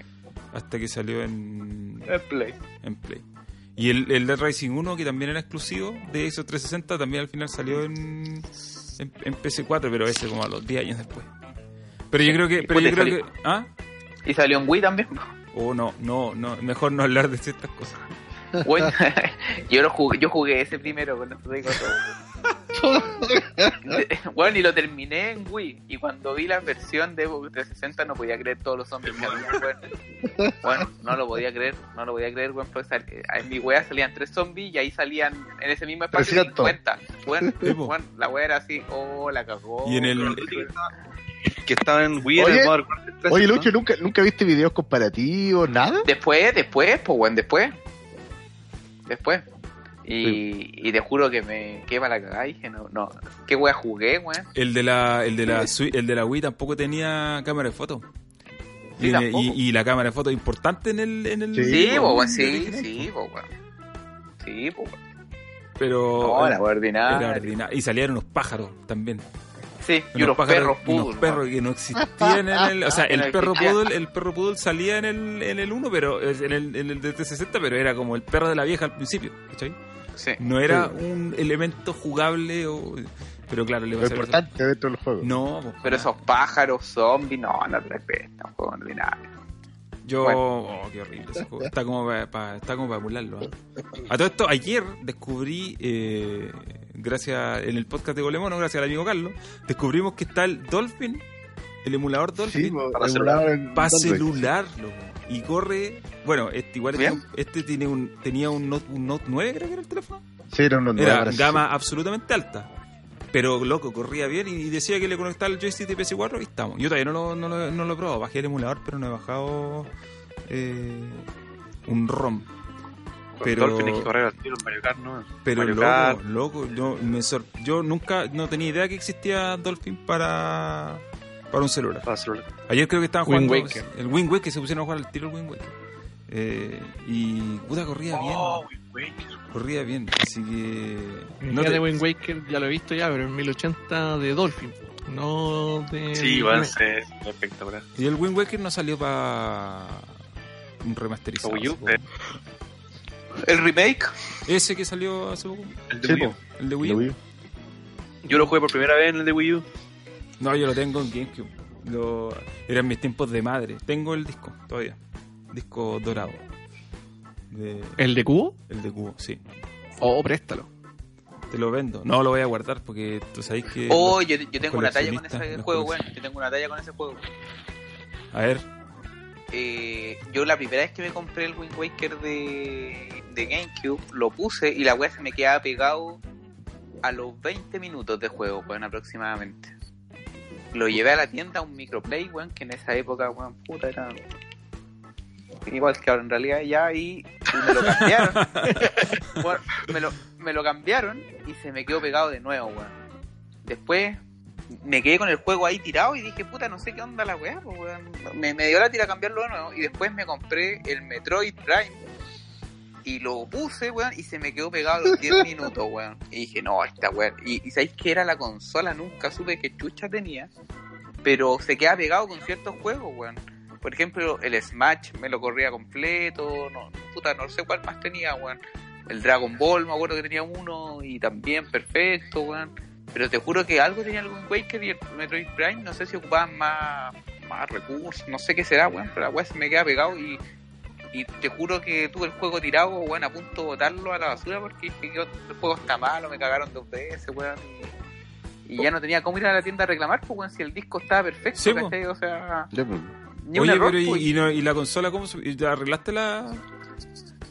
Hasta que salió en, El Play. en Play. Y el, el Dead Rising 1, que también era exclusivo de Xbox 360, también al final salió en, en, en PC4, pero ese como a los 10 años después. Pero yo creo que. ¿Y Pero yo creo que. ¿Ah? Y salió en Wii también. Oh, no, no, no. Mejor no hablar de ciertas cosas. Bueno, <laughs> yo, lo jugué, yo jugué ese primero con. <laughs> Bueno, y lo terminé en Wii. Y cuando vi la versión de Xbox 360 no podía creer todos los zombies que había, weón. Bueno, no lo podía creer, no lo podía creer, weón. Pues en mi wea salían tres zombies y ahí salían en ese mismo espacio 300. 50. Bueno, bueno, la wea era así, oh, la cagó. Y en el- que estaba- en Wii en Oye, el Warfare 3, Oye. Lucho, ¿nunca, ¿nunca viste videos comparativos? ¿Nada? Después, después, pues, weón, después. Después. Y, y te juro que me quema la cagada. Dije, no, no. ¿Qué wea jugué, weón? El de la, el de la, el de la Wii tampoco tenía cámara de foto. Sí, Y, y- y la cámara de foto es importante en el. En el Sí, Sí, po, weón, sí, sí, po. weón. Sí, po, weón. Pero. No, la era wea ordinaria. Y salían unos pájaros también. Sí, y unos pájaros- perros y unos perros que no existían en el. O sea, <laughs> el perro poodle, el perro poodle salía en el, en el 1, pero en el, en el de 360, pero era como el perro de la vieja al principio. ¿cachai? Sí. No era Sí. un elemento jugable o. Pero claro, le va Lo a ser. importante dentro del juego. No, pues, Pero esos pájaros, zombies, no, no te respetan, un juego ordinario. Yo, Bueno. oh, qué horrible ese juego. Está como para está como para emularlo. ¿eh? A todo esto, ayer descubrí, eh, gracias en el podcast de Golemono, gracias al amigo Carlos, descubrimos que está el Dolphin, el emulador Dolphin, Sí, po, para en para celular, loco. Y corre, bueno, este igual Bien. este, este tiene un, tenía un Note, un Note 9, creo que era el teléfono. Sí, era un Era parece. gama absolutamente alta. Pero loco, corría bien y, y decía que le conectaba el joystick de PS4 y estamos. Yo todavía no lo, no lo, no lo he probado. Bajé el emulador, pero no he bajado eh, un ROM. Pero- Dolphin hay que correr al tiro en Mario Kart, ¿no? Pero Mario loco, Kart. loco, yo, me sor- yo nunca, no tenía idea que existía Dolphin para, para un celular. Para celular. Ayer creo que estaban Wind jugando Waker. el Wind Waker, se pusieron a jugar al tiro el Wind Waker. Eh, y puta, corría bien, Oh, Wind Waker. corría bien, así que... El no te- de Wind Waker ya lo he visto ya, pero en 1080 de Dolphin, no de. Sí, va a ser espectacular. Y el Wind Waker no salió para un remasterizado. Para Wii U, eh. El remake, Ese que salió hace poco, El de Sí, Wii U. el de Wii U. Yo lo jugué por primera vez en el de Wii U. No, yo lo tengo en GameCube. Lo... Eran mis tiempos de madre. Tengo el disco todavía. Disco dorado. De... ¿El de cubo? El de cubo, sí. Oh, préstalo. Te lo vendo. No lo voy a guardar porque tú sabes que. oh, yo, yo tengo una talla con ese juego, weón. Yo tengo una talla con ese juego. A ver, Eh, yo la primera vez que me compré el Wind Waker de, de GameCube, lo puse y la weá se me quedaba pegado a los 20 minutos de juego, weón, aproximadamente. Lo llevé a la tienda, a un microplay, weón, que en esa época, weón, puta, era igual que ahora en realidad ya, y, y me lo cambiaron. <laughs> Me, lo, me lo cambiaron y se me quedó pegado de nuevo, weón. Después me quedé con el juego ahí tirado y dije, puta, no sé qué onda la weá, pues, weón. Me, me dio la tira a cambiarlo de nuevo y después me compré el Metroid Prime y lo puse, weón, y se me quedó pegado los 10 minutos, weón. Y dije, no, esta weón. Y, y sabéis que era la consola, nunca supe qué chucha tenía, pero se queda pegado con ciertos juegos, weón. Por ejemplo, el Smash me lo corría completo, no, puta, no sé cuál más tenía, weón. El Dragon Ball, me acuerdo que tenía uno y también perfecto, weón. Pero te juro que algo tenía Wind Waker y el Metroid Prime, no sé si ocupaban más, más recursos, no sé qué será, weón, pero la weá se me queda pegado y, y te juro que tuve el juego tirado, weón, a punto de botarlo a la basura porque dije que el juego está malo, me cagaron dos veces, weón. Y, y ya no tenía cómo ir a la tienda a reclamar, pues, weón, si el disco estaba perfecto, Sí, po. ¿cachai? O sea, pues. ni oye, error, pero pues. y, y no- y la consola cómo se- arreglaste la.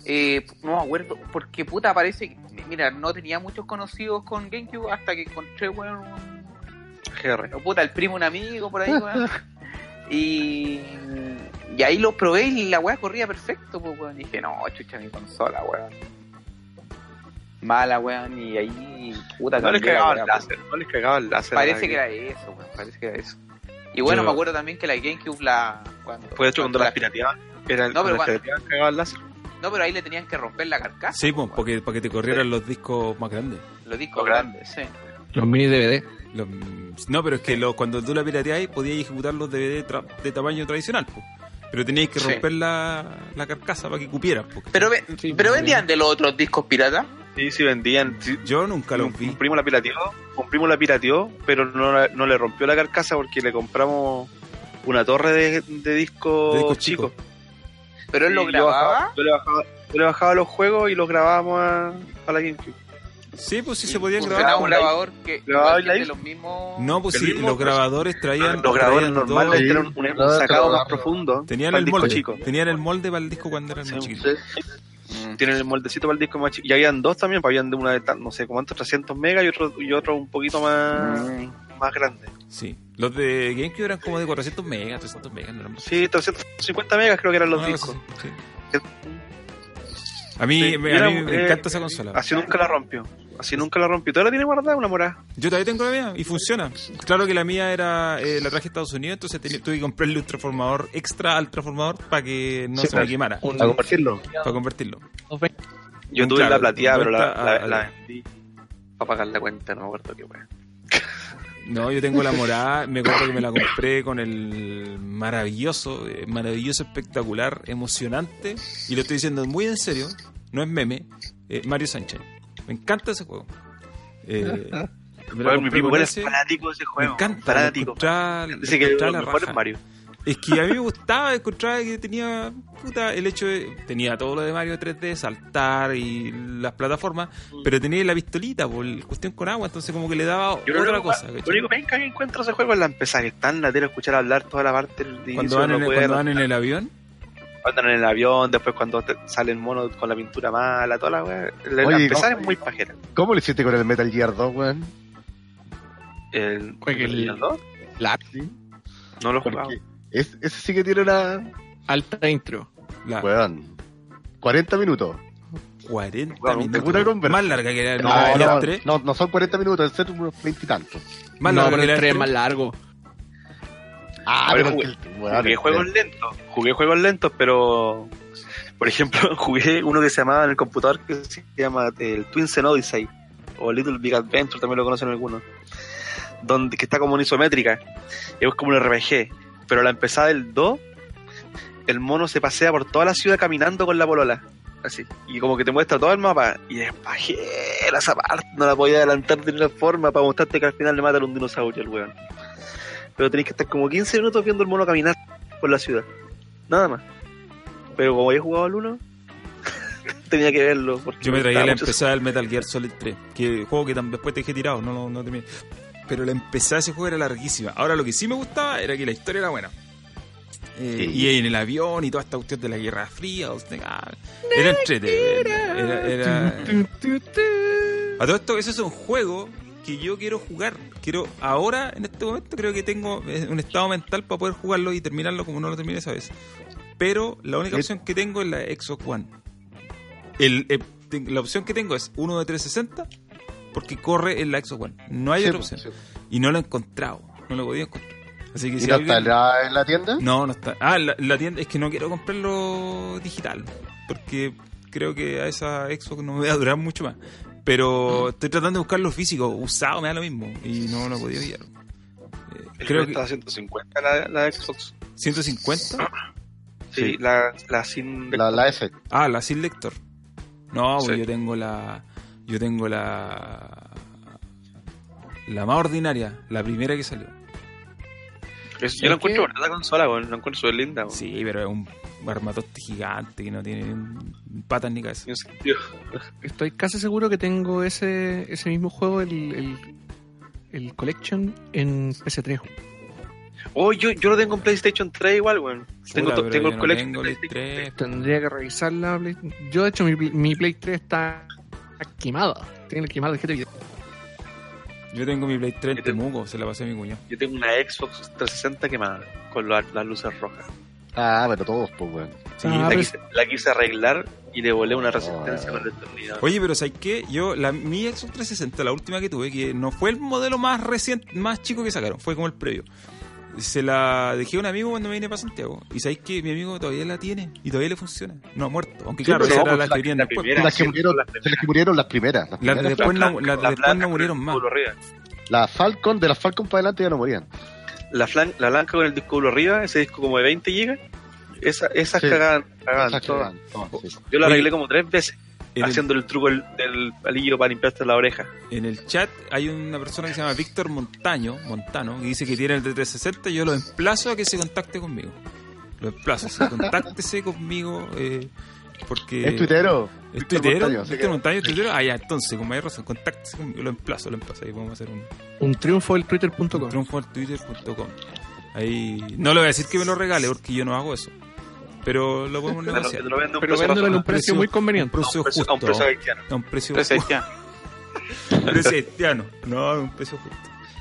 Eh, no me acuerdo, porque puta parece que, mira, no tenía muchos conocidos con GameCube hasta que encontré, weón, un, GR. o puta, el primo, un amigo por ahí, weón. <laughs> y, y ahí lo probé y la weá corría perfecto, pues, weón. Y dije, no, chucha mi consola, weón. Mala, weón, y ahí, puta, No les la cagaba el pues. láser. No les cagaba el láser. Parece que la era eso, weón, parece que era eso. Y bueno, Yo- me acuerdo también que la GameCube la... Cuando, Fue de hecho cuando la- las pirateaban. Era el No, pero cuando cuando- cagaba el láser. No, pero ahí le tenían que romper la carcasa. Sí, pues, porque, para que te corrieran los discos más grandes. Los discos Los grandes, sí. Los mini DVD. Los- no, pero es que lo- cuando tú la pirateabas podías ejecutar los DVD tra- de tamaño tradicional, pues. Pero tenías que Sí. romper la, la carcasa para que cupieran. pues. Pero, ve- Sí, pero vendían de los otros discos piratas. Sí, sí vendían. Sí, Yo nunca los vi. un primo la pirateó, un primo la pirateó, pero no, la- no le rompió la carcasa porque le compramos una torre de, de discos De discos chicos. chicos. Pero él lo yo grababa. bajaba- Yo le bajaba, yo le bajaba los juegos y los grabábamos a, a la GameCube. Sí, pues sí se podían grabar. un la- grabador que de isla. los mismos. No, pues sí, mismo los grabadores traían. los grabadores normales eran un, un Grabador, sacado más profundo. Tenían el molde. chico. Tenían el molde para el disco cuando eran más Sí, chiquitos. Mm. Tienen el moldecito para el disco más chico. Y habían dos también, pues habían de una de tan- no sé cuántos, 300 megas y otro, y otro un poquito más, Mm. más grande. Sí. Los de GameCube eran como de 400 megas, 300 megas, no eran más. Sí, 350 megas creo que eran los cosa discos. sí. A mí, Sí, me, a mí me eh, encanta esa consola. Así nunca la rompió. Así nunca la rompió. Todavía la tiene guardada una morada. Yo todavía tengo la mía y funciona. Claro que la mía era eh, la traje a Estados Unidos, entonces tenía- tuve que comprarle un transformador extra al transformador para que no Sí, se me quemara, Un- A compartirlo. para convertirlo. Yo tuve claro, la plateada, pero la, la, vendí para pagar la cuenta, no me acuerdo qué wea. No, yo tengo la morada, me acuerdo que me la compré con el maravilloso, eh, maravilloso, espectacular, emocionante, y lo estoy diciendo muy en serio, no es meme, eh, Mario Sunshine. Me encanta ese juego. Eh, <laughs> me Bueno, mi primo es fanático de ese Me juego. encanta, lo fanático. Dice que lo mejor es Mario. Es que a mí me gustaba, encontraba que tenía puta, el hecho de. Tenía todo lo de Mario 3D, saltar y las plataformas, pero tenía la pistolita, por el cuestión con agua, entonces como que le daba Yo otra cosa. Lo único penca que encuentro ese juego es la empezar, que es tan latero escuchar hablar toda la parte del. Cuando van, en, puede- cuando van en el avión, cuando andan en el avión, después cuando te salen monos con la pintura mala, toda la wea. La, empezar ¿cómo- es muy pajera. ¿Cómo lo hiciste con el Metal Gear 2, weón? El, el- ¿el dos? La No lo he jugado. Es- ese sí que tiene una... alta intro. la, Weón. 40 minutos. 40 Bueno, minutos. Más larga que la, No, la- la no, 3. no, no son 40 minutos, deben ser unos 20 y tantos. Más no, larga pero que la el 3 es 3. más largo. Ah, A ver, pero jugué- el- el- juegos lentos, jugué juegos lentos, pero por ejemplo, <laughs> jugué uno que se llamaba en el computador que se llama el Twin Zen Odyssey o Little Big Adventure, también lo conocen algunos, donde que está como en isométrica, y es como un RPG, pero la empezada del 2 el mono se pasea por toda la ciudad caminando con la polola. Así. Y como que te muestra todo el mapa. Y es pajera esa parte. No la podía adelantar de ninguna forma para mostrarte que al final le matan un dinosaurio al weón. Pero tenéis que estar como 15 minutos viendo el mono caminar por la ciudad. Nada más. Pero como había jugado al 1, <laughs> tenía que verlo. Porque Yo me traía la empezada del Metal Gear Solid 3, que juego que después te dejé tirado, no, no, no terminé. Pero la empezada de ese juego era larguísima. Ahora lo que sí me gustaba era que la historia era buena. Eh, Sí. Y en el avión y toda esta cuestión de la Guerra Fría, o sea, ah, era entrete. Era, era- <laughs> A todo esto, ese es un juego que yo quiero jugar. Quiero, ahora, en este momento, creo que tengo eh, un estado mental para poder jugarlo y terminarlo como no lo terminé esa vez. Pero la única Sí. opción que tengo es la Xbox One. El, eh, la opción que tengo es uno de 360 porque corre en la Xbox One. No hay Sí, otra pues, opción. sí. Y no lo he encontrado. No lo he podido encontrar. Así que ¿Y si no alguien- está en la, en la tienda? no, no está. Ah, la, la tienda es que no quiero comprarlo digital. Porque creo que a esa Xbox no me va a durar mucho más. Pero estoy tratando de buscarlo físico. Usado me da lo mismo. Y no lo he podido pillar. Eh, creo que está a 150 la, la Xbox. 150. Sí, Sí. La, la sin. La, la S. Ah, la sin lector. No, pues Sí. yo tengo la. Yo tengo la. La más ordinaria. La primera que salió. Es- yo la encuentro bonita la consola, weón, la encuentro súper linda. weón. Sí, pero es un armatoste gigante que no tiene patas ni cabeza. Estoy casi seguro que tengo ese, ese mismo juego, el, el, el Collection, en PS3. Oh, yo, yo lo tengo en PlayStation 3 igual, weón. Tengo, tengo el no Collection tengo PlayStation 3. Tendría que revisar la Play... Yo, de hecho, mi, mi Play 3 está quemada. Tiene que quemar el GT Yo tengo mi Play 3 en Yo tengo- Temuco, se la pasé a mi cuñado. Yo tengo una Xbox 360 quemada, con la- las luces rojas. Ah, pero todos, pues, weón. Sí, Ah, la, pero- quise, la quise arreglar y le volé una resistencia Oh. con el destornillador. Oye, pero ¿sabes qué? Yo, la, mi Xbox 360, la última que tuve, que no fue el modelo más reciente, más chico que sacaron, fue como el previo. Se la dejé a un amigo cuando me vine para Santiago. Y sabéis que mi amigo todavía la tiene y todavía le funciona. No ha muerto. Aunque claro, esa era la que después. primera. las que murieron, las les que murieron las primeras. Las, Las primeras después las de La después blanca no murieron más. disco duro arriba. La Falcon, de las Falcon para adelante ya no morían. La, flan- la blanca con el disco duro arriba, ese disco como de 20 GB, esa, esas Sí. cagaban, cagaban Esas todas. todas, sí. Yo la arreglé como tres veces, El, haciendo el truco del, del palillo para limpiarte la oreja. en el chat hay una persona que se llama Víctor Montaño, Montano, que dice que tiene el de 360. Yo lo emplazo a que se contacte conmigo. Lo emplazo, sí, <laughs> contáctese conmigo. Eh, porque Es tuitero. ¿Es Víctor tuitero? Montaño, ¿Víctor Montaño es tuitero? Ah, ya, entonces, con mayor razón, contáctese conmigo. Lo emplazo, lo emplazo. Ahí vamos a hacer un, Un triunfo del twitter.com. triunfo al twitter.com. Ahí. No le voy a decir que me lo regale porque yo no hago eso. Pero lo podemos negociar. te lo vendo a un Pero en un precio muy conveniente. un precio, a un justo. precio haitiano. A un precio justo. <laughs> haitiano. No, un precio justo.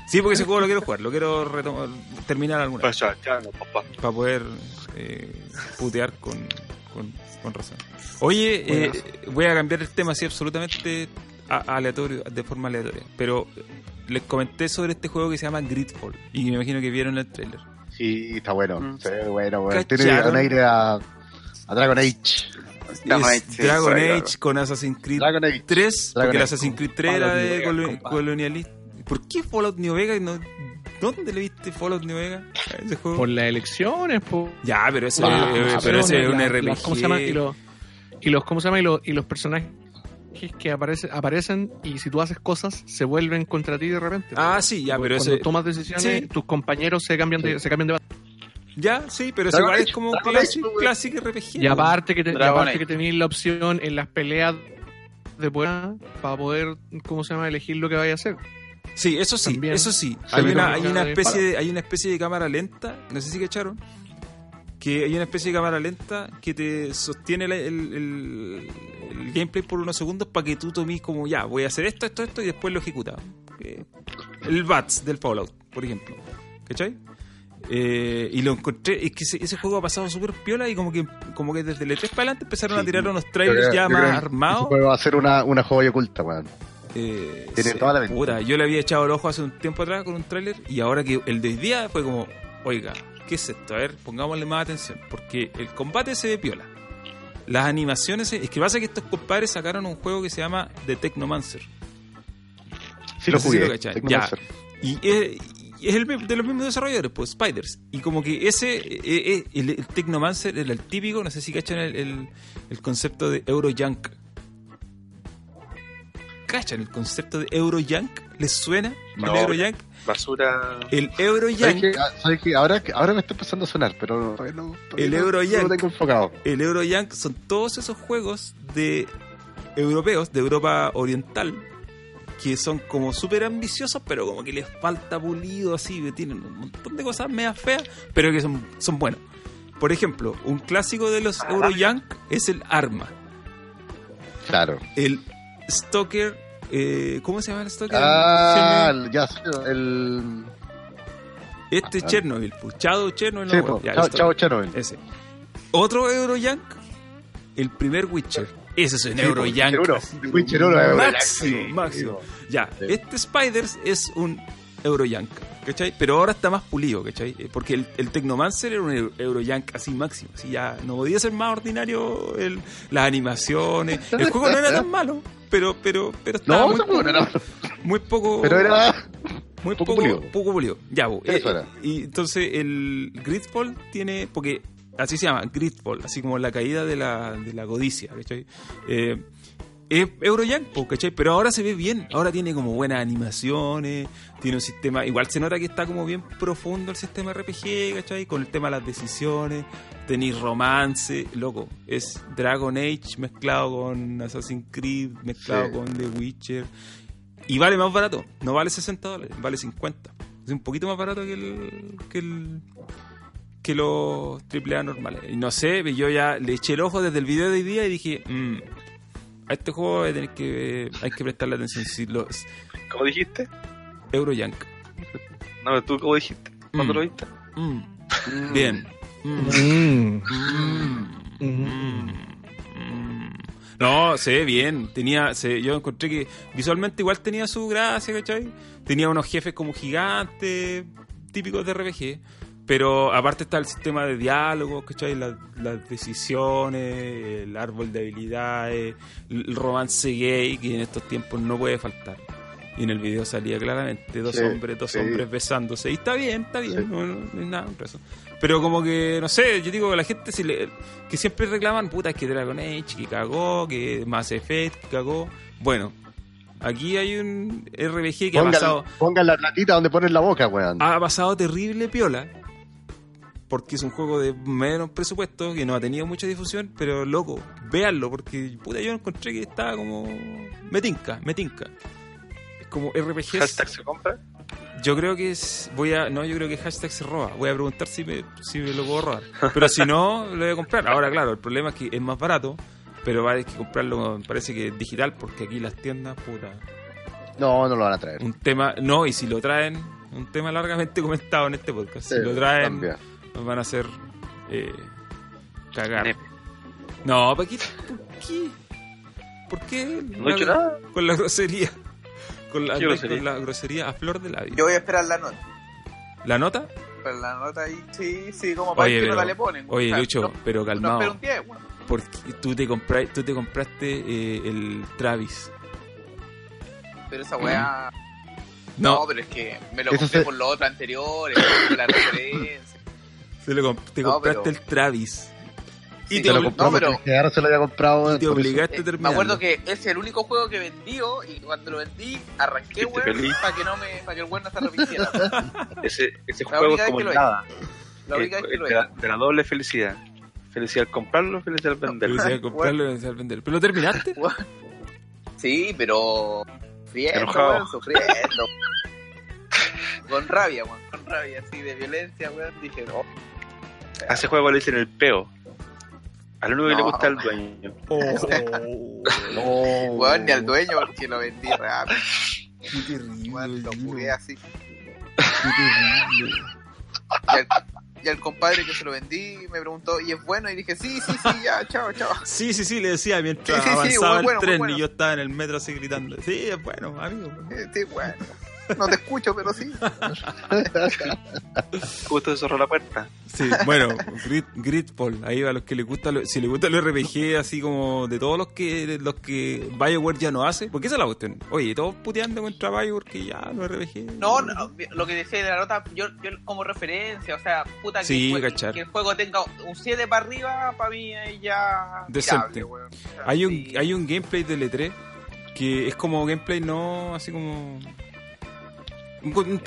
Sí, porque ese juego lo quiero jugar. Lo quiero retomar, terminar alguna vez. Papá. Para poder eh, putear con, con, con razón. Oye, eh, voy a cambiar el tema así absolutamente aleatorio, de forma aleatoria. Pero les comenté sobre este juego que se llama Gridfall. Y me imagino que vieron el trailer. Sí, está bueno. Mm. Sí, bueno, bueno. Tiene un aire a, a Dragon Age. Dragon Age, sí, Dragon sí, Age con Assassin's Creed Dragon Age. 3, Dragon porque el Age Assassin's con Creed 3 era Fallout de Vegas, colo- compadre. colonialista. ¿Por qué Fallout New Vegas? No, ¿Dónde le viste Fallout New Vegas? a ese juego? Por las elecciones, por... Ya, pero ese, Ah, eh, pero ese es un la- RPG. las- ¿cómo se llama? Y los, y los, ¿cómo se llama? Y los, y los personajes que aparece, aparecen y si tú haces cosas se vuelven contra ti de repente. Ah, sí, ya, pero Cuando ese. tomas decisiones, sí. tus compañeros se cambian de, se cambian de bando. Ya, sí, pero ese Dragon igual Age, es como un clásico, RPG. Y aparte que, te, y aparte que tenéis la opción en las peleas de poder para poder, ¿cómo se llama? Elegir lo que vaya a hacer. Sí, eso sí, También. eso sí. Hay una, hay que una especie de, hay una especie de cámara lenta, no sé si cacharon, que hay una especie de cámara lenta que te sostiene el, el- el gameplay por unos segundos para que tú tomes como ya, voy a hacer esto, esto, esto y después lo ejecutas. Eh, El BATS del Fallout, por ejemplo. ¿Cachai? Eh, y lo encontré, es que ese, ese juego ha pasado súper piola y como que como que desde el E3 para adelante empezaron a tirar unos trailers creo- ya más armados. va a ser una, una joya oculta, weón. Eh, Tiene toda la puta, yo le había echado el ojo hace un tiempo atrás con un tráiler y ahora que el de hoy día fue como, oiga, ¿qué es esto? A ver, pongámosle más atención, porque el combate se ve piola. Las animaciones, se- es que pasa que estos compadres sacaron un juego que se llama The Technomancer. Sí No lo si jugué. lo. Technomancer. Y es, y es el, de los mismos desarrolladores, pues Spiders. Y como que ese, eh, eh, el, el Technomancer era el típico, no sé si cachan el, el, el concepto de Eurojunk. ¿Cachan el concepto de Eurojunk? ¿Les suena? No. ¿El Eurojunk? Basura. El ¿Sabes Eurojunk, qué? Ah, ¿sabes qué? Ahora, ahora me está empezando a sonar, pero todavía no, todavía El no- Euroyank. no lo tengo enfocado. el Eurojunk son todos esos juegos de europeos, de Europa Oriental, que son como súper ambiciosos, pero como que les falta pulido así, que tienen un montón de cosas medio feas, pero que son, son buenos. Por ejemplo, un clásico de los Eurojunk es el Arma. Claro. El Stalker, eh, ¿cómo se llama el Stalker? Ah, ya sé, el... Este es ah. Chernobyl, pues, Shadow Chernobyl. Sí, no, ya, chao, chao, Chernobyl. Ese. Otro Eurojunk, el primer Witcher. Ese es un Sí, po, Eurojunk. Witcher uno. así, Witcher uno, Eurojunk, máximo, sí, máximo. sí, Ya, Sí. este Spiders es un Eurojunk, ¿cachai? Pero ahora está más pulido, ¿cachai? Eh, Porque el, el Technomancer era un Euro- Eurojunk así máximo, así ya no podía ser más ordinario el- las animaciones. El juego no era tan malo, pero pero pero estaba No, muy, no era- muy poco pero era... muy poco poco, pulido. poco pulido. Ya, bo, Eso eh, era. y entonces el Gridfall tiene, porque así se llama, Gridfall, así como la caída de la, de la codicia, ¿cachai? Eh, es Eurojunk, po, ¿cachai? Pero ahora se ve bien, ahora tiene como buenas animaciones, tiene un sistema, igual se nota que está como bien profundo el sistema RPG, ¿cachai? Con el tema de las decisiones, tenéis romance, loco, es Dragon Age mezclado con Assassin's Creed, mezclado Sí. con The Witcher, y vale más barato, no vale 60 dólares, vale 50. Es un poquito más barato que el, que el que los AAA normales. Y no sé, yo ya le eché el ojo desde el video de hoy día y dije, mm, a este juego hay que, tener que, hay que prestarle atención. Si los ¿Cómo dijiste? Eurojunk. No, tú cómo dijiste. ¿Cuándo Mm. lo viste? Mm, bien. Mm, Mm. mm, mm, mm. No, se ve bien. Tenía, se, yo encontré que visualmente igual tenía su gracia, ¿cachai? Tenía unos jefes como gigantes, típicos de RPG. Pero aparte está el sistema de diálogo, ¿cachai? Las, las decisiones, el árbol de habilidades, el romance gay, que en estos tiempos no puede faltar. Y en el video salía claramente dos Sí, hombres, dos sí. hombres besándose. Y está bien, está bien, Sí. no, no, no hay nada eso. Pero como que, no sé, yo digo, la gente si le- que siempre reclaman, puta, es que Dragon Age, que cagó, que Mass Effect, que cagó. Bueno, aquí hay un RPG que ha pasado, pongan la platita donde ponen la boca, weón. ha pasado terrible piola. Porque es un juego de menos presupuesto, que no ha tenido mucha difusión, pero loco, véanlo, porque puta, yo encontré que estaba como. Me tinca, me tinca. Es como RPGs. Hashtag se compra. Yo creo que es. Voy a. No, yo creo que hashtag se roba. Voy a preguntar si me, si me lo puedo robar. Pero si no, <laughs> lo voy a comprar. Ahora, claro, el problema es que es más barato, pero va a que comprarlo, me parece que digital, porque aquí las tiendas, puta. No, no lo van a traer. Un tema. No, y si lo traen, un tema largamente comentado en este podcast. Si lo traen, también. Nos van a hacer. Eh, cagar. No, ¿para qué? ¿Por qué? ¿Por qué? No he hecho nada. Con la grosería. Con la, ¿Qué grosería? con la grosería a flor de labio. Yo voy a esperar la nota. ¿La nota? Pero la nota ahí, sí, sí, como para Oye, qué pero- nota le ponen. Oye, O sea, Lucho, no- pero No, calmado. espero un 10, bueno. Porque tú te, compra- tú te compraste eh, el Travis. Pero esa weá. No, No, pero es que me lo compré se- por los otros anteriores, la <coughs> referencia. Se lo comp- te No, compraste pero- el Travis. Y Sí, te, Se lo compró no, pero- porque ahora se lo había comprado. y te obligaste a Eh, me terminar. acuerdo que ese es el único juego que vendió y cuando lo vendí arranqué weón para que no me para que el weón no se arrepintiera. <laughs> Ese, ese La juego es como nada. La única Es- vez que lo de, la, de la doble felicidad. Felicidad al comprarlo, felicidad al venderlo. decía comprarlo y decía vender. ¿Pero lo terminaste? <laughs> Sí, pero sufriendo, weón, sufriendo. con rabia, weón, con rabia, así de violencia, weón, dije, no. A ese juego le dicen el peo. Al único que le No. gusta el dueño. <laughs> Oh, No, Weón, ni al dueño porque lo vendí rápido, qué terrible. lo jugué así. qué terrible. Y al, y al compadre que se lo vendí me preguntó, ¿y es bueno? Y dije, sí, sí, sí, ya, chao, chao. Sí, sí, sí, le decía mientras Sí, sí, sí, avanzaba el bueno, tren bueno. y yo estaba en el metro así gritando. Sí, es bueno, amigo. Sí, bueno. No te escucho, pero sí. <laughs> Justo se cerró la puerta. Sí, bueno, Grid, Gridfall, ahí a los que les gusta, lo- si les gusta el RPG así como de todos los que los que BioWare ya no hace, porque esa es la cuestión. Oye, todos puteando contra BioWare que ya no RPG. No, no, lo que decía de la nota, yo, yo como referencia, o sea, puta, que, Sí, el que juego tenga un 7 para arriba, para mí es ya... Decente. O sea, Hay un sí. hay un gameplay del E3 que es como gameplay no así como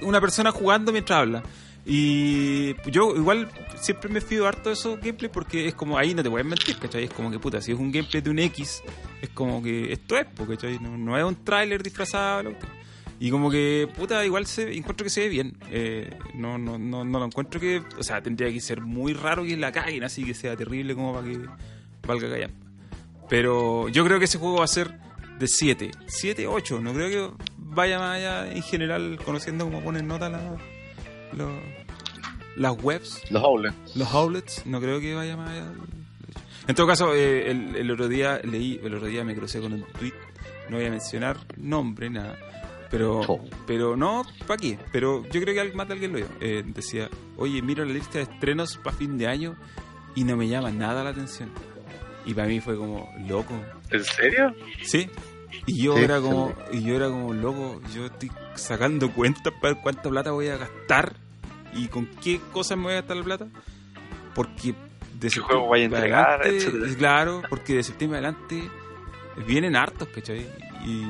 una persona jugando mientras habla. Y yo igual siempre me fío harto de esos gameplays porque es como ahí no te puedes mentir, ¿cachai? Es como que puta, si es un gameplay de un X, es como que esto es, ¿cachai? No, no es un tráiler disfrazado. Y como que, puta, igual se, encuentro que se ve bien. Eh, no, no, no, no lo encuentro que. O sea, tendría que ser muy raro que la caguen así que sea terrible como para que valga callar. Pero yo creo que ese juego va a ser de 7. 7, 8. No creo que vaya más allá en general, conociendo cómo ponen nota la- lo- las webs, Los outlets. los outlets. No creo que vaya más allá. En todo caso, eh, el, el otro día leí, el otro día me crucé con un tweet. No voy a mencionar nombre, nada. Pero, Oh. pero no, ¿para qué? Pero yo creo que al- más de alguien lo vio. Eh, decía, oye, miro la lista de estrenos para fin de año y no me llama nada la atención. Y para mí fue como, loco, ¿En serio? Sí. Y yo Sí, era como, y yo era como loco, yo estoy sacando cuentas para ver cuánta plata voy a gastar y con qué cosas me voy a gastar la plata. Porque de ¿Qué juego voy a entregar, adelante, claro, porque de septiembre adelante vienen hartos, ¿cachai? Y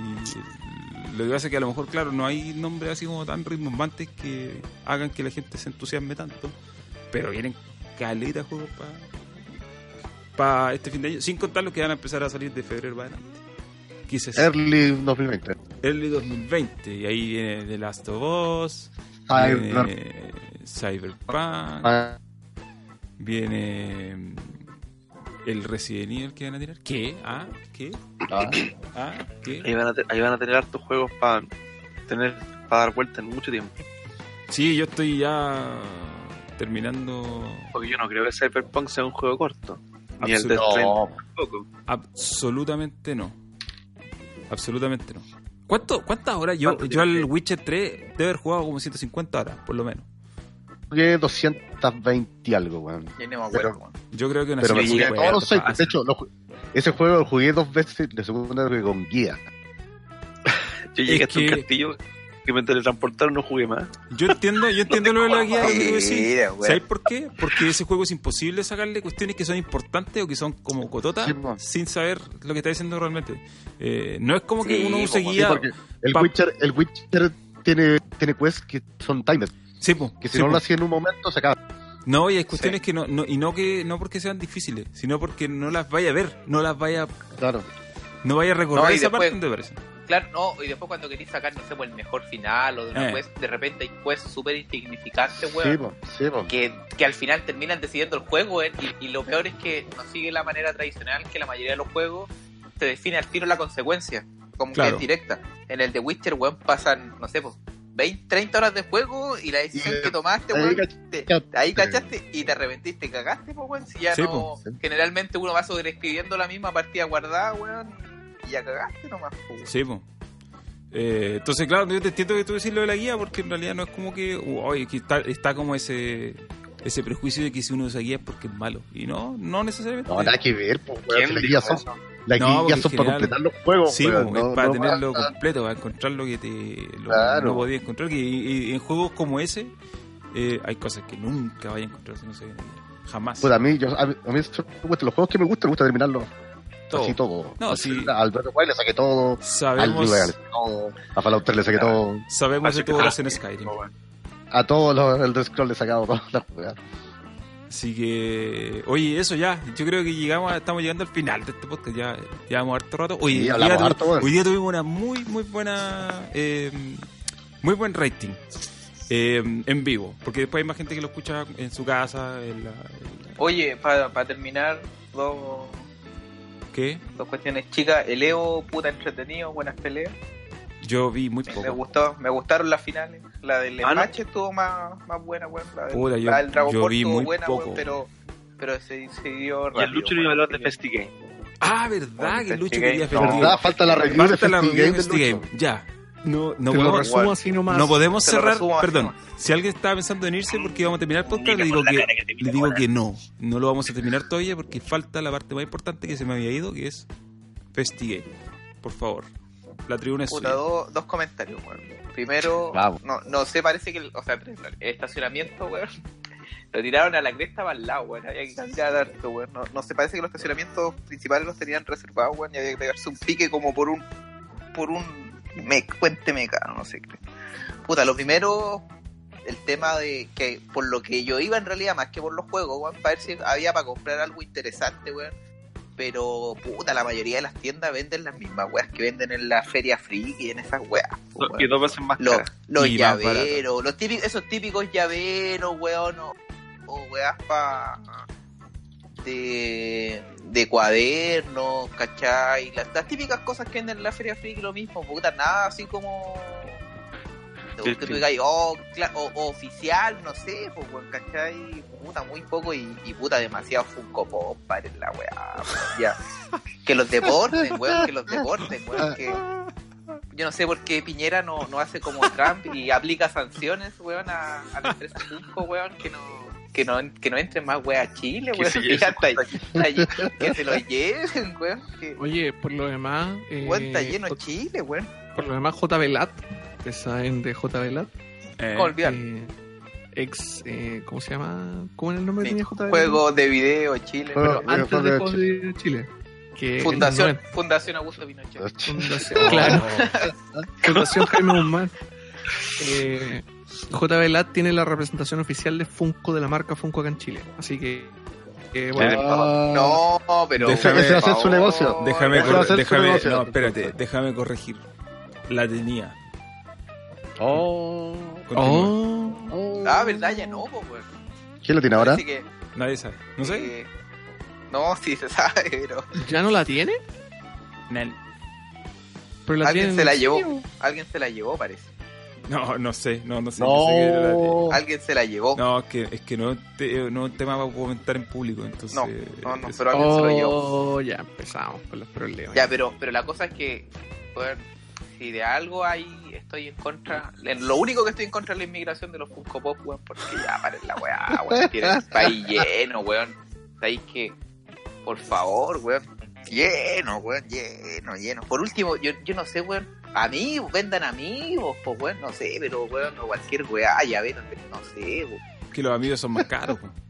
lo que pasa es que a lo mejor, claro, no hay nombres así como tan rimbombantes que hagan que la gente se entusiasme tanto, pero vienen caleta juegos para para este fin de año, sin contar los que van a empezar a salir de febrero para adelante. Quise ser Early 2020. Early 2020, y ahí viene The Last of Us, Cyber- viene Cyberpunk, Ah, viene mm, el Resident Evil que van a tirar. ¿Qué? ¿Ah? ¿Qué? ah. ¿Ah? ¿Qué? Ahí van a, te- ahí van a tener hartos juegos para tener para dar vuelta en mucho tiempo. Sí, yo estoy ya terminando Porque yo no creo que Cyberpunk sea un juego corto. Ni el de Absolut- No, tampoco. Absolutamente no. Absolutamente no. ¿Cuánto, ¿Cuántas horas? Yo, ¿Cuánto yo al? Witcher 3 debe haber jugado como 150 horas, por lo menos. jugué 220 y algo, weón. Weón. Yo creo que una Pero me jugué 150, todos los seis. De hecho, lo ese juego lo jugué dos veces, de segunda vez con guía. Yo llegué Es hasta un que- castillo que me teletransportaron, no jugué más. Yo entiendo, yo <laughs> entiendo lo de la guía. Mira. ¿Sabes por qué? Porque ese juego es imposible sacarle cuestiones que son importantes o que son como cototas Sí, sin saber lo que está diciendo realmente. Eh, no es como que uno use guía. Sí, el pa- Witcher, el Witcher tiene, tiene quests que son timers, Sí, po, que si sí, no po. lo hacía en un momento se acaba. No, y hay cuestiones que no, no, y no que no porque sean difíciles, sino porque no las vaya a ver, no las vaya, Claro. no vaya a No, y esa después- parte donde parece. Claro, no, y después cuando queréis sacar, no sé, pues, el mejor final o de una Eh. quest, de repente hay quests súper insignificantes, Sí, weón. po, sí, po. que, que al final terminan decidiendo el juego, weón, y, y lo peor es que no sigue la manera tradicional que la mayoría de los juegos se define al tiro la consecuencia, como Claro. que es directa. En el de Witcher, weón, pasan, no sé, pues, 20, 30 horas de juego y la decisión Y, que tomaste, ahí weón, cachaste. te- ahí cachaste y te arrepentiste, cagaste, pues, weón, si ya Sí, no... po. Generalmente uno va sobreescribiendo la misma partida guardada, weón, ya cagaste nomás, weón. Sí, po. Eh, entonces, claro, yo te entiendo que tú decís lo de la guía, porque en realidad no es como que, uh, oye, que está, está como ese ese prejuicio de que si uno usa guía es porque es malo. Y no, no necesariamente. No, nada que ver, po, weón. ¿Quién si Las guías son, las No, guías son para completar los juegos, Sí, weón, po, no- es para no tenerlo completo, para encontrar lo que te lo Claro. no podías encontrar. Que, y- y en juegos como ese eh, hay cosas que nunca vayas a encontrar si no se Jamás. Puta, a mí, yo, a mí, a mí los juegos que me gustan, me gusta terminarlos Todo. así todo. No, Al sí. A Alberto White le saqué todo, al sabemos Vegas le saqué todo, a Fallout 3 le saqué Claro. todo, sabemos de que horas en Skyrim. a todos los el Scroll le he sacado todas las jugadas. Así que, oye, eso ya. Yo creo que llegamos, estamos llegando al final de este podcast. Ya llevamos harto rato. Sí, hoy, día, tu- harto, bueno. hoy día tuvimos una muy, muy buena, eh, muy buen rating eh, en vivo. Porque después hay más gente que lo escucha en su casa. En la, en la- Oye, para terminar, dos, ¿Qué? dos cuestiones chicas. El EO, puta entretenido, buenas peleas. Yo vi muy Me poco. gustó, me gustaron las finales. La del Ah, ¿no? Estuvo más, más buena, weón. La, del- Puta, yo- la del Dragon yo Ball vi estuvo muy buena, poco. weón, pero, pero se, se dio Y el rápido, Lucho iba a hablar de FestiGame. Ah, verdad, que Lucho Festigame. quería Festigame. verdad, falta la review de Festigame. Lucho. Ya. No, no podemos, resumo igual. así nomás. no podemos Te cerrar. Perdón, nomás. si alguien estaba pensando en irse porque vamos a terminar el podcast, le digo que, le digo que no. No lo vamos a terminar todavía porque falta la parte más importante que se me había ido, que es Festigame. Por favor. La tribuna es Puta, dos, dos comentarios, weón. Primero, Vamos. no, no sé, parece que, el- o sea, el estacionamiento, weón, <laughs> lo tiraron a la cresta para el lado, weón. Había que cambiar harto, weón. No, no sé, parece que los estacionamientos principales los tenían reservados, weón, y había que pegarse un pique como por un, por un mec, puente mecano, no sé qué. Puta, lo primero, el tema de que por lo que yo iba en realidad, más que por los juegos, weón, para ver si había para comprar algo interesante, weón. Pero, puta, la mayoría de las tiendas venden las mismas weas que venden en la feria friki y en esas weas. po, Y dos veces más Los, cara. los Y más llaveros, los típicos, esos típicos llaveros, weón, o, o weas pa de, de cuadernos, ¿cachai? Las, las típicas cosas que venden en la feria friki, lo mismo, puta, nada así como Sí, que tú sí. digas, oh, o, o oficial, no sé, pues, ¿cachai? Puta, muy poco y, y puta, demasiado Funko Pop, para la weá, ya. <laughs> Que los deporten, weón, que los deporten, weón, que... Yo no sé por qué Piñera no, no hace como Trump y aplica sanciones, weón, a, a la empresa Funko, weón, que no, que no, que no entren más weón a Chile, weón. <laughs> que, que se lo lleven, weón. Que, Oye, por lo demás. Eh, weón, está lleno J- Chile, weón. Por lo demás, J. Velat. ¿Te saben de J. Velat? Eh, ¿Cómo olvidar? Eh, ex. Eh, ¿Cómo se llama? ¿Cómo era el nombre Sí, tenía J. Velat? Juegos de video, Chile. Juego- Pero antes Juego de de Juegos de Chile. Que Fundación, en Fundación Augusto Pinochet. el 90 Fundación, claro. <laughs> Fundación Jaime Guzmán. Eh, J. Velat tiene la representación oficial de Funko de la marca Funko acá en Chile. Así que. eh, bueno, Ah, No, pero. Déjame- ese va a ser por su negocio. Déjame, ser su déjame, negocio. no, espérate, déjame corregir. La tenía. Oh. Oh. Oh. Ah, verdad, ya no, pues. ¿Quién lo tiene ahora? Que. Nadie sabe. ¿No sé? eh, no, sí se sabe, pero. ¿Ya no la tiene? Nel. Pero la Alguien tiene se la llevó. Alguien se la llevó, parece. No, no sé, no, no sé. que era la- No. Alguien se la llevó. No, es que, es que no, te- no un tema para comentar en público, entonces... No, no, no, eso- pero alguien se lo llevó. Oh, ya empezamos con los problemas. Ya, pero, pero la cosa es que, bueno, si de algo ahí estoy en contra, lo único que estoy en contra es la inmigración de los Funko Pop, weón, porque ya paren la weá, weón, tienen el <laughs> país lleno, weón. Sabéis que, por favor, weón, lleno, weón, lleno, lleno. Por último, yo, yo no sé, weón, amigos, vendan amigos, pues, weón, no sé, pero, weón, o cualquier weá, ya ven, no sé, weón. Que los amigos son más caros. po. <laughs>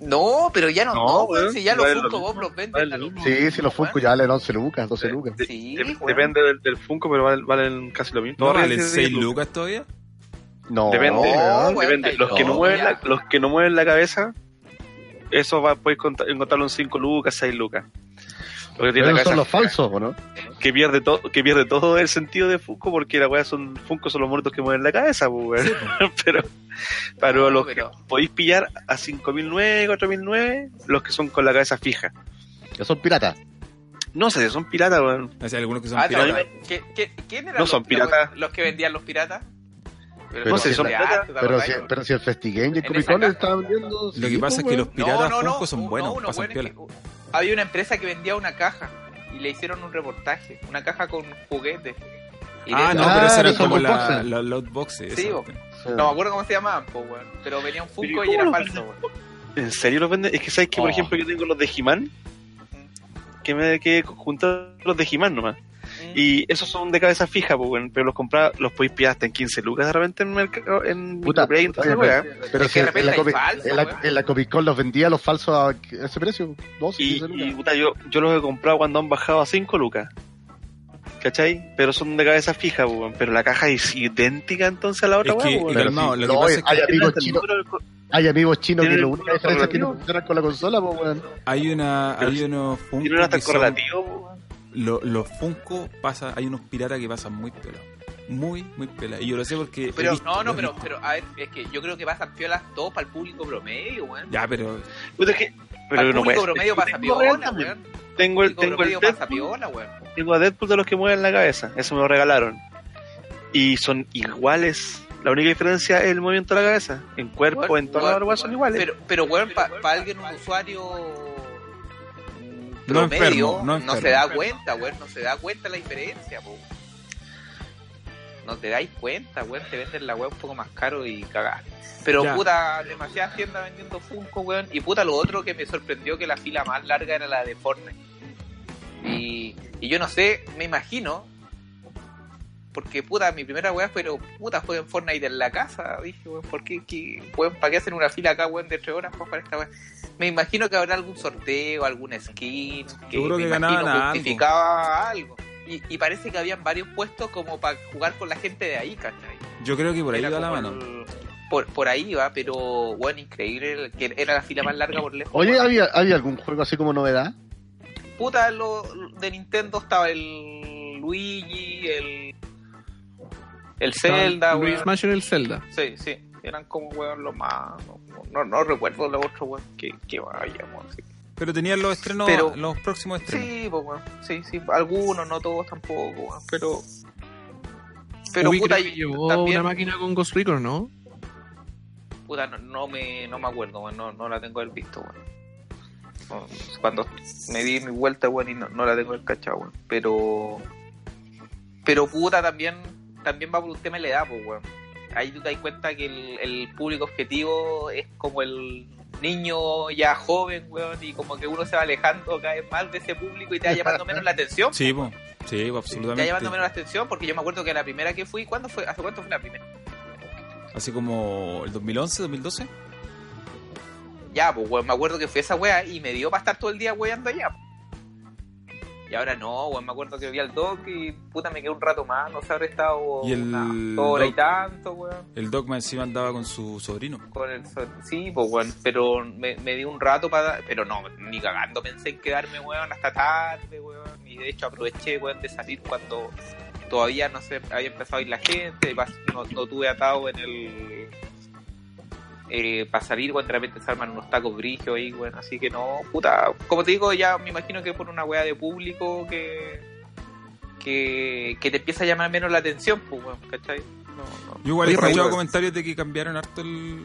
No, pero ya no, No, no, weón, si ya los vale Funko Pop los venden vale mismo. Sí, si los Funko ya valen 11 lucas, 12 lucas. De- Sí, de- depende del, del Funko, pero valen, valen casi lo mismo. ¿No valen arriba de 6 10 lucas todavía? No, Depende, No, depende. Los que, no mueven la, los que no mueven la cabeza, eso va, puedes encontrarlo en 5 lucas, 6 lucas. Lo que tiene Pero son los falsos, ¿o no? que pierde todo, que pierde todo el sentido de Funko porque la weá son Funko son los muertos que mueven la cabeza, pues, weón. <laughs> pero pero No, los pero- que podéis pillar a 5009, 4009, los que son con la cabeza fija. Que son piratas. No sé, son piratas, weón. O sea, algunos que son Ah, piratas. no, ¿qué- qué- ¿Quién eran No los, son piratas. Los, los que vendían los piratas? Pero si son de piratas, arte, ¿te Pero si, pero si el Festigame y el Comic Con estaban vendiendo. Lo sí, que pasa es pues, que los piratas no, Funko son no, buenos, pasan piola. Que- había una empresa que vendía una caja y le hicieron un reportaje, una caja con juguetes. Y Ah, no, Ah, pero esa era los como la, boxes. la loot boxes. Sí. No me acuerdo cómo se llamaban, po, weón. Pero venía un Funko y ¿cómo era falso, weón. ¿En serio los venden? Es que sabes que, por Oh. ejemplo, yo tengo los de He-Man, que me quedé juntar los de He-Man nomás. Y esos son de cabeza fija, pues, weón, pero los compras, los podéis pillar hasta en 15 lucas de repente en mercado, en Puta, Microplay, en toda esa oye, weá. Pero Es que de en repente la, hay Comic, falsos, en, la, weón. en la Comic Con los vendía los falsos a ese precio, 12, Y, 15 y lucas. puta, yo, yo los he comprado cuando han bajado a 5 lucas. ¿Cachai? Pero son de cabeza fija, pues, weón. Pero la caja es idéntica entonces a la otra que, pues, Pero sí, lo que no, pasa es hay que amigos weón. chinos, hay amigos chinos que el única diferencia es que no funcionan con la consola, pues, weón. hay una Pero hay unos Tienen hasta que son- correlativo, weón. lo- los Funko pasa, hay unos piratas que pasan muy pelados. Muy, muy pelados. Y yo lo sé porque. Pero visto, no, no, pero, pero a ver, es que yo creo que pasan piolas todos para el público promedio, weón. Ya, pero. Puta, es que- Para el Pero no público promedio pasa piola, weón. Tengo el, El público tengo el promedio pasa piola, weón. tengo a Deadpool de los que mueven la cabeza. Eso me lo regalaron. y son iguales. La única diferencia es el movimiento de la cabeza. En cuerpo, Weón, en todas weón, weas son iguales. Pero, pero weón, para alguien, un usuario mm, No promedio, enfermo, no no, enfermo. se da cuenta, weón, no se da cuenta la diferencia, po. No te dais cuenta, weón, te venden la weón un poco más caro y cagás. Pero Ya. puta, demasiadas tiendas vendiendo Funko, weón. Y puta, lo otro que me sorprendió que la fila más larga era la de Fortnite. Y, y yo no sé, me imagino, porque puta, mi primera weá pero puta, fue en Fortnite en la casa. Dije, weón, ¿por qué, qué, weón, ¿para qué hacen una fila acá, weón, de tres horas pues, para esta weá? Me imagino que habrá algún sorteo, alguna skin, que, Seguro me que imagino ganaban algo. justificaba algo. Y, y parece que habían varios puestos como para jugar con la gente de ahí, ¿cachai? Yo creo que por ahí Era va la mano. el- Por, por ahí va, pero bueno, increíble que era la fila más larga por lejos. Oye. ¿había, ¿había algún juego así como novedad? puta, lo, de Nintendo estaba el Luigi, el el Zelda, Luis weón. En el Zelda. Sí, sí, eran como weón los más no, no, no recuerdo los otros weón que, que vayamos, sí. Pero tenían los estrenos, Pero- los próximos estrenos. Sí, pues weón, sí, sí, algunos, no todos tampoco, weón, pero pero Uy, puta, creo que llevó también, una máquina con Ghost Recon, ¿no? puta, no, no me no me acuerdo, weón, no, no la tengo del visto, weón. Cuando me di mi vuelta, weón, y no, no la tengo el cachado, weón. Pero. Pero puta, también también va por un tema de la edad, pues, weón. Ahí tú te das cuenta que el, el público objetivo es como el niño ya joven, weón, y como que uno se va alejando cada vez más de ese público y te va llamando menos la atención. Sí, po. sí, po, Te va absolutamente. llamando menos la atención porque yo me acuerdo que la primera que fui, ¿cuándo fue? ¿Hace cuánto fue la primera? Así como el 2011, 2012. Ya, pues, weón, me acuerdo que fui a esa wea y me dio para estar todo el día weando allá. Y ahora no, weón, me acuerdo que vi al Doc y puta me quedé un rato más, no sé, habré estado Y el una hora y Doc- tanto, weón. El Dogma encima andaba con su sobrino. Con el sol. Sí, pues, weón, pero me, me di un rato para... Pero no, ni cagando pensé en quedarme, weón, hasta tarde, weón. Y de hecho aproveché, weón, de salir cuando todavía, no sé, había empezado a ir la gente. No, no tuve atado en el... Eh, para salir, weón, de repente se arman unos tacos brigios ahí, weón. Así que no, puta. Como te digo, ya me imagino que por una weá de público que... Que, que te empieza a llamar menos la atención, pues, weón, ¿cachai? No, no. Yo igual he escuchado comentarios de que cambiaron harto el,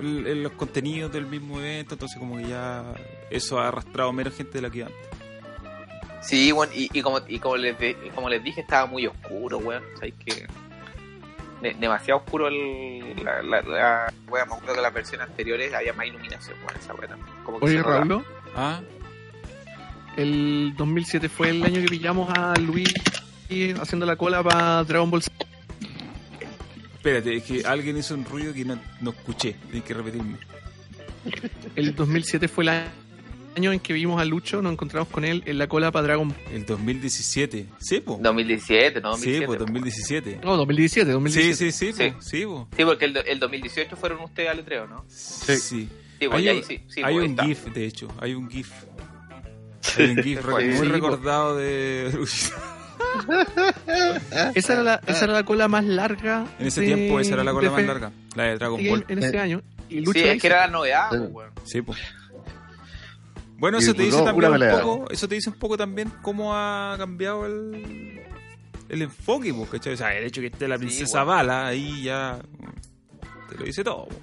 el- el- los contenidos del mismo evento, entonces como que ya eso ha arrastrado menos gente de la que antes. Sí, bueno, y, y como, y como, les de- como les dije, estaba muy oscuro, weón. O sea, que. De- demasiado oscuro el. La, la, la- weón, me acuerdo que las versiones anteriores había más iluminación, weón, esa weón. Como que Oye. Raúl, Ah, el 2007 fue el año que pillamos a Luis haciendo la cola para Dragon Ball Z. espérate, es que alguien hizo un ruido que no, no escuché, tienes que repetirme. El 2007 fue el año en que vimos a Lucho, nos encontramos con él en la cola para Dragon El 2017, sí, po. 2017, ¿no? sí, 2017, po, weón. 2017. No, 2017, Sí, 2017. sí, sí, Sí. po, sí, po. Sí, porque el, el 2018 fueron ustedes al letreo, ¿no? Sí. Sí, pues Hay ahí sí. sí hay pues, un está. GIF, de hecho, hay un GIF. Hay un GIF Sí, muy po. recordado de... <laughs> Esa era, la, esa era la cola más larga. En ese de- tiempo esa era la cola más larga, la de Dragon Ball. En ese Eh, año. Y Lucho Sí, es hizo- que era la novedad, Sí. pues, weón. Sí, po. Bueno, eso te dice también un poco, eso te dice un poco también cómo ha cambiado el, el enfoque, po, ¿cachai? O sea, el hecho que esté la Sí, princesa bueno. Bala ahí ya mm, te lo dice todo. po.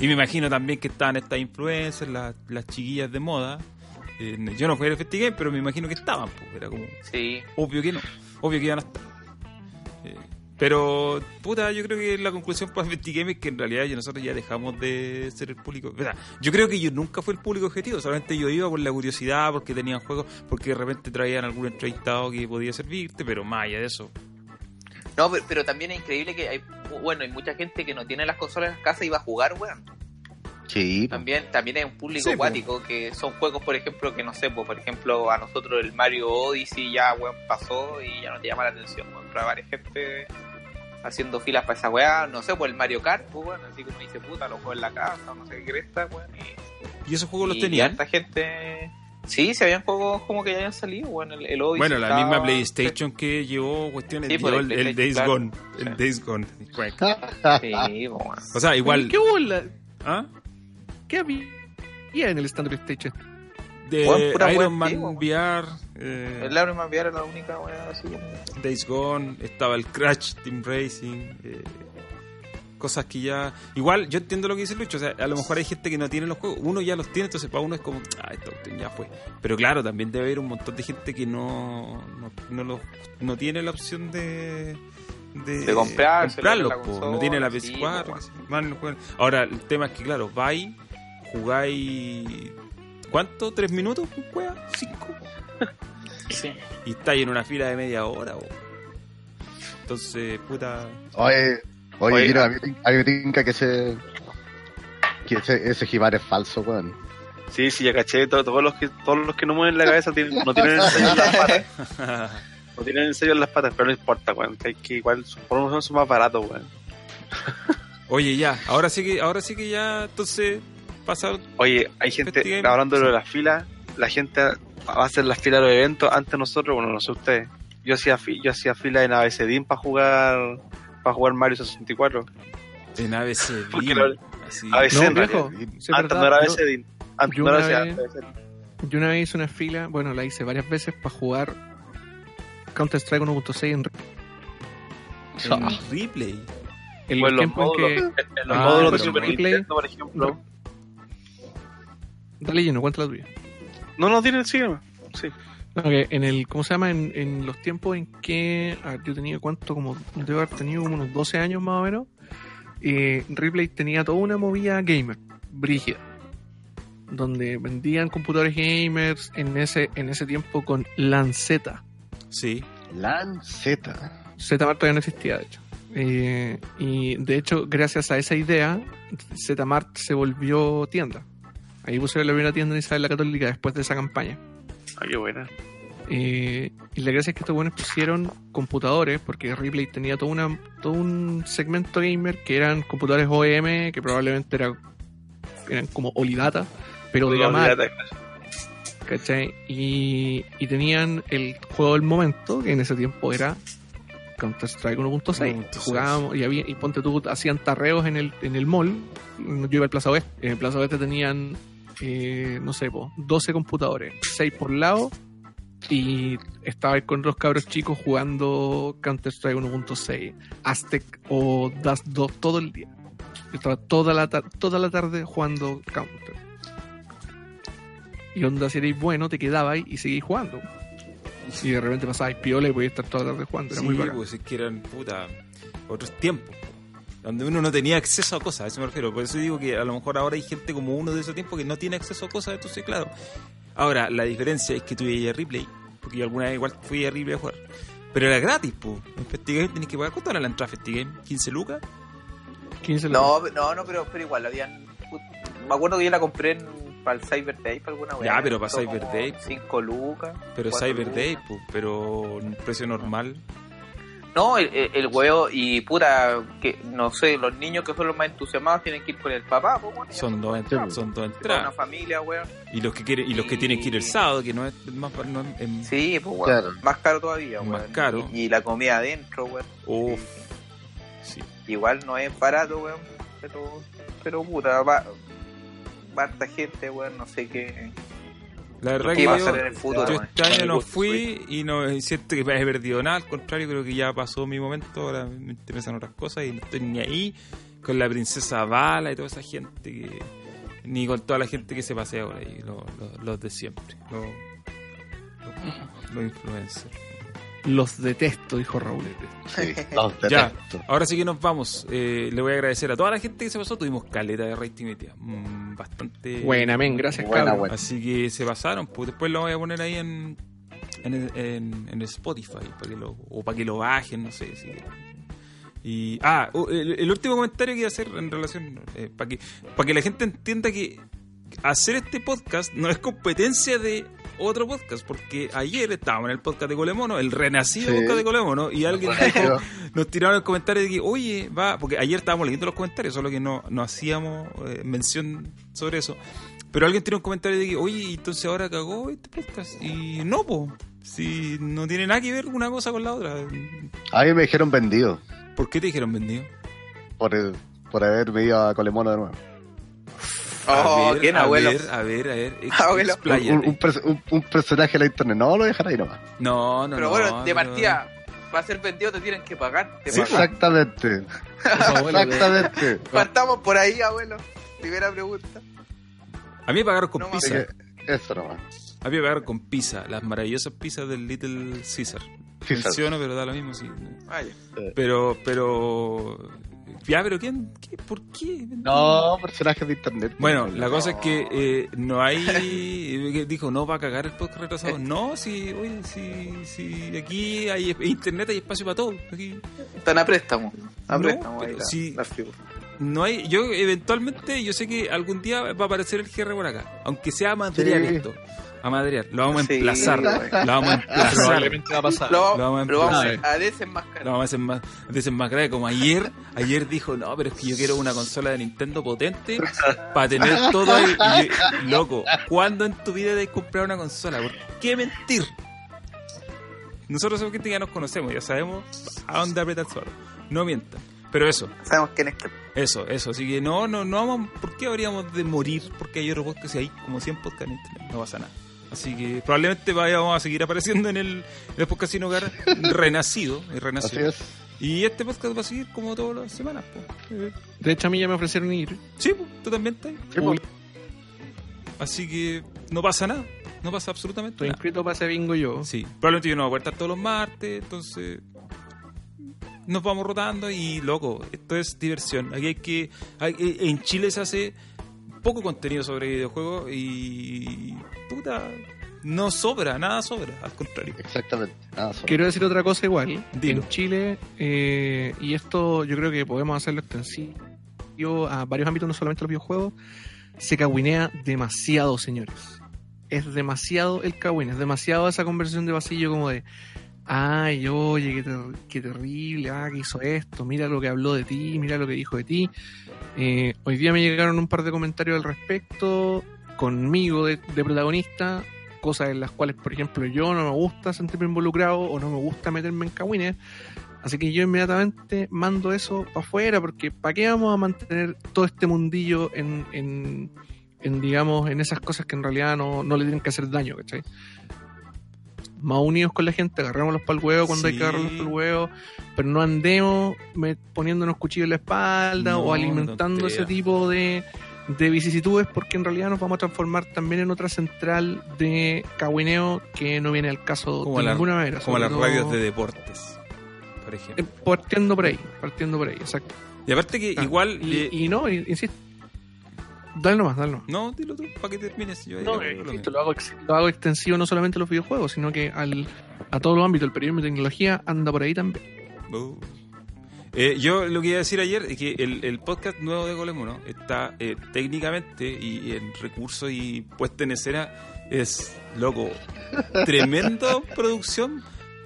Y me imagino también que estaban estas influencers, las, las chiquillas de moda. Eh, yo no fui al Festigame, pero me imagino que estaban, po. era como Sí. obvio que no, obvio que iban a estar. Eh, pero, puta, yo creo que la conclusión para Festigame es que en realidad nosotros ya dejamos de ser el público. Sea, yo creo que yo nunca fui el público objetivo, solamente yo iba por la curiosidad, porque tenían juegos, porque de repente traían algún entrevistado que podía servirte, pero más allá de eso. No, pero, pero también es increíble que hay, bueno, hay mucha gente que no tiene las consolas en las casas y va a jugar, weón. Sí. También, también hay un público Sí, acuático que son juegos, por ejemplo, que no sé, pues, por ejemplo, a nosotros el Mario Odyssey ya, weón, pasó y ya no te llama la atención, weón. Hay varias gente haciendo filas para esa weá, no sé, pues el Mario Kart, pues, así como dice, puta, lo juego en la casa, o no sé qué cresta, weón. Y, ¿Y esos juegos los y tenían? harta gente... Sí, se habían juegos como que ya habían salido, weón, el, el Odyssey. Bueno, la estaba- misma PlayStation que llevó cuestiones, Sí, llevó por el, el el Days Gone. El Sí. Days Gone. Sí, pues, weón. O sea, igual. ¿Qué hubo en la- ¿Ah? ¿Qué había en el stand de PlayStation? De Iron Man. VR, eh, El Man VR era la única weá así. Days Gone, estaba el Crash Team Racing, eh, cosas que ya... Igual, yo entiendo lo que dice Lucho, o sea, a lo mejor hay gente que no tiene los juegos, uno ya los tiene, entonces para uno es como, ah, cuestión ya fue. Pero claro, también debe haber un montón de gente que no, no, no, lo- no tiene la opción de... De, De comprarlos, consola, no tiene la sí, PS4. po, que se- man, no juegan. Ahora, el tema es que, claro, vais, jugáis. ¿Cuánto? ¿Tres minutos? ¿Cinco? Sí. Y estáis en una fila de media hora, po. Entonces, puta. Oye, oye, Oye, Kiro, ah. a mí me tin- a mí me tinca que ese, que ese, ese jibar es falso, weón. Sí, sí, ya caché. to- Todos los que, todos los que no mueven la cabeza tienen- no tienen el sello en las patas. <laughs> No tienen el sello en las patas, pero no importa, weón. Que, hay que igual, son- por uno son más baratos, weón. Oye, ya, ahora sí que, ahora sí que ya, entonces, pasaron. Oye, hay gente, hablando de lo de las filas, la gente hacer las filas de los eventos antes de nosotros, bueno, no sé ustedes. Yo hacía, fi- yo hacía fila en ABCDIN para jugar para jugar Mario 64. En ABC. <laughs> Porque Beam, lo- así. ABC No, en viejo. sí, Antes verdad, no era ABCDIN. Antes yo no era una ABCDIN. vez- Yo una vez hice una fila, bueno, la hice varias veces para jugar Counter-Strike 1.6 en, En replay. en O los en los tiempos en módulos, que... en los Ah, módulos de Super replay- Nintendo, por ejemplo. Dale lleno, cuenta la tuya. No, no tienen, sí. Sí. No, que en el, ¿cómo se llama? En, en los tiempos en que a ver, yo tenía cuánto, como debo haber tenido como unos 12 años más o menos, eh, Ripley tenía toda una movida gamer, brígida, donde vendían computadores gamers en ese, en ese tiempo con Lanceta. Sí. Lanceta. Zmart todavía no existía, de hecho. Eh, y de hecho, gracias a esa idea, Zmart se volvió tienda. Ahí pusieron la primera tienda en Isabel la Católica después de esa campaña. Ay, qué buena. Eh, y la gracia es que estos buenos pusieron computadores, porque Ripley tenía todo, una, todo un segmento gamer que eran computadores OEM, que probablemente era, eran como Olidata, pero de gama ¿cachai? Y, y tenían el juego del momento, que en ese tiempo era Counter-Strike 1.6. 1.6. Jugábamos y, había, y ponte tú, hacían tarreos en el, en el mall. Yo iba al Plaza Oeste. En el Plaza Oeste tenían, eh, no sé, po, 12 computadores, 6 por lado. Y estaba con los cabros chicos jugando Counter-Strike 1.6, Aztec o Dust 2 todo el día. Yo estaba toda la, toda la tarde jugando Counter. Y onda, si erais bueno, te quedabais y seguís jugando. Y de repente pasabais piola y podías estar toda la tarde jugando. Era Sí, muy bacán. pues es que eran, puta, otros tiempos. Donde uno no tenía acceso a cosas, a eso me refiero. Por eso digo que a lo mejor ahora hay gente como uno de ese tiempo que no tiene acceso a cosas, entonces claro. Ahora, la diferencia es que tú a replay, porque yo alguna vez igual fui a replay a jugar. Pero era gratis, pues. En Festigame tenés que pagar. ¿Cuánto era la entrada a Festigame? ¿15 lucas? 15 No, no, no, pero, pero igual, habían. Me acuerdo que yo la compré en, para el Cyber Day, para alguna Ya, weá, pero para Cyber Day, 5 lucas. Pero Cyber lucas. Day, pues, pero un precio normal. No, el, el, el huevo y puta, que no sé, los niños que son los más entusiasmados tienen que ir con el papá, pues, bueno, Son dos, Sí, ent- son dos Una entradas. familia, weón. Y los que quieren, y los que tienen que ir el sábado, que no es más no es- em, Sí, pues, weón. Claro. Más caro todavía, Más weón. caro. Y, y la comida adentro, weón. Uf. Sí. Igual no es barato, weón. Pero, pero puta, va, va harta gente, weón. No sé qué, La verdad qué que va a yo, en el futuro, yo este año no fui y no siento que he perdido nada, al contrario, creo que ya pasó mi momento, ahora me interesan otras cosas y no estoy ni ahí con la princesa Bala y toda esa gente que ni con toda la gente que se pasea por ahí, los, los- los de siempre, los, los influencers. Los detesto, dijo Raúl. Sí, <laughs> los Ya, ahora sí que nos vamos. Eh, le voy a agradecer a toda la gente que se pasó. Tuvimos caleta de rating día. Mm, bastante. Buena, men, gracias, Buena, buena. Así que se pasaron. Pues después lo voy a poner ahí en, en, en, en Spotify para que lo, o para que lo bajen, no sé. si- y, ah, oh, el, el último comentario que iba a hacer en relación. eh, para, que, para que la gente entienda que hacer este podcast no es competencia de otro podcast, porque ayer estábamos en el podcast de Colemono, el renacido Sí. podcast de Colemono, y alguien dijo, <laughs> nos tiraron el comentario de que, oye, va, porque ayer estábamos leyendo los comentarios, solo que no, no hacíamos eh, mención sobre eso. Pero alguien tiró un comentario de que, oye, ¿y entonces ahora cagó este podcast. Y no, po, si no tiene nada que ver una cosa con la otra. A mí me dijeron vendido ¿Por qué te dijeron vendido? por, el- por haberme ido a Colemono de nuevo. Oh, a ver, ¿quién, a abuelo? ver, a ver, a ver. ex- Abuelo. Un, un perso- un- un personaje de la internet. No, lo dejará ahí nomás. No, no, Pero no, bueno, de pero- partida, para ser vendido te tienen que pagar. Te Sí, pagan. Exactamente. Exactamente. Partamos por ahí, abuelo. Primera pregunta. A mí me pagaron con No, pizza. Eso nomás. A mí me pagaron con pizza. Las maravillosas pizzas del Little Caesar. Sí, Menciono, pero da lo mismo, sí. Vaya. Pero, pero... Ya, pero ¿quién? ¿Qué? ¿Por qué? No, personajes de internet. Bueno, No. la cosa es que eh, no hay... que dijo, no, va a cagar el podcast retrasado. No, sí, oye, sí, sí, aquí hay internet, hay espacio para todo. Aquí Están a préstamo. A No, préstamo ahí pero la- figuras. no hay... Yo eventualmente, yo sé que algún día va a aparecer el GR por acá. Aunque sea Sí. esto. A madrear. Lo vamos a Sí, emplazar. Lo vamos a emplazar. Probablemente va a pasar. Lo, Lo vamos a lo vamos empezar. a desenmascarar. Lo vamos a hacer más, veces más grave. Como ayer, ayer dijo, no, pero es que yo quiero una consola de Nintendo potente para tener todo el... y yo, loco, ¿cuándo en tu vida debes comprar una consola? ¿Por qué mentir? Nosotros somos gente que ya nos conocemos, ya sabemos a dónde apretar el suelo. No mientan. Pero eso, Sabemos quién es que. eso, eso. Así que no, no, no vamos... ¿Por qué habríamos de morir? Porque hay otro podcast y hay como 100 podcasts en internet. No pasa nada. Así que probablemente vayamos a seguir apareciendo en el, en el podcast Sin Hogar <laughs> renacido. y Así renacido. es. Y este podcast va a seguir como todas las semanas. po. Eh, De hecho, a mí ya me ofrecieron ir. sí, po, tú también estás. Sí, pues. Así que no pasa nada. No pasa absolutamente Estoy nada. inscrito para ese bingo yo. Sí, probablemente yo no voy a estar todos los martes, entonces nos vamos rotando y loco, esto es diversión. Aquí hay que hay- eh, en Chile se hace poco contenido sobre videojuegos y puta, no sobra, nada sobra, al contrario. Exactamente. Nada, solo. Quiero decir otra cosa igual. Dilo. En Chile, eh, y esto yo creo que podemos hacerlo extensivo a varios ámbitos, no solamente los videojuegos, se cagüinea demasiado, señores. Es demasiado el cagüín, es demasiado esa conversación de pasillo como de, ay, oye, qué, ter- qué terrible, ah, que hizo esto, mira lo que habló de ti, mira lo que dijo de ti. Eh, hoy día me llegaron un par de comentarios al respecto, conmigo de, protagonista, cosas en las cuales, por ejemplo, yo no me gusta sentirme involucrado o no me gusta meterme en cagüines. Así que yo inmediatamente mando eso para afuera, porque ¿para qué vamos a mantener todo este mundillo en, en, en, digamos, en esas cosas que en realidad no, no le tienen que hacer daño, ¿cachai? Más unidos con la gente, agarrémoslos para el huevo cuando hay que agarrarlos para el huevo, pero no andemos me- poniéndonos cuchillos en la espalda No, o alimentando ese tipo de, de vicisitudes, porque en realidad nos vamos a transformar también en otra central de cagüineo que no viene al caso Como de la- ninguna manera. Como las radios de deportes, por eh, ejemplo. partiendo por ahí, partiendo por ahí, exacto. Y aparte que Ah, igual... Y, eh, y no, insisto. Dale nomás, dale nomás. no, dilo tú, para que termines. Yo No, eh, lo hago, ex- lo hago extensivo no solamente a los videojuegos, sino que al, a todos los ámbitos. El periodismo y tecnología anda por ahí también. Uh. Eh, yo lo que iba a decir ayer es que el, el podcast nuevo de Golemono está eh, técnicamente y en recursos y puesta en escena es loco. Tremenda <laughs> producción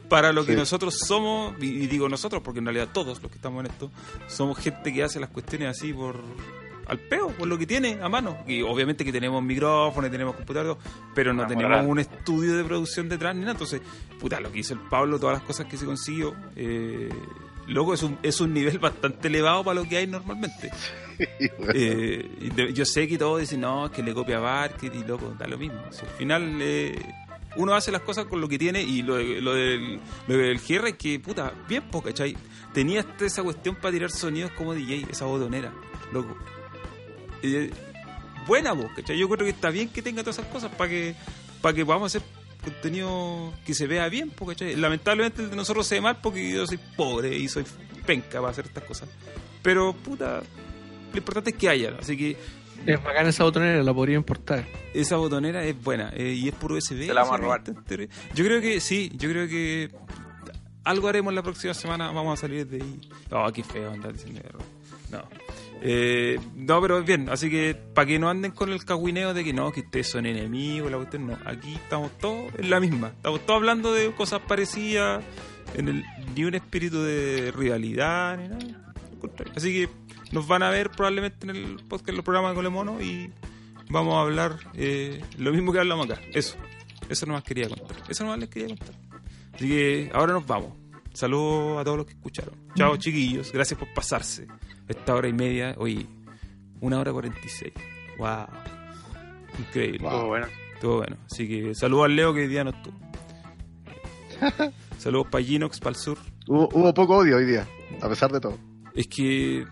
para lo que Sí. nosotros somos, y, y digo nosotros porque en realidad todos los que estamos en esto somos gente que hace las cuestiones así por al peo, por lo que tiene a mano. Y obviamente que tenemos micrófonos, tenemos computadores, pero no tenemos un estudio de producción detrás ni nada. Entonces, puta, lo que hizo el Pablo, todas las cosas que se consiguió, eh, loco, es un, es un nivel bastante elevado para lo que hay normalmente. <laughs> Eh, yo sé que todos dicen, no, es que le copia a Barket y loco, da lo mismo. Si al final eh, uno hace las cosas con lo que tiene y lo, de- lo del, lo del GR es que, puta, bien poca, ¿cachai? Tenía esa cuestión para tirar sonidos como DJ, esa botonera, loco. Eh, buena voz, ¿cachai? Yo creo que está bien que tenga todas esas cosas para que, para que podamos hacer contenido que se vea bien, po, ¿cachai? Lamentablemente el de nosotros se ve mal porque yo soy pobre y soy penca para hacer estas cosas. Pero, puta, lo importante es que haya, así que Es bacán esa botonera, la podría importar. esa botonera es buena eh, y es puro USB. Se la vamos a robar. Yo creo que sí, yo creo que algo haremos la próxima semana. Vamos a salir de ahí. No, qué feo andar diciendo error. No. Eh, no, pero bien, así que para que no anden con el cagüineo de que no, que ustedes son enemigos, la cuestión no. Aquí estamos todos en la misma. Estamos todos hablando de cosas parecidas, en el, ni un espíritu de rivalidad, ni nada. Así que nos van a ver probablemente en el podcast, en los programas de Colemono y vamos a hablar eh, lo mismo que hablamos acá. Eso. Eso nomás quería contar. Eso nomás les quería contar. Así que ahora nos vamos. Saludos a todos los que escucharon. Chao, chiquillos. Gracias por pasarse esta hora y media. Oye, una hora cuarenta y seis. Wow. Increíble. Wow. Estuvo bueno. Estuvo bueno. Así que saludos al Leo que hoy día no estuvo. <laughs> saludos para Ginox, para el sur. Hubo, hubo poco odio hoy día, a pesar de todo. Es que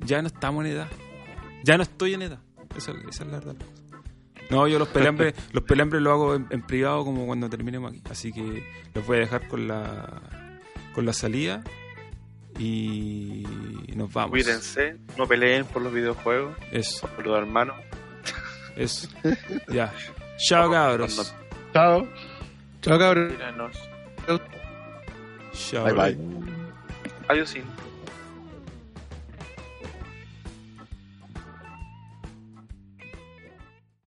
ya no estamos en edad. Ya no estoy en edad. Esa, esa es la verdad. No, yo los pelambres, <laughs> los pelambres lo hago en, en privado como cuando terminemos aquí. Así que los voy a dejar con la con la salida y nos vamos. Cuídense, no peleen por los videojuegos, Eso, por los hermanos. eso. Ya. Chao cabros. Chao. Chao. Tíranos. Chao. Bye bye. Adiós.